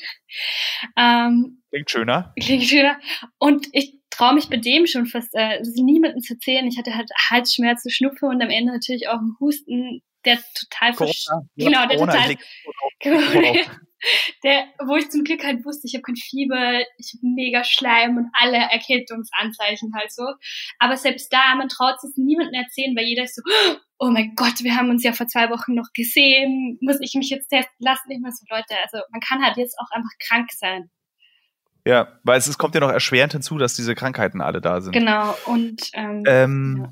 Ähm, klingt schöner. Klingt schöner. Und ich traue mich bei dem schon fast, äh, niemandem zu erzählen. Ich hatte halt Halsschmerzen, Schnupfe und am Ende natürlich auch einen Husten, der total Corona, genau, der Corona, total der, wo ich zum Glück halt wusste, ich habe kein Fieber, ich habe mega Schleim und alle Erkältungsanzeichen halt so. Aber selbst da, man traut es niemandem erzählen, weil jeder ist so, oh mein Gott, wir haben uns ja vor zwei Wochen noch gesehen, muss ich mich jetzt testen lassen? Ich meine so, Leute, also man kann halt jetzt auch einfach krank sein. Ja, weil es, es kommt ja noch erschwerend hinzu, dass diese Krankheiten alle da sind. Genau, und ähm, ähm ja.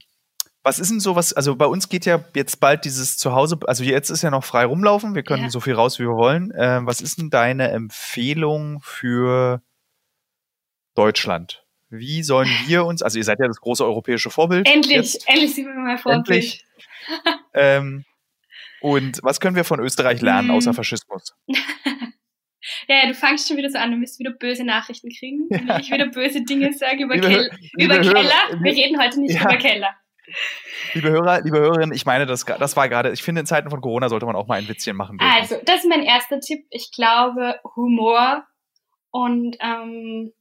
Was ist denn so was, also bei uns geht ja jetzt bald dieses Zuhause, also jetzt ist ja noch frei rumlaufen, wir können ja. so viel raus, wie wir wollen. Ähm, was ist denn deine Empfehlung für Deutschland? Wie sollen wir uns, also ihr seid ja das große europäische Vorbild. Endlich, jetzt. endlich sind wir mal Vorbild. Endlich. ähm, und was können wir von Österreich lernen, hm. außer Faschismus? Ja, du fangst schon wieder so an, du wirst wieder böse Nachrichten kriegen, wenn ja. ich wieder böse Dinge sage über, Kel über Keller. Wir reden heute nicht ja. über Keller. Liebe Hörer, liebe Hörerinnen, ich meine, das, das war gerade, ich finde, in Zeiten von Corona sollte man auch mal ein Witzchen machen. Dürfen. Also, das ist mein erster Tipp. Ich glaube, Humor und ähm,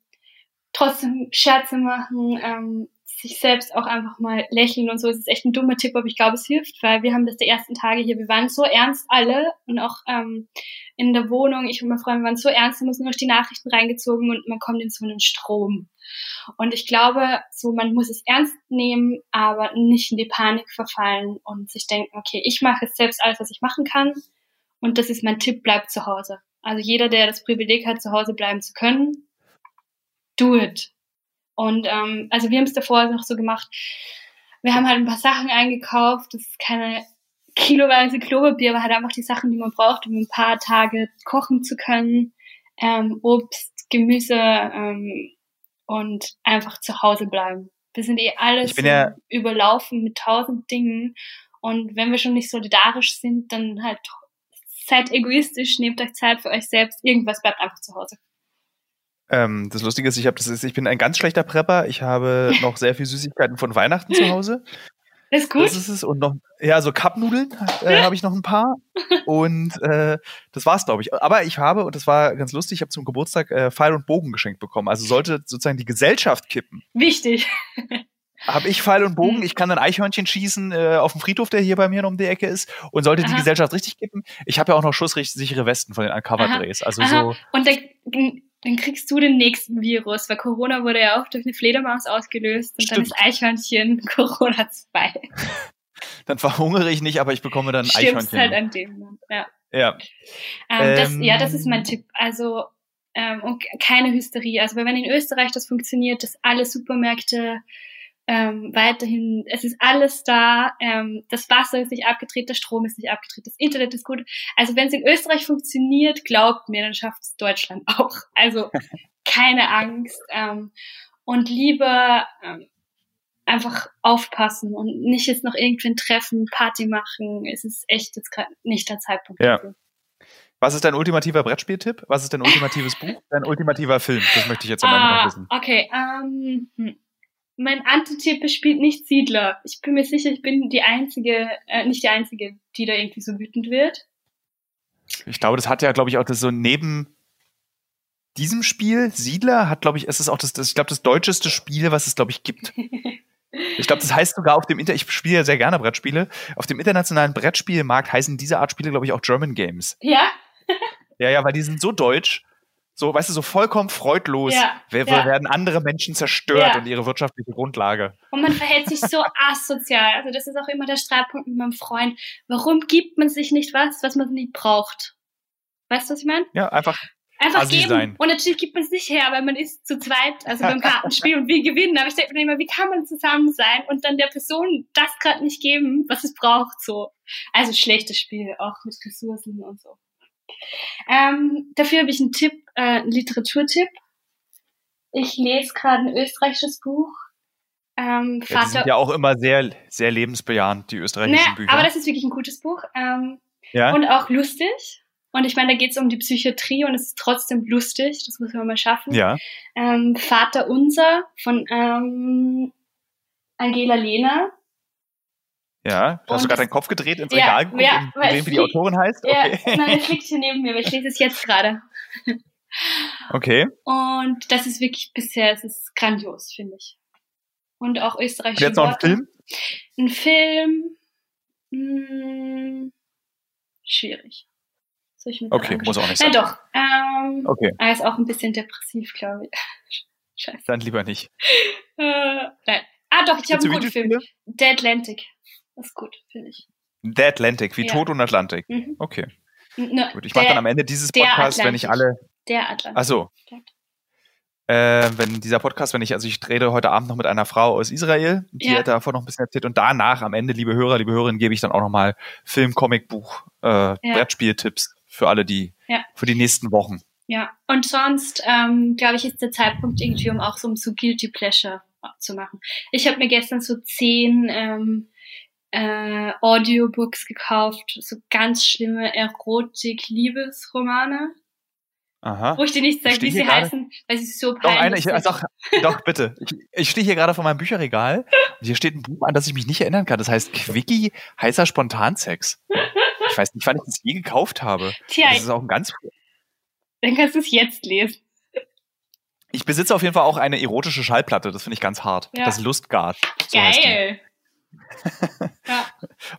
trotzdem Scherze machen, ähm, sich selbst auch einfach mal lächeln und so. Es ist echt ein dummer Tipp, aber ich glaube, es hilft, weil wir haben das die ersten Tage hier, wir waren so ernst alle und auch ähm, in der Wohnung, ich und meine Freunde waren so ernst, da mussten noch die Nachrichten reingezogen und man kommt in so einen Strom. Und ich glaube, so man muss es ernst nehmen, aber nicht in die Panik verfallen und sich denken, okay, ich mache jetzt selbst alles, was ich machen kann. Und das ist mein Tipp, bleibt zu Hause. Also jeder, der das Privileg hat, zu Hause bleiben zu können, do it. Und ähm, also wir haben es davor noch so gemacht, wir haben halt ein paar Sachen eingekauft, das ist keine kiloweise Klopapier, aber halt einfach die Sachen, die man braucht, um ein paar Tage kochen zu können. Ähm, Obst, Gemüse ähm, und einfach zu Hause bleiben. Wir sind eh alles ja überlaufen mit tausend Dingen. Und wenn wir schon nicht solidarisch sind, dann halt seid egoistisch, nehmt euch Zeit für euch selbst. Irgendwas bleibt einfach zu Hause. Ähm, das Lustige ist, ich habe das ist, ich bin ein ganz schlechter Prepper. Ich habe noch sehr viel Süßigkeiten von Weihnachten zu Hause. Ist gut. Das ist es. Und noch, ja, so Cupnudeln äh, habe ich noch ein paar. Und äh, das war's, glaube ich. Aber ich habe, und das war ganz lustig, ich habe zum Geburtstag äh, Pfeil und Bogen geschenkt bekommen. Also sollte sozusagen die Gesellschaft kippen. Wichtig. Habe ich Pfeil und Bogen, mhm. ich kann ein Eichhörnchen schießen äh, auf dem Friedhof, der hier bei mir um die Ecke ist. Und sollte Aha. die Gesellschaft richtig kippen, ich habe ja auch noch schusssichere Westen von den Uncover-Drehs. Also Aha. so. Und der, dann kriegst du den nächsten Virus, weil Corona wurde ja auch durch eine Fledermaus ausgelöst und Stimmt. dann ist Eichhörnchen Corona 2. dann verhungere ich nicht, aber ich bekomme dann Stirbst Eichhörnchen. halt an dem ja. Ja. Ähm, das, ja, das ist mein Tipp. Also ähm, und keine Hysterie. Also wenn in Österreich das funktioniert, dass alle Supermärkte ähm, weiterhin, es ist alles da, ähm, das Wasser ist nicht abgedreht, der Strom ist nicht abgedreht, das Internet ist gut. Also wenn es in Österreich funktioniert, glaubt mir, dann schafft es Deutschland auch. Also keine Angst ähm, und lieber ähm, einfach aufpassen und nicht jetzt noch irgendwen treffen, Party machen. Es ist echt jetzt gerade nicht der Zeitpunkt ja. dafür. Was ist dein ultimativer Brettspieltipp? Was ist dein ultimatives Buch? Dein ultimativer Film? Das möchte ich jetzt am Ende ah, noch wissen. Okay, ähm, hm mein Antitipp spielt nicht Siedler. Ich bin mir sicher, ich bin die einzige, äh, nicht die einzige, die da irgendwie so wütend wird. Ich glaube, das hat ja, glaube ich, auch das so neben diesem Spiel, Siedler, hat, glaube ich, es ist auch das, das ich glaube, das deutscheste Spiel, was es, glaube ich, gibt. Ich glaube, das heißt sogar auf dem Inter, ich spiele ja sehr gerne Brettspiele. Auf dem internationalen Brettspielmarkt heißen diese Art Spiele, glaube ich, auch German Games. Ja? ja, ja, weil die sind so deutsch so, weißt du, so vollkommen freudlos Ja, wer- ja. werden andere Menschen zerstört Ja. und ihre wirtschaftliche Grundlage. Und man verhält sich so asozial. Also das ist auch immer der Streitpunkt mit meinem Freund. Warum gibt man sich nicht was, was man nicht braucht? Weißt du, was ich meine? Ja, einfach Einfach Assi geben. sein. Und natürlich gibt man es nicht her, weil man ist zu zweit, also beim Kartenspiel und wir gewinnen. Aber ich denke mir immer, wie kann man zusammen sein und dann der Person das gerade nicht geben, was es braucht, so. Also schlechtes Spiel, auch mit Ressourcen und so. Ähm, dafür habe ich einen Tipp, äh, einen Literaturtipp. Ich lese gerade ein österreichisches Buch. Ähm, Ja, die sind ja auch immer sehr, sehr lebensbejahend, die österreichischen naja, Bücher. aber das ist wirklich ein gutes Buch. Ähm, ja? und auch lustig. Und ich meine, da geht es um die Psychiatrie und es ist trotzdem lustig. Das muss man mal schaffen. ja. Ähm, Vater Unser von ähm, Angela Lehner. Ja. Hast Und du gerade das- deinen Kopf gedreht ins Ja, Regal geguckt ja, und gesehen, es wie die Autorin heißt? Okay. Ja, nein, es liegt hier neben mir, aber ich lese es jetzt gerade. okay. Und das ist wirklich bisher, es ist grandios, finde ich. Und auch Und österreichische jetzt noch ein. Film? Ein Film. Mh, schwierig. Soll ich mir Okay, muss auch nicht sein. Ja, doch. Ähm, Okay, Er ist auch ein bisschen depressiv, glaube ich. Scheiße. dann lieber nicht. Äh, nein. Ah, doch, ich habe einen guten Film. The Atlantic. Das ist gut, finde ich. The Atlantic, wie Ja. Tod und Atlantik. Mhm. Okay, Ne, gut. Ich mache der, dann am Ende dieses der Podcasts, wenn ich alle. Der Atlantik. Ach so. Äh, wenn dieser Podcast, wenn ich, also ich rede heute Abend noch mit einer Frau aus Israel, die Ja. hat davon noch ein bisschen erzählt und danach am Ende, liebe Hörer, liebe Hörerinnen, gebe ich dann auch nochmal Film, Comic, Buch, äh, Brettspieltipps für alle, die, Ja. für die nächsten Wochen. Ja, und sonst, ähm, glaube ich, ist der Zeitpunkt irgendwie, um auch so, um so Guilty Pleasure zu machen. Ich habe mir gestern so zehn ähm, äh, Audiobooks gekauft, so ganz schlimme Erotik-Liebesromane, Aha. wo ich dir nicht sage, wie sie heißen, weil sie so Doch, eine, peinlich ich, sind. doch, doch, bitte. Ich, ich stehe hier gerade vor meinem Bücherregal und hier steht ein Buch an, das ich mich nicht erinnern kann. Das heißt Quickie, heißer Spontansex. Ich weiß nicht, wann ich das je gekauft habe. Tja, Das ist auch ein ganz. dann kannst du es jetzt lesen. Ich besitze auf jeden Fall auch eine erotische Schallplatte, das finde ich ganz hart. Ja. Das Lustgard. So. Geil. Ja,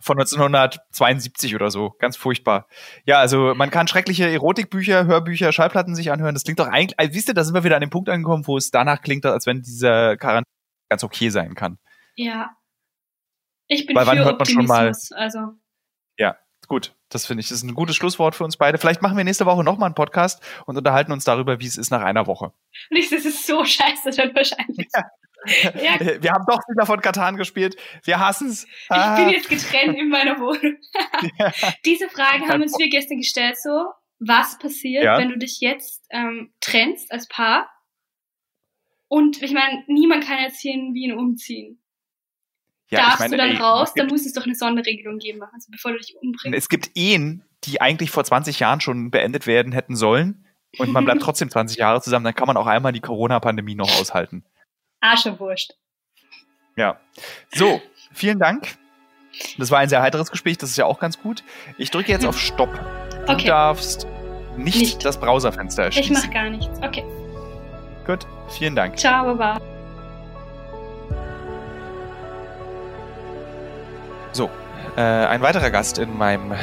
Von 1972 oder so. Ganz furchtbar. Ja, also man kann schreckliche Erotikbücher, Hörbücher, Schallplatten sich anhören. Das klingt doch eigentlich, also, wisst ihr, da sind wir wieder an dem Punkt angekommen, wo es danach klingt, als wenn dieser Quarantäne ganz okay sein kann. ja. Ich bin Weil wann hört man schon mal-. Also, Gut, das finde ich, das ist ein gutes Schlusswort für uns beide. Vielleicht machen wir nächste Woche nochmal einen Podcast und unterhalten uns darüber, wie es ist nach einer Woche. nicht, das ist so scheiße dann wahrscheinlich. Ja. Wir haben doch wieder von Katan gespielt. Wir hassen es. Ich bin jetzt getrennt in meiner Wohnung. Ja. Diese Frage haben uns wir gestern gestellt, so, was passiert, Ja. wenn du dich jetzt ähm, trennst als Paar? Und ich meine, niemand kann jetzt hier in Wien umziehen. Darfst du dann ey, raus, dann muss es doch eine Sonderregelung geben, also bevor du dich umbringst. es gibt Ehen, die eigentlich vor 20 Jahren schon beendet werden hätten sollen. Und man bleibt trotzdem 20 Jahre zusammen, dann kann man auch einmal die Corona-Pandemie noch aushalten. Aschewurscht. Ja. So, vielen Dank. Das war ein sehr heiteres Gespräch, das ist ja auch ganz gut. Ich drücke jetzt auf Stopp. Du Okay. darfst nicht, Nicht. das Browserfenster Ich erschließen. mach gar nichts. Okay. Gut, vielen Dank. Ciao, baba. So, äh, ein weiterer Gast in meinem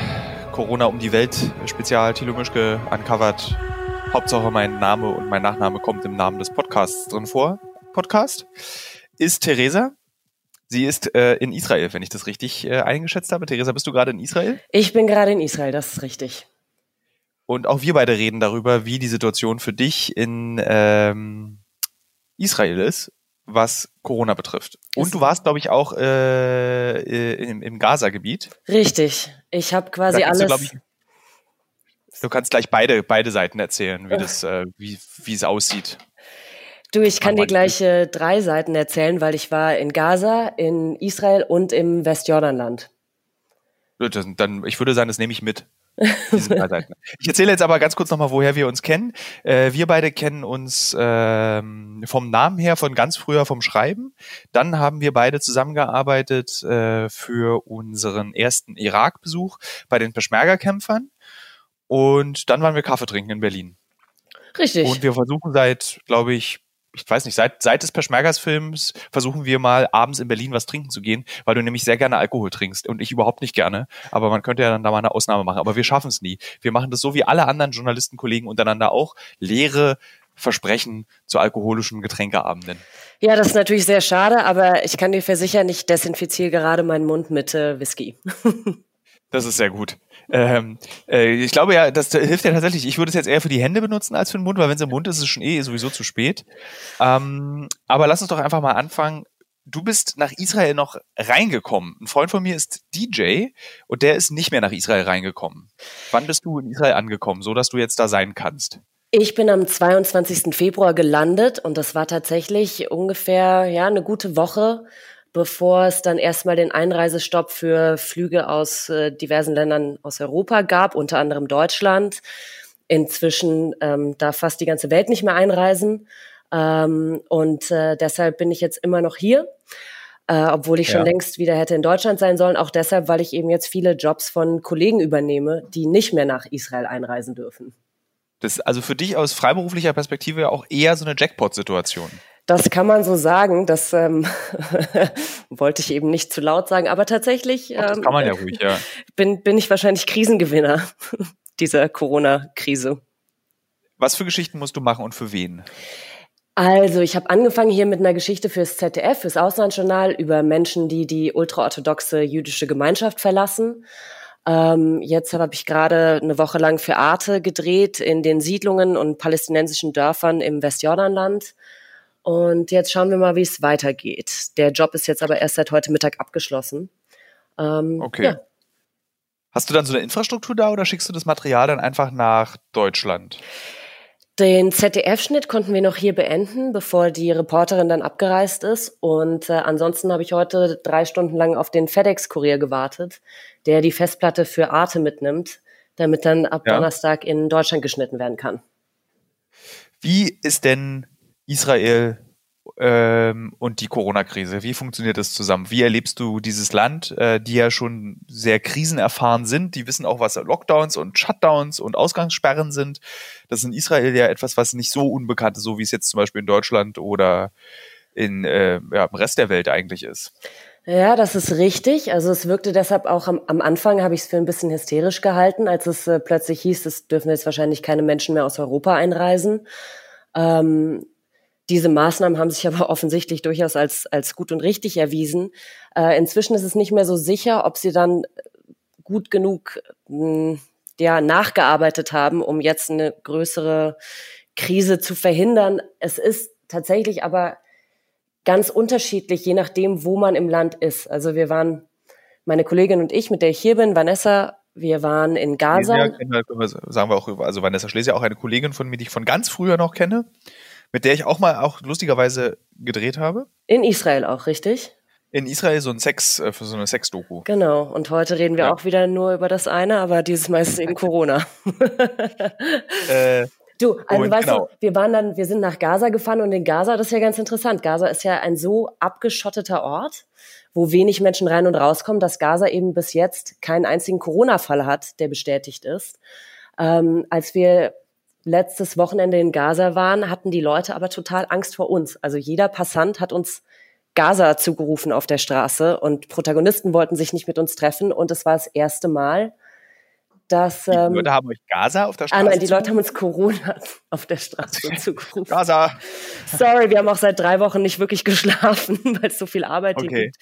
Corona um die Welt Spezial Thilo Mischke uncovered. Hauptsache mein Name und mein Nachname kommt im Namen des Podcasts drin vor. Podcast ist Theresa. Sie ist äh, in Israel, wenn ich das richtig äh, eingeschätzt habe. Theresa, bist du gerade in Israel? Ich bin gerade in Israel, das ist richtig. Und auch wir beide reden darüber, wie die Situation für dich in ähm, Israel ist, was Corona betrifft. Und Ist- du warst, glaube ich, auch äh, äh, im, im Gaza-Gebiet. Richtig. Ich habe quasi alles. Du, ich, du kannst gleich beide, beide Seiten erzählen, wie, das, äh, wie, wie es aussieht. Du, ich kann dir gleich äh, drei Seiten erzählen, weil ich war in Gaza, in Israel und im Westjordanland. Das- Dann, ich würde sagen, das nehme ich mit. Ich erzähle jetzt aber ganz kurz nochmal, woher wir uns kennen. Äh, wir beide kennen uns ähm, vom Namen her von ganz früher vom Schreiben. Dann haben wir beide zusammengearbeitet äh, für unseren ersten Irak-Besuch bei den Peschmerga-Kämpfern. Und dann waren wir Kaffee trinken in Berlin. Richtig. Und wir versuchen seit, glaube ich, ich weiß nicht, seit, seit des Peschmergas-Films versuchen wir mal abends in Berlin was trinken zu gehen, weil du nämlich sehr gerne Alkohol trinkst und ich überhaupt nicht gerne. Aber man könnte ja dann da mal eine Ausnahme machen. Aber wir schaffen es nie. Wir machen das so wie alle anderen Journalistenkollegen untereinander auch. Leere Versprechen zu alkoholischen Getränkeabenden. Ja, das ist natürlich sehr schade, aber ich kann dir versichern, ich desinfiziere gerade meinen Mund mit äh, Whisky. das ist sehr gut. Ähm, äh, ich glaube ja, das hilft ja tatsächlich. Ich würde es jetzt eher für die Hände benutzen als für den Mund, weil wenn es im Mund ist, ist es schon eh sowieso zu spät. Ähm, aber lass uns doch einfach mal anfangen. Du bist nach Israel noch reingekommen. Ein Freund von mir ist DJ und der ist nicht mehr nach Israel reingekommen. Wann bist du in Israel angekommen, so dass du jetzt da sein kannst? Ich bin am 22. Februar gelandet und das war tatsächlich ungefähr ja eine gute Woche, bevor es dann erstmal den Einreisestopp für Flüge aus äh, diversen Ländern aus Europa gab, unter anderem Deutschland. Inzwischen ähm, darf fast die ganze Welt nicht mehr einreisen ähm, und äh, deshalb bin ich jetzt immer noch hier. Äh, obwohl ich schon ja. längst wieder hätte in Deutschland sein sollen, auch deshalb, weil ich eben jetzt viele Jobs von Kollegen übernehme, die nicht mehr nach Israel einreisen dürfen. Das ist also für dich aus freiberuflicher Perspektive ja auch eher so eine Jackpot-Situation. Das kann man so sagen. Das ähm, wollte ich eben nicht zu laut sagen, aber tatsächlich Ach, das kann man ja ruhig, ja. Bin, bin ich wahrscheinlich Krisengewinner dieser Corona-Krise. Was für Geschichten musst du machen und für wen? Also, ich habe angefangen hier mit einer Geschichte fürs ZDF, fürs Auslandsjournal über Menschen, die die ultraorthodoxe jüdische Gemeinschaft verlassen. Ähm, jetzt habe ich gerade eine Woche lang für Arte gedreht in den Siedlungen und palästinensischen Dörfern im Westjordanland. Und jetzt schauen wir mal, wie es weitergeht. Der Job ist jetzt aber erst seit heute Mittag abgeschlossen. Ähm, okay. Ja. Hast du dann so eine Infrastruktur da oder schickst du das Material dann einfach nach Deutschland? Den ZDF-Schnitt konnten wir noch hier beenden, bevor die Reporterin dann abgereist ist. Und äh, ansonsten habe ich heute drei Stunden lang auf den FedEx-Kurier gewartet, der die Festplatte für Arte mitnimmt, damit dann ab ja. Donnerstag in Deutschland geschnitten werden kann. Wie ist denn Israel ähm, und die Corona-Krise. Wie funktioniert das zusammen? Wie erlebst du dieses Land, äh, die ja schon sehr krisenerfahren sind? Die wissen auch, was Lockdowns und Shutdowns und Ausgangssperren sind. Das ist in Israel ja etwas, was nicht so unbekannt ist, so wie es jetzt zum Beispiel in Deutschland oder in, äh, ja, im Rest der Welt eigentlich ist. Ja, das ist richtig. Also es wirkte deshalb auch am, am Anfang, habe ich es für ein bisschen hysterisch gehalten, als es äh, plötzlich hieß, es dürfen jetzt wahrscheinlich keine Menschen mehr aus Europa einreisen. Ähm, diese Maßnahmen haben sich aber offensichtlich durchaus als, als gut und richtig erwiesen. Äh, inzwischen ist es nicht mehr so sicher, ob sie dann gut genug mh, hm, ja, nachgearbeitet haben, um jetzt eine größere Krise zu verhindern. Es ist tatsächlich aber ganz unterschiedlich, je nachdem, wo man im Land ist. Also wir waren, meine Kollegin und ich, mit der ich hier bin, Vanessa, wir waren in Gaza. Ja, sagen wir auch, also Vanessa Schlesier, auch eine Kollegin von mir, die ich von ganz früher noch kenne mit der ich auch mal auch lustigerweise gedreht habe. In Israel auch, richtig? In Israel so ein Sex, äh, für so eine Sex-Doku. Genau. Und heute reden wir ja. auch wieder nur über das eine, aber dieses Mal ist es eben Corona. äh, du, also weißt genau. du, wir waren dann, wir sind nach Gaza gefahren und in Gaza, das ist ja ganz interessant. Gaza ist ja ein so abgeschotteter Ort, wo wenig Menschen rein und rauskommen, dass Gaza eben bis jetzt keinen einzigen Corona-Fall hat, der bestätigt ist. Ähm, als wir letztes Wochenende in Gaza waren, hatten die Leute aber total Angst vor uns. Also jeder Passant hat uns Gaza zugerufen auf der Straße und Protagonisten wollten sich nicht mit uns treffen und es war das erste Mal, dass die ähm, Leute haben euch Gaza auf der Straße. Ah nein, die Leute haben uns Corona auf der Straße zugerufen. Gaza. Sorry, wir haben auch seit drei Wochen nicht wirklich geschlafen, weil es so viel Arbeit okay. gibt.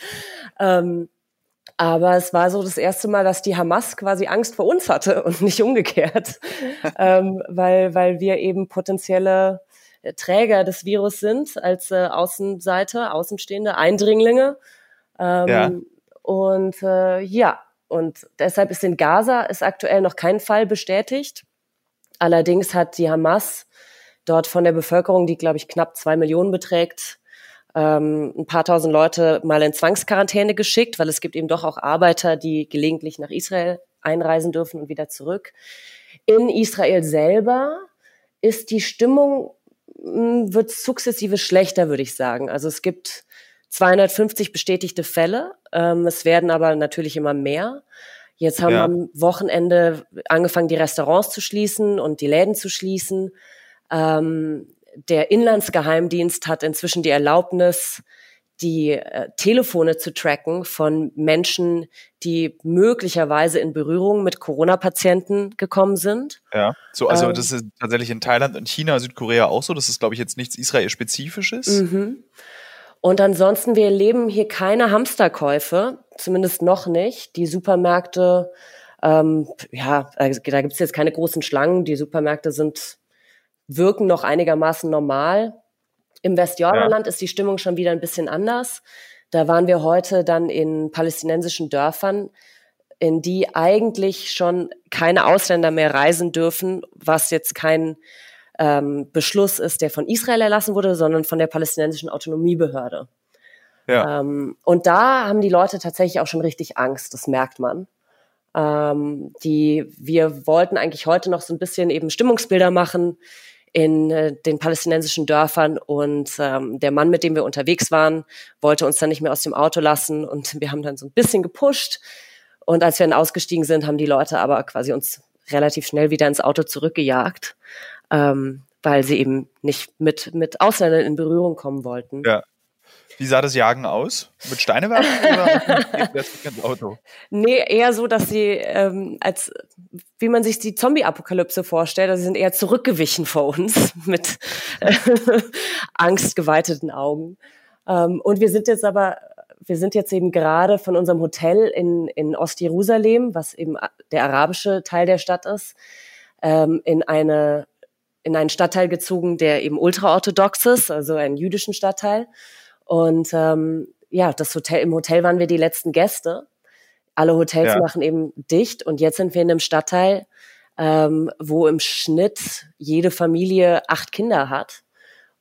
Ähm, aber es war so das erste Mal, dass die Hamas quasi Angst vor uns hatte und nicht umgekehrt, ähm, weil, weil wir eben potenzielle äh, Träger des Virus sind als äh, Außenseite, Außenstehende, Eindringlinge. Ähm, ja. Und äh, ja, und deshalb ist in Gaza ist aktuell noch kein Fall bestätigt. Allerdings hat die Hamas dort von der Bevölkerung, die glaube ich knapp zwei Millionen beträgt, ähm, ein paar tausend Leute mal in Zwangsquarantäne geschickt, weil es gibt eben doch auch Arbeiter, die gelegentlich nach Israel einreisen dürfen und wieder zurück. In Israel selber ist die Stimmung, hm, wird sukzessive schlechter, würde ich sagen. Also es gibt 250 bestätigte Fälle. Ähm, es werden aber natürlich immer mehr. Jetzt haben ja. am Wochenende angefangen, die Restaurants zu schließen und die Läden zu schließen. Ähm, der Inlandsgeheimdienst hat inzwischen die Erlaubnis, die äh, Telefone zu tracken von Menschen, die möglicherweise in Berührung mit Corona-Patienten gekommen sind. Ja, so, also ähm, das ist tatsächlich in Thailand und China, Südkorea auch so. Das ist, glaube ich, jetzt nichts Israel-spezifisches. Mhm. Und ansonsten, wir erleben hier keine Hamsterkäufe, zumindest noch nicht. Die Supermärkte, ähm, ja, also da gibt es jetzt keine großen Schlangen. Die Supermärkte sind, wirken noch einigermaßen normal. Im Westjordanland ja. ist die Stimmung schon wieder ein bisschen anders. Da waren wir heute dann in palästinensischen Dörfern, in die eigentlich schon keine Ausländer mehr reisen dürfen, was jetzt kein ähm, Beschluss ist, der von Israel erlassen wurde, sondern von der palästinensischen Autonomiebehörde. Ja. Ähm, und da haben die Leute tatsächlich auch schon richtig Angst, das merkt man. Ähm, die, wir wollten eigentlich heute noch so ein bisschen eben Stimmungsbilder machen, in äh, den palästinensischen Dörfern und ähm, der Mann, mit dem wir unterwegs waren, wollte uns dann nicht mehr aus dem Auto lassen und wir haben dann so ein bisschen gepusht und als wir dann ausgestiegen sind, haben die Leute aber quasi uns relativ schnell wieder ins Auto zurückgejagt, ähm, weil sie eben nicht mit, mit Ausländern in Berührung kommen wollten. Ja. Wie sah das Jagen aus? Mit Steine werfen oder Auto? Nee, eher so, dass sie ähm, als wie man sich die Zombie-Apokalypse vorstellt, also sie sind eher zurückgewichen vor uns mit äh, angstgeweiteten Augen. Ähm, und wir sind jetzt aber, wir sind jetzt eben gerade von unserem Hotel in, in Ostjerusalem, was eben der arabische Teil der Stadt ist, ähm, in eine in einen Stadtteil gezogen, der eben ultraorthodox ist, also einen jüdischen Stadtteil. Und ähm, ja, das Hotel, im Hotel waren wir die letzten Gäste. Alle Hotels ja. machen eben dicht und jetzt sind wir in einem Stadtteil, ähm, wo im Schnitt jede Familie acht Kinder hat.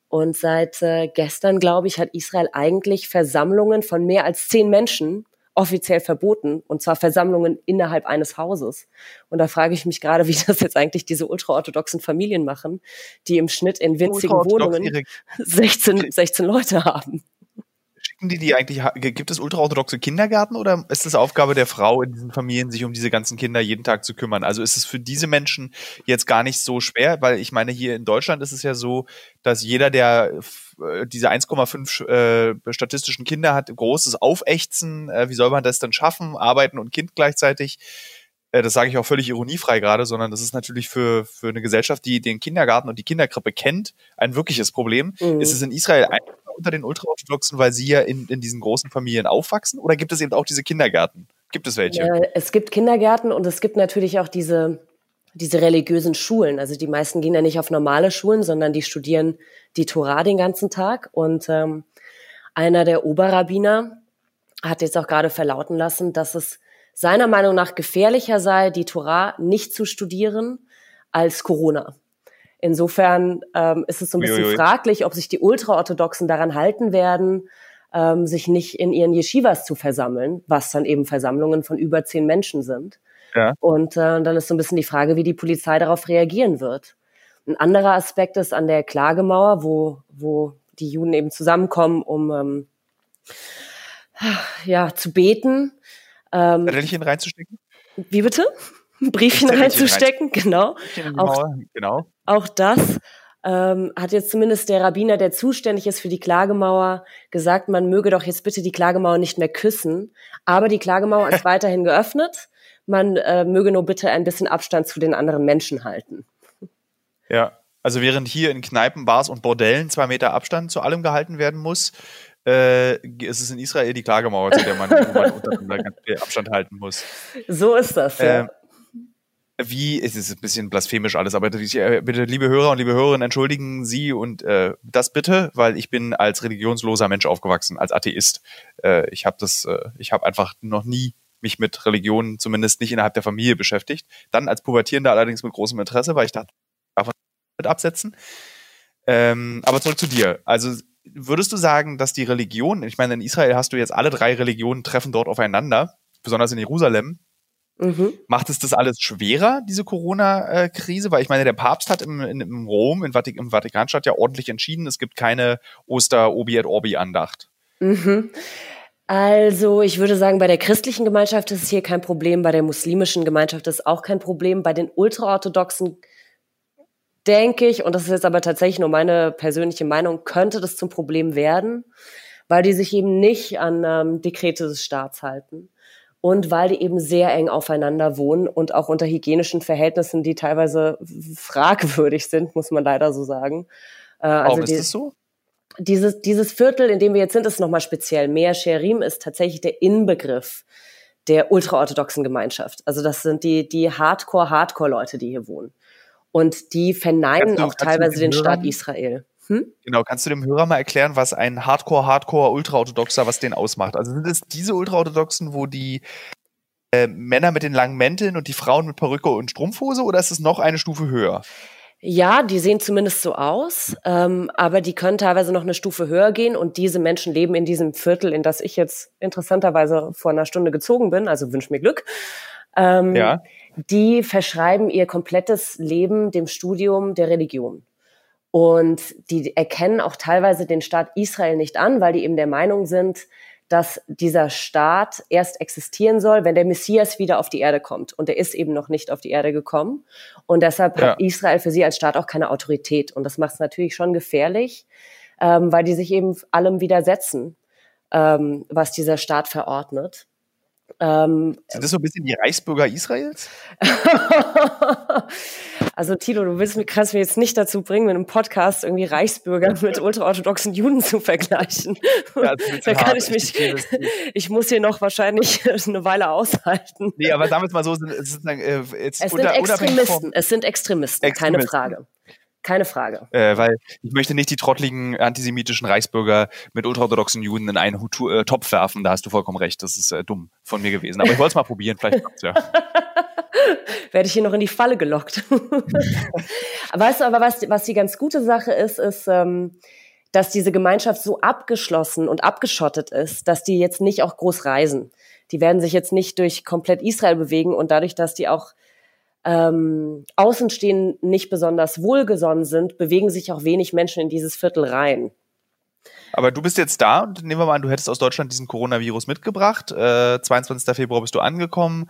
Und seit äh, gestern, glaube ich, hat Israel eigentlich Versammlungen von mehr als zehn Menschen offiziell verboten, und zwar Versammlungen innerhalb eines Hauses. Und da frage ich mich gerade, wie das jetzt eigentlich diese ultraorthodoxen Familien machen, die im Schnitt in winzigen Wohnungen 16, 16 Leute haben schicken die die eigentlich, gibt es ultraorthodoxe Kindergärten oder ist es Aufgabe der Frau in diesen Familien, sich um diese ganzen Kinder jeden Tag zu kümmern? Also ist es für diese Menschen jetzt gar nicht so schwer, weil ich meine, hier in Deutschland ist es ja so, dass jeder, der äh, diese 1,5 äh, statistischen Kinder hat, großes Aufächzen, äh, wie soll man das dann schaffen, arbeiten und Kind gleichzeitig? Äh, das sage ich auch völlig ironiefrei gerade, sondern das ist natürlich für, für eine Gesellschaft, die den Kindergarten und die Kinderkrippe kennt, ein wirkliches Problem. Mhm. Ist es in Israel einfach unter den Ultraorthodoxen, weil sie ja in, in diesen großen Familien aufwachsen? Oder gibt es eben auch diese Kindergärten? Gibt es welche? Ja, es gibt Kindergärten und es gibt natürlich auch diese, diese religiösen Schulen. Also die meisten gehen ja nicht auf normale Schulen, sondern die studieren die Torah den ganzen Tag. Und ähm, einer der Oberrabbiner hat jetzt auch gerade verlauten lassen, dass es seiner Meinung nach gefährlicher sei, die Torah nicht zu studieren als Corona. Insofern ähm, ist es so ein bisschen Uiui. fraglich, ob sich die Ultraorthodoxen daran halten werden, ähm, sich nicht in ihren Yeshivas zu versammeln, was dann eben Versammlungen von über zehn Menschen sind. Ja. Und äh, dann ist so ein bisschen die Frage, wie die Polizei darauf reagieren wird. Ein anderer Aspekt ist an der Klagemauer, wo, wo die Juden eben zusammenkommen, um ähm, ja, zu beten. Ähm, Zettelchen reinzustecken? Wie bitte? Ein Briefchen reinzustecken, rein. genau. Auch, genau. Auch das ähm, hat jetzt zumindest der Rabbiner, der zuständig ist für die Klagemauer, gesagt, man möge doch jetzt bitte die Klagemauer nicht mehr küssen. Aber die Klagemauer ist weiterhin geöffnet. Man äh, möge nur bitte ein bisschen Abstand zu den anderen Menschen halten. Ja, also während hier in Kneipen, Bars und Bordellen zwei Meter Abstand zu allem gehalten werden muss, äh, ist es in Israel die Klagemauer, zu der man, man Abstand halten muss. So ist das. Ja. Ähm, wie, es ist ein bisschen blasphemisch alles, aber äh, bitte, liebe Hörer und liebe Hörerinnen, entschuldigen Sie und äh, das bitte, weil ich bin als religionsloser Mensch aufgewachsen, als Atheist. Äh, ich habe das, äh, ich habe einfach noch nie mich mit Religion, zumindest nicht innerhalb der Familie beschäftigt. Dann als Pubertierender allerdings mit großem Interesse, weil ich dachte, davon mit absetzen. Ähm, aber zurück zu dir. Also würdest du sagen, dass die Religion, ich meine, in Israel hast du jetzt alle drei Religionen treffen dort aufeinander, besonders in Jerusalem. Mhm. Macht es das alles schwerer, diese Corona-Krise? Weil ich meine, der Papst hat im, in, im Rom, in Vatik, im Vatikanstadt ja ordentlich entschieden, es gibt keine Oster-Obi et Orbi-Andacht. Mhm. Also ich würde sagen, bei der christlichen Gemeinschaft ist es hier kein Problem, bei der muslimischen Gemeinschaft ist es auch kein Problem, bei den ultraorthodoxen denke ich, und das ist jetzt aber tatsächlich nur meine persönliche Meinung, könnte das zum Problem werden, weil die sich eben nicht an ähm, Dekrete des Staats halten und weil die eben sehr eng aufeinander wohnen und auch unter hygienischen Verhältnissen, die teilweise fragwürdig sind, muss man leider so sagen. Äh, also Warum ist das so? Dieses, dieses Viertel, in dem wir jetzt sind, ist nochmal speziell. Mea Sherim ist tatsächlich der Inbegriff der ultraorthodoxen Gemeinschaft. Also das sind die, die Hardcore-Hardcore-Leute, die hier wohnen. Und die verneinen auch teilweise den Staat Israel. Hm? Genau, kannst du dem Hörer mal erklären, was ein Hardcore, Hardcore, Ultraorthodoxer, was den ausmacht? Also sind es diese Ultraorthodoxen, wo die äh, Männer mit den langen Mänteln und die Frauen mit Perücke und Strumpfhose oder ist es noch eine Stufe höher? Ja, die sehen zumindest so aus, ähm, aber die können teilweise noch eine Stufe höher gehen und diese Menschen leben in diesem Viertel, in das ich jetzt interessanterweise vor einer Stunde gezogen bin, also wünsch mir Glück. Ähm, ja. Die verschreiben ihr komplettes Leben dem Studium der Religion. Und die erkennen auch teilweise den Staat Israel nicht an, weil die eben der Meinung sind, dass dieser Staat erst existieren soll, wenn der Messias wieder auf die Erde kommt. Und er ist eben noch nicht auf die Erde gekommen. Und deshalb ja. hat Israel für sie als Staat auch keine Autorität. Und das macht es natürlich schon gefährlich, ähm, weil die sich eben allem widersetzen, ähm, was dieser Staat verordnet. Ähm, Sind das so ein bisschen die Reichsbürger Israels? also Tilo, du willst, kannst mir jetzt nicht dazu bringen, mit einem Podcast irgendwie Reichsbürger mit ultraorthodoxen Juden zu vergleichen. Ja, da kann ich mich, ich muss hier noch wahrscheinlich eine Weile aushalten. Nee, aber sagen wir es mal so, es, ist, äh, es sind Extremisten, es sind Extremisten, Extremisten, keine Frage. Keine Frage. Äh, weil ich möchte nicht die trottligen antisemitischen Reichsbürger mit ultraorthodoxen Juden in einen Hutu äh, Topf werfen. Da hast du vollkommen recht. Das ist äh, dumm von mir gewesen. Aber ich wollte es mal probieren. Vielleicht ja. Werde ich hier noch in die Falle gelockt. weißt du aber, was, was die ganz gute Sache ist, ist, ähm, dass diese Gemeinschaft so abgeschlossen und abgeschottet ist, dass die jetzt nicht auch groß reisen. Die werden sich jetzt nicht durch komplett Israel bewegen und dadurch, dass die auch ähm, Außenstehenden nicht besonders wohlgesonnen sind, bewegen sich auch wenig Menschen in dieses Viertel rein. Aber du bist jetzt da und nehmen wir mal an, du hättest aus Deutschland diesen Coronavirus mitgebracht. Äh, 22. Februar bist du angekommen.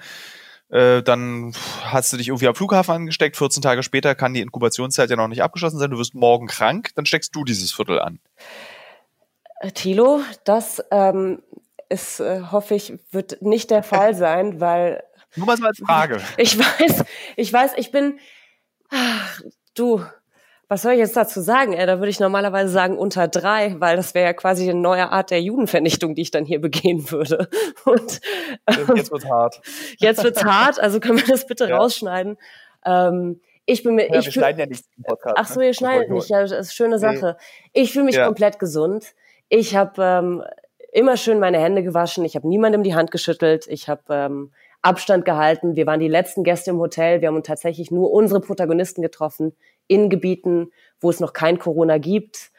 Äh, dann hast du dich irgendwie am Flughafen angesteckt. 14 Tage später kann die Inkubationszeit ja noch nicht abgeschlossen sein. Du wirst morgen krank. Dann steckst du dieses Viertel an. Äh, Thilo, das ähm, ist, äh, hoffe ich, wird nicht der Fall sein, weil nur mal so als Frage. Ich weiß, ich weiß, ich bin, ach, du, was soll ich jetzt dazu sagen? Ey, da würde ich normalerweise sagen unter drei, weil das wäre ja quasi eine neue Art der Judenvernichtung, die ich dann hier begehen würde. Und ähm, jetzt wird's hart. Jetzt wird's hart. Also können wir das bitte ja. rausschneiden. Ähm, ich bin mir, ja, ich wir schneiden ja nichts im Podcast. Ach so, ihr schneidet nicht. Ja, das ist eine schöne Sache. Nee. Ich fühle mich ja. komplett gesund. Ich habe ähm, immer schön meine Hände gewaschen. Ich habe niemandem die Hand geschüttelt. Ich habe ähm, Abstand gehalten. Wir waren die letzten Gäste im Hotel. Wir haben tatsächlich nur unsere Protagonisten getroffen in Gebieten, wo es noch kein Corona gibt.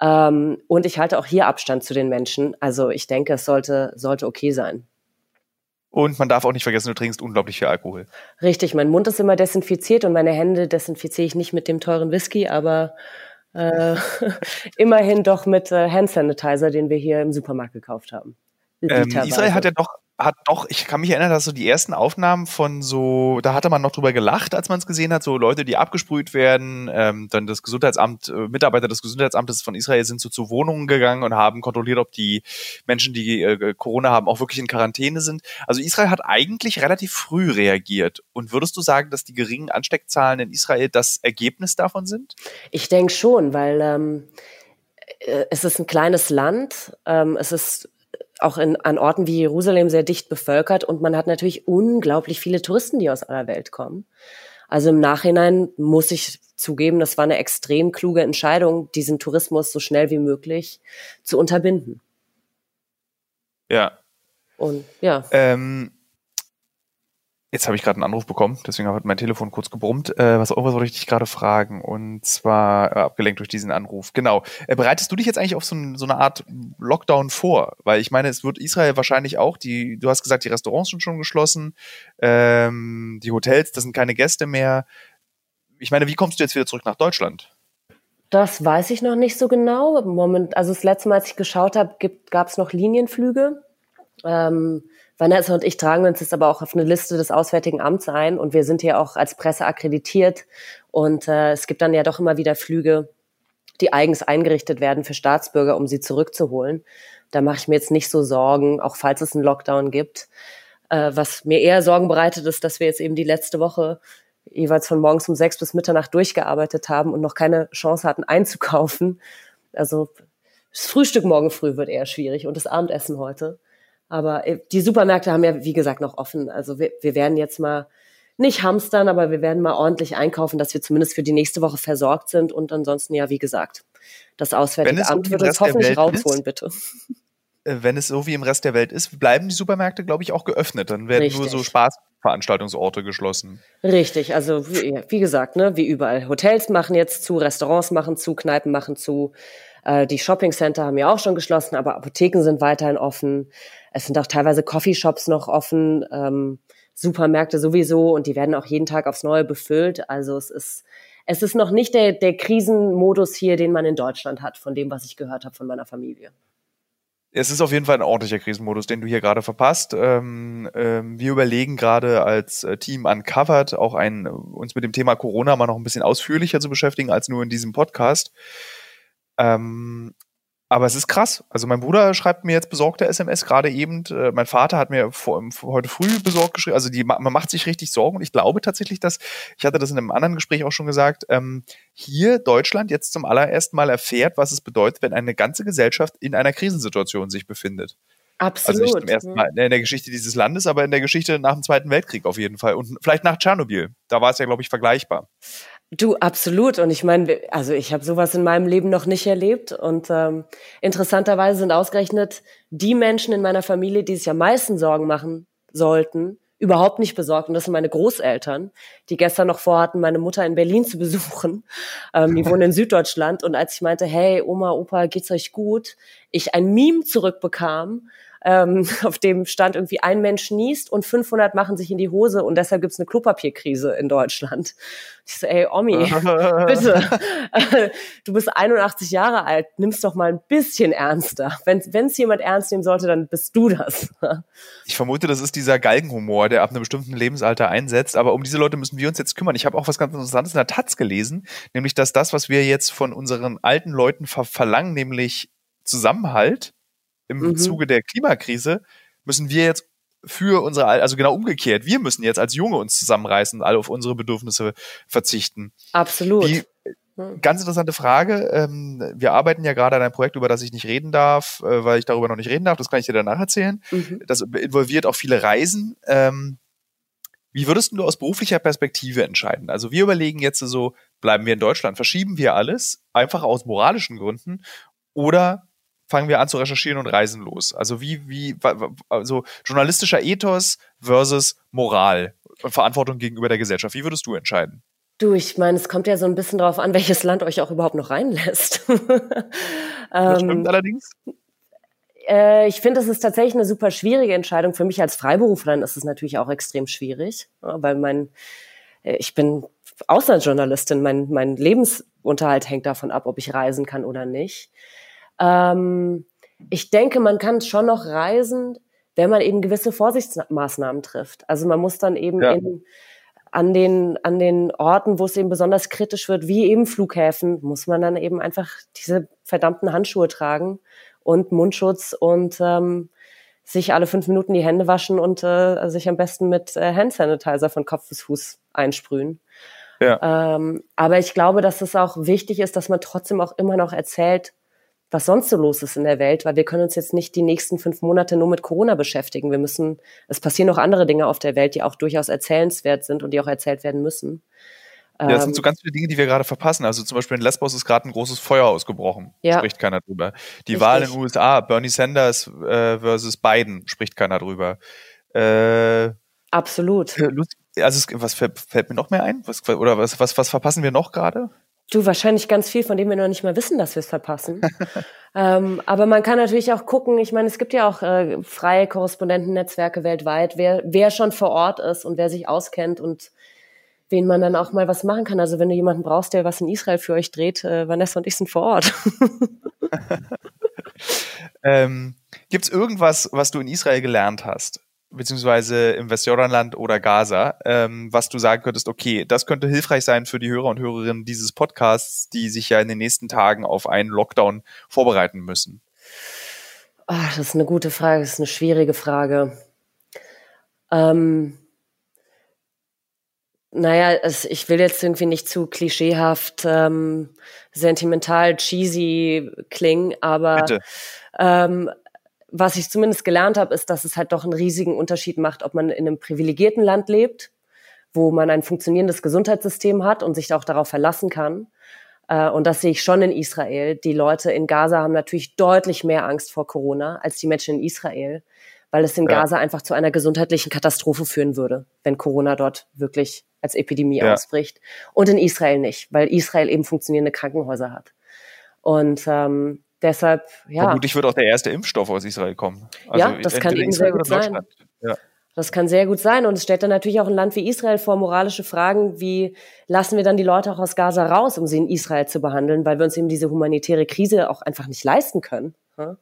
Ähm, und ich halte auch hier Abstand zu den Menschen. Also ich denke, es sollte, sollte okay sein. Und man darf auch nicht vergessen, du trinkst unglaublich viel Alkohol. Richtig, mein Mund ist immer desinfiziert und meine Hände desinfiziere ich nicht mit dem teuren Whisky, aber äh, immerhin doch mit äh, Hand Sanitizer, den wir hier im Supermarkt gekauft haben. Ähm, Israel hat ja doch hat doch, ich kann mich erinnern, dass so die ersten Aufnahmen von so, da hatte man noch drüber gelacht, als man es gesehen hat, so Leute, die abgesprüht werden, ähm, dann das Gesundheitsamt, äh, Mitarbeiter des Gesundheitsamtes von Israel sind so zu Wohnungen gegangen und haben kontrolliert, ob die Menschen, die äh, Corona haben, auch wirklich in Quarantäne sind. Also Israel hat eigentlich relativ früh reagiert. Und würdest du sagen, dass die geringen Ansteckzahlen in Israel das Ergebnis davon sind? Ich denke schon, weil ähm, äh, es ist ein kleines Land, ähm, es ist auch in, an Orten wie Jerusalem sehr dicht bevölkert und man hat natürlich unglaublich viele Touristen, die aus aller Welt kommen. Also im Nachhinein muss ich zugeben, das war eine extrem kluge Entscheidung, diesen Tourismus so schnell wie möglich zu unterbinden. Ja. Und ja. Ähm, Jetzt habe ich gerade einen Anruf bekommen, deswegen hat mein Telefon kurz gebrummt. Äh, was irgendwas wollte ich dich gerade fragen und zwar äh, abgelenkt durch diesen Anruf. Genau. Äh, bereitest du dich jetzt eigentlich auf so, ein, so, eine Art Lockdown vor? Weil ich meine, es wird Israel wahrscheinlich auch. Die, du hast gesagt, die Restaurants sind schon geschlossen, ähm, die Hotels, das sind keine Gäste mehr. Ich meine, wie kommst du jetzt wieder zurück nach Deutschland? Das weiß ich noch nicht so genau. Moment, also das letzte Mal, als ich geschaut habe, gab es noch Linienflüge. Ähm, Vanessa und ich tragen uns jetzt aber auch auf eine Liste des Auswärtigen Amts ein und wir sind hier auch als Presse akkreditiert und äh, es gibt dann ja doch immer wieder Flüge, die eigens eingerichtet werden für Staatsbürger, um sie zurückzuholen. Da mache ich mir jetzt nicht so Sorgen, auch falls es einen Lockdown gibt. Äh, was mir eher Sorgen bereitet, ist, dass wir jetzt eben die letzte Woche jeweils von morgens um sechs bis Mitternacht durchgearbeitet haben und noch keine Chance hatten einzukaufen. Also das Frühstück morgen früh wird eher schwierig und das Abendessen heute. Aber äh, die Supermärkte haben ja, wie gesagt, noch offen. Also wir, wir werden jetzt mal nicht hamstern, aber wir werden mal ordentlich einkaufen, dass wir zumindest für die nächste Woche versorgt sind. Und ansonsten, ja, wie gesagt, das Auswärtige Amt wird uns hoffentlich rausholen, bitte. Äh, wenn es so wie im Rest der Welt ist, bleiben die Supermärkte, glaube ich, auch geöffnet. Dann werden Richtig. nur so Spaßveranstaltungsorte geschlossen. Richtig, also wie, wie, gesagt, ne, wie überall. Hotels machen jetzt zu, Restaurants machen zu, Kneipen machen zu. Äh, die Shoppingcenter haben ja auch schon geschlossen, aber Apotheken sind weiterhin offen. Es sind auch teilweise Coffeeshops noch offen, ähm, Supermärkte sowieso und die werden auch jeden Tag aufs Neue befüllt. Also es ist es ist noch nicht der, der Krisenmodus hier, den man in Deutschland hat, von dem, was ich gehört habe von meiner Familie es ist auf jeden Fall ein ordentlicher Krisenmodus, den du hier gerade verpasst. Ähm, ähm, wir überlegen gerade als äh, Team Uncovered auch ein, uns mit dem Thema Corona mal noch ein bisschen ausführlicher zu beschäftigen als nur in diesem Podcast. Ähm, aber es ist krass. Also mein Bruder schreibt mir jetzt besorgte SMS gerade eben. Äh, mein Vater hat mir vor, heute früh besorgt geschrieben. Also die, man macht sich richtig Sorgen. Und ich glaube tatsächlich, dass, ich hatte das in einem anderen Gespräch auch schon gesagt, ähm, hier Deutschland jetzt zum allerersten Mal erfährt, was es bedeutet, wenn eine ganze Gesellschaft in einer Krisensituation sich befindet. Absolut. Also nicht zum ersten Mal in der Geschichte dieses Landes, aber in der Geschichte nach dem Zweiten Weltkrieg auf jeden Fall. Und vielleicht nach Tschernobyl. Da war es ja, glaube ich, vergleichbar. Du, absolut. Und ich meine, also ich habe sowas in meinem Leben noch nicht erlebt. Und ähm, interessanterweise sind ausgerechnet die Menschen in meiner Familie, die sich am meisten Sorgen machen sollten, überhaupt nicht besorgt. Und das sind meine Großeltern, die gestern noch vorhatten, meine Mutter in Berlin zu besuchen. Ähm, die wohnen in Süddeutschland. Und als ich meinte, hey, Oma, Opa, geht's euch gut? Ich ein Meme zurückbekam, ähm, auf dem stand irgendwie ein Mensch niest und 500 machen sich in die Hose und deshalb gibt's eine Klopapierkrise in Deutschland. Ich so, ey, Omi, bitte, du bist 81 Jahre alt, nimm's doch mal ein bisschen ernster. Wenn es jemand ernst nehmen sollte, dann bist du das. ich vermute, das ist dieser Galgenhumor, der ab einem bestimmten Lebensalter einsetzt, aber um diese Leute müssen wir uns jetzt kümmern. Ich habe auch was ganz Interessantes in der Taz gelesen, nämlich dass das, was wir jetzt von unseren alten Leuten ver verlangen, nämlich Zusammenhalt, im mhm. Zuge der Klimakrise müssen wir jetzt für unsere, also genau umgekehrt, wir müssen jetzt als Junge uns zusammenreißen und alle auf unsere Bedürfnisse verzichten. Absolut. Die, ganz interessante Frage. Ähm, wir arbeiten ja gerade an einem Projekt, über das ich nicht reden darf, äh, weil ich darüber noch nicht reden darf. Das kann ich dir danach erzählen. Mhm. Das involviert auch viele Reisen. Ähm, wie würdest du aus beruflicher Perspektive entscheiden? Also wir überlegen jetzt so, bleiben wir in Deutschland, verschieben wir alles, einfach aus moralischen Gründen, oder fangen wir an zu recherchieren und reisen los. Also wie, wie, also journalistischer Ethos versus Moral und Verantwortung gegenüber der Gesellschaft. Wie würdest du entscheiden? Du, ich meine, es kommt ja so ein bisschen darauf an, welches Land euch auch überhaupt noch reinlässt. das stimmt ähm, allerdings. Äh, ich finde, es ist tatsächlich eine super schwierige Entscheidung. Für mich als Freiberuflerin ist es natürlich auch extrem schwierig, weil mein, äh, ich bin Auslandsjournalistin, mein, mein Lebensunterhalt hängt davon ab, ob ich reisen kann oder nicht. Ähm, ich denke, man kann schon noch reisen, wenn man eben gewisse Vorsichtsmaßnahmen trifft. Also man muss dann eben ja. in, an den, an den Orten, wo es eben besonders kritisch wird, wie eben Flughäfen, muss man dann eben einfach diese verdammten Handschuhe tragen und Mundschutz und ähm, sich alle fünf Minuten die Hände waschen und äh, sich am besten mit äh, Hand Sanitizer von Kopf bis Fuß einsprühen. Ja. Ähm, aber ich glaube, dass es auch wichtig ist, dass man trotzdem auch immer noch erzählt, was sonst so los ist in der Welt, weil wir können uns jetzt nicht die nächsten fünf Monate nur mit Corona beschäftigen. Wir müssen, es passieren noch andere Dinge auf der Welt, die auch durchaus erzählenswert sind und die auch erzählt werden müssen. Ja, das sind so ähm, ganz viele Dinge, die wir gerade verpassen. Also zum Beispiel in Lesbos ist gerade ein großes Feuer ausgebrochen. Ja. Spricht keiner drüber. Die Richtig. Wahl in den USA, Bernie Sanders äh, versus Biden, spricht keiner drüber. Äh, Absolut. Also was fällt mir noch mehr ein? Was, oder was, was, was verpassen wir noch gerade? Du, wahrscheinlich ganz viel, von dem wir noch nicht mal wissen, dass wir es verpassen. ähm, aber man kann natürlich auch gucken, ich meine, es gibt ja auch äh, freie Korrespondentennetzwerke weltweit, wer, wer schon vor Ort ist und wer sich auskennt und wen man dann auch mal was machen kann. Also wenn du jemanden brauchst, der was in Israel für euch dreht, äh, Vanessa und ich sind vor Ort. ähm, Gibt es irgendwas, was du in Israel gelernt hast, beziehungsweise im Westjordanland oder Gaza, ähm, was du sagen könntest, okay, das könnte hilfreich sein für die Hörer und Hörerinnen dieses Podcasts, die sich ja in den nächsten Tagen auf einen Lockdown vorbereiten müssen? Ach, das ist eine gute Frage, das ist eine schwierige Frage. Ähm, naja, es, ich will jetzt irgendwie nicht zu klischeehaft, ähm, sentimental, cheesy klingen, aber ähm, was ich zumindest gelernt habe, ist, dass es halt doch einen riesigen Unterschied macht, ob man in einem privilegierten Land lebt, wo man ein funktionierendes Gesundheitssystem hat und sich auch darauf verlassen kann. Äh, und das sehe ich schon in Israel. Die Leute in Gaza haben natürlich deutlich mehr Angst vor Corona als die Menschen in Israel, weil es in ja. Gaza einfach zu einer gesundheitlichen Katastrophe führen würde, wenn Corona dort wirklich als Epidemie ja. ausbricht. Und in Israel nicht, weil Israel eben funktionierende Krankenhäuser hat. Und ähm, deshalb, ja. Vermutlich wird auch der erste Impfstoff aus Israel kommen. Also ja, das kann eben sehr gut sein. Ja. Das kann sehr gut sein. Und es stellt dann natürlich auch ein Land wie Israel vor moralische Fragen, wie lassen wir dann die Leute auch aus Gaza raus, um sie in Israel zu behandeln, weil wir uns eben diese humanitäre Krise auch einfach nicht leisten können. Ja?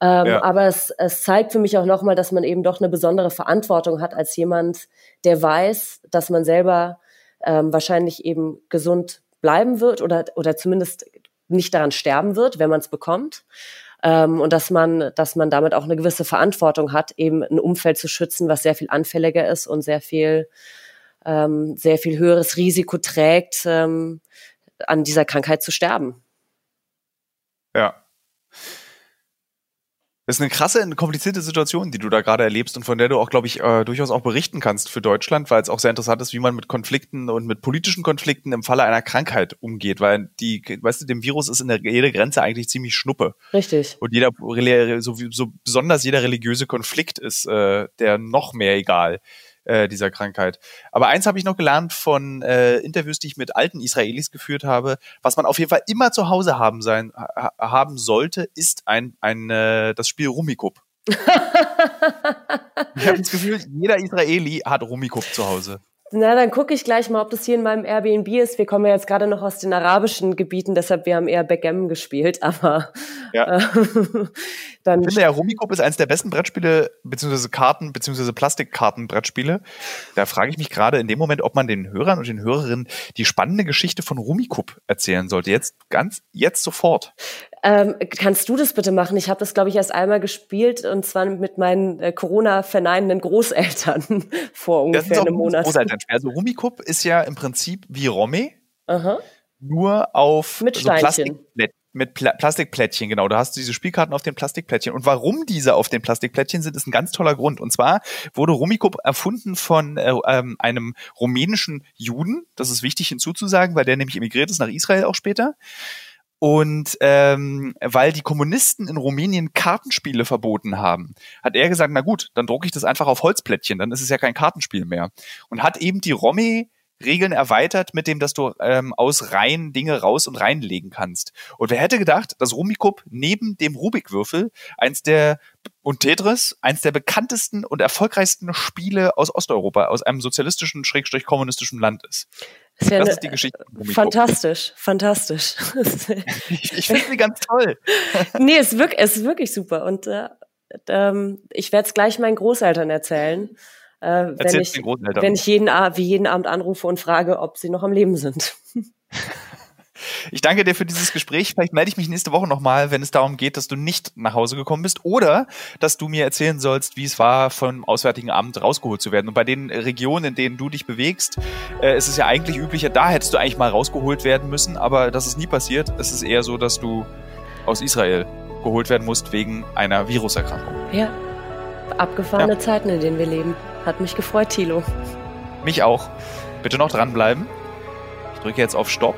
Ähm, ja. Aber es, es zeigt für mich auch nochmal, dass man eben doch eine besondere Verantwortung hat als jemand, der weiß, dass man selber ähm, wahrscheinlich eben gesund bleiben wird oder, oder zumindest nicht daran sterben wird, wenn man es bekommt. Ähm, und dass man, dass man damit auch eine gewisse Verantwortung hat, eben ein Umfeld zu schützen, was sehr viel anfälliger ist und sehr viel, ähm, sehr viel höheres Risiko trägt, ähm, an dieser Krankheit zu sterben. Ja. Das ist eine krasse, eine komplizierte Situation, die du da gerade erlebst und von der du auch, glaube ich, äh, durchaus auch berichten kannst für Deutschland, weil es auch sehr interessant ist, wie man mit Konflikten und mit politischen Konflikten im Falle einer Krankheit umgeht, weil die, weißt du, dem Virus ist in der jede Grenze eigentlich ziemlich schnuppe. Richtig. Und jeder, so, so besonders jeder religiöse Konflikt ist äh, der noch mehr egal äh, dieser Krankheit. Aber eins habe ich noch gelernt von äh, Interviews, die ich mit alten Israelis geführt habe. Was man auf jeden Fall immer zu Hause haben sein ha haben sollte, ist ein, ein äh, das Spiel Rummikub. ich habe das Gefühl, jeder Israeli hat Rummikub zu Hause. Na, dann gucke ich gleich mal, ob das hier in meinem Airbnb ist. Wir kommen ja jetzt gerade noch aus den arabischen Gebieten, deshalb wir haben eher Backgammon gespielt, aber ja. Äh, dann. Ich finde ja, Rummikub ist eines der besten Brettspiele, beziehungsweise Karten, beziehungsweise Plastikkartenbrettspiele. Da frage ich mich gerade in dem Moment, ob man den Hörern und den Hörerinnen die spannende Geschichte von Rummikub erzählen sollte. Jetzt ganz, jetzt sofort. Ähm, kannst du das bitte machen? Ich habe das, glaube ich, erst einmal gespielt und zwar mit meinen äh, Corona-verneinenden Großeltern vor ungefähr einem Monat. Großeltern. Also Rummikub ist ja im Prinzip wie Romme, Aha. nur auf mit so Plastikplättchen. Mit Pla Plastikplättchen, genau. Da hast du diese Spielkarten auf den Plastikplättchen. Und warum diese auf den Plastikplättchen sind, ist ein ganz toller Grund. Und zwar wurde Rummikub erfunden von äh, ähm, einem rumänischen Juden. Das ist wichtig hinzuzusagen, weil der nämlich emigriert ist nach Israel auch später. Und ähm, weil die Kommunisten in Rumänien Kartenspiele verboten haben, hat er gesagt, na gut, dann drucke ich das einfach auf Holzplättchen, dann ist es ja kein Kartenspiel mehr. Und hat eben die Romme Regeln erweitert mit dem, dass du ähm, aus Reihen Dinge raus und reinlegen kannst. Und wer hätte gedacht, dass Rummikub neben dem Rubikwürfel eins der und Tetris eins der bekanntesten und erfolgreichsten Spiele aus Osteuropa, aus einem sozialistischen, schrägstrich kommunistischen Land ist. Das, das ist die Geschichte. Fantastisch, fantastisch. ich ich finde sie ganz toll. nee, es ist wirklich, es ist wirklich super. Und äh, ähm, ich werde es gleich meinen Großeltern erzählen. Äh, wenn, ich, wenn ich jeden, wie jeden Abend anrufe und frage, ob sie noch am Leben sind. Ich danke dir für dieses Gespräch. Vielleicht melde ich mich nächste Woche nochmal, wenn es darum geht, dass du nicht nach Hause gekommen bist oder dass du mir erzählen sollst, wie es war, vom Auswärtigen Amt rausgeholt zu werden. Und bei den Regionen, in denen du dich bewegst, äh, ist es ja eigentlich üblicher, da hättest du eigentlich mal rausgeholt werden müssen, aber das ist nie passiert. Es ist eher so, dass du aus Israel geholt werden musst wegen einer Viruserkrankung. Ja, abgefahrene ja. Zeiten, in denen wir leben. Hat mich gefreut, Thilo. Mich auch. Bitte noch dranbleiben. Ich drücke jetzt auf Stopp.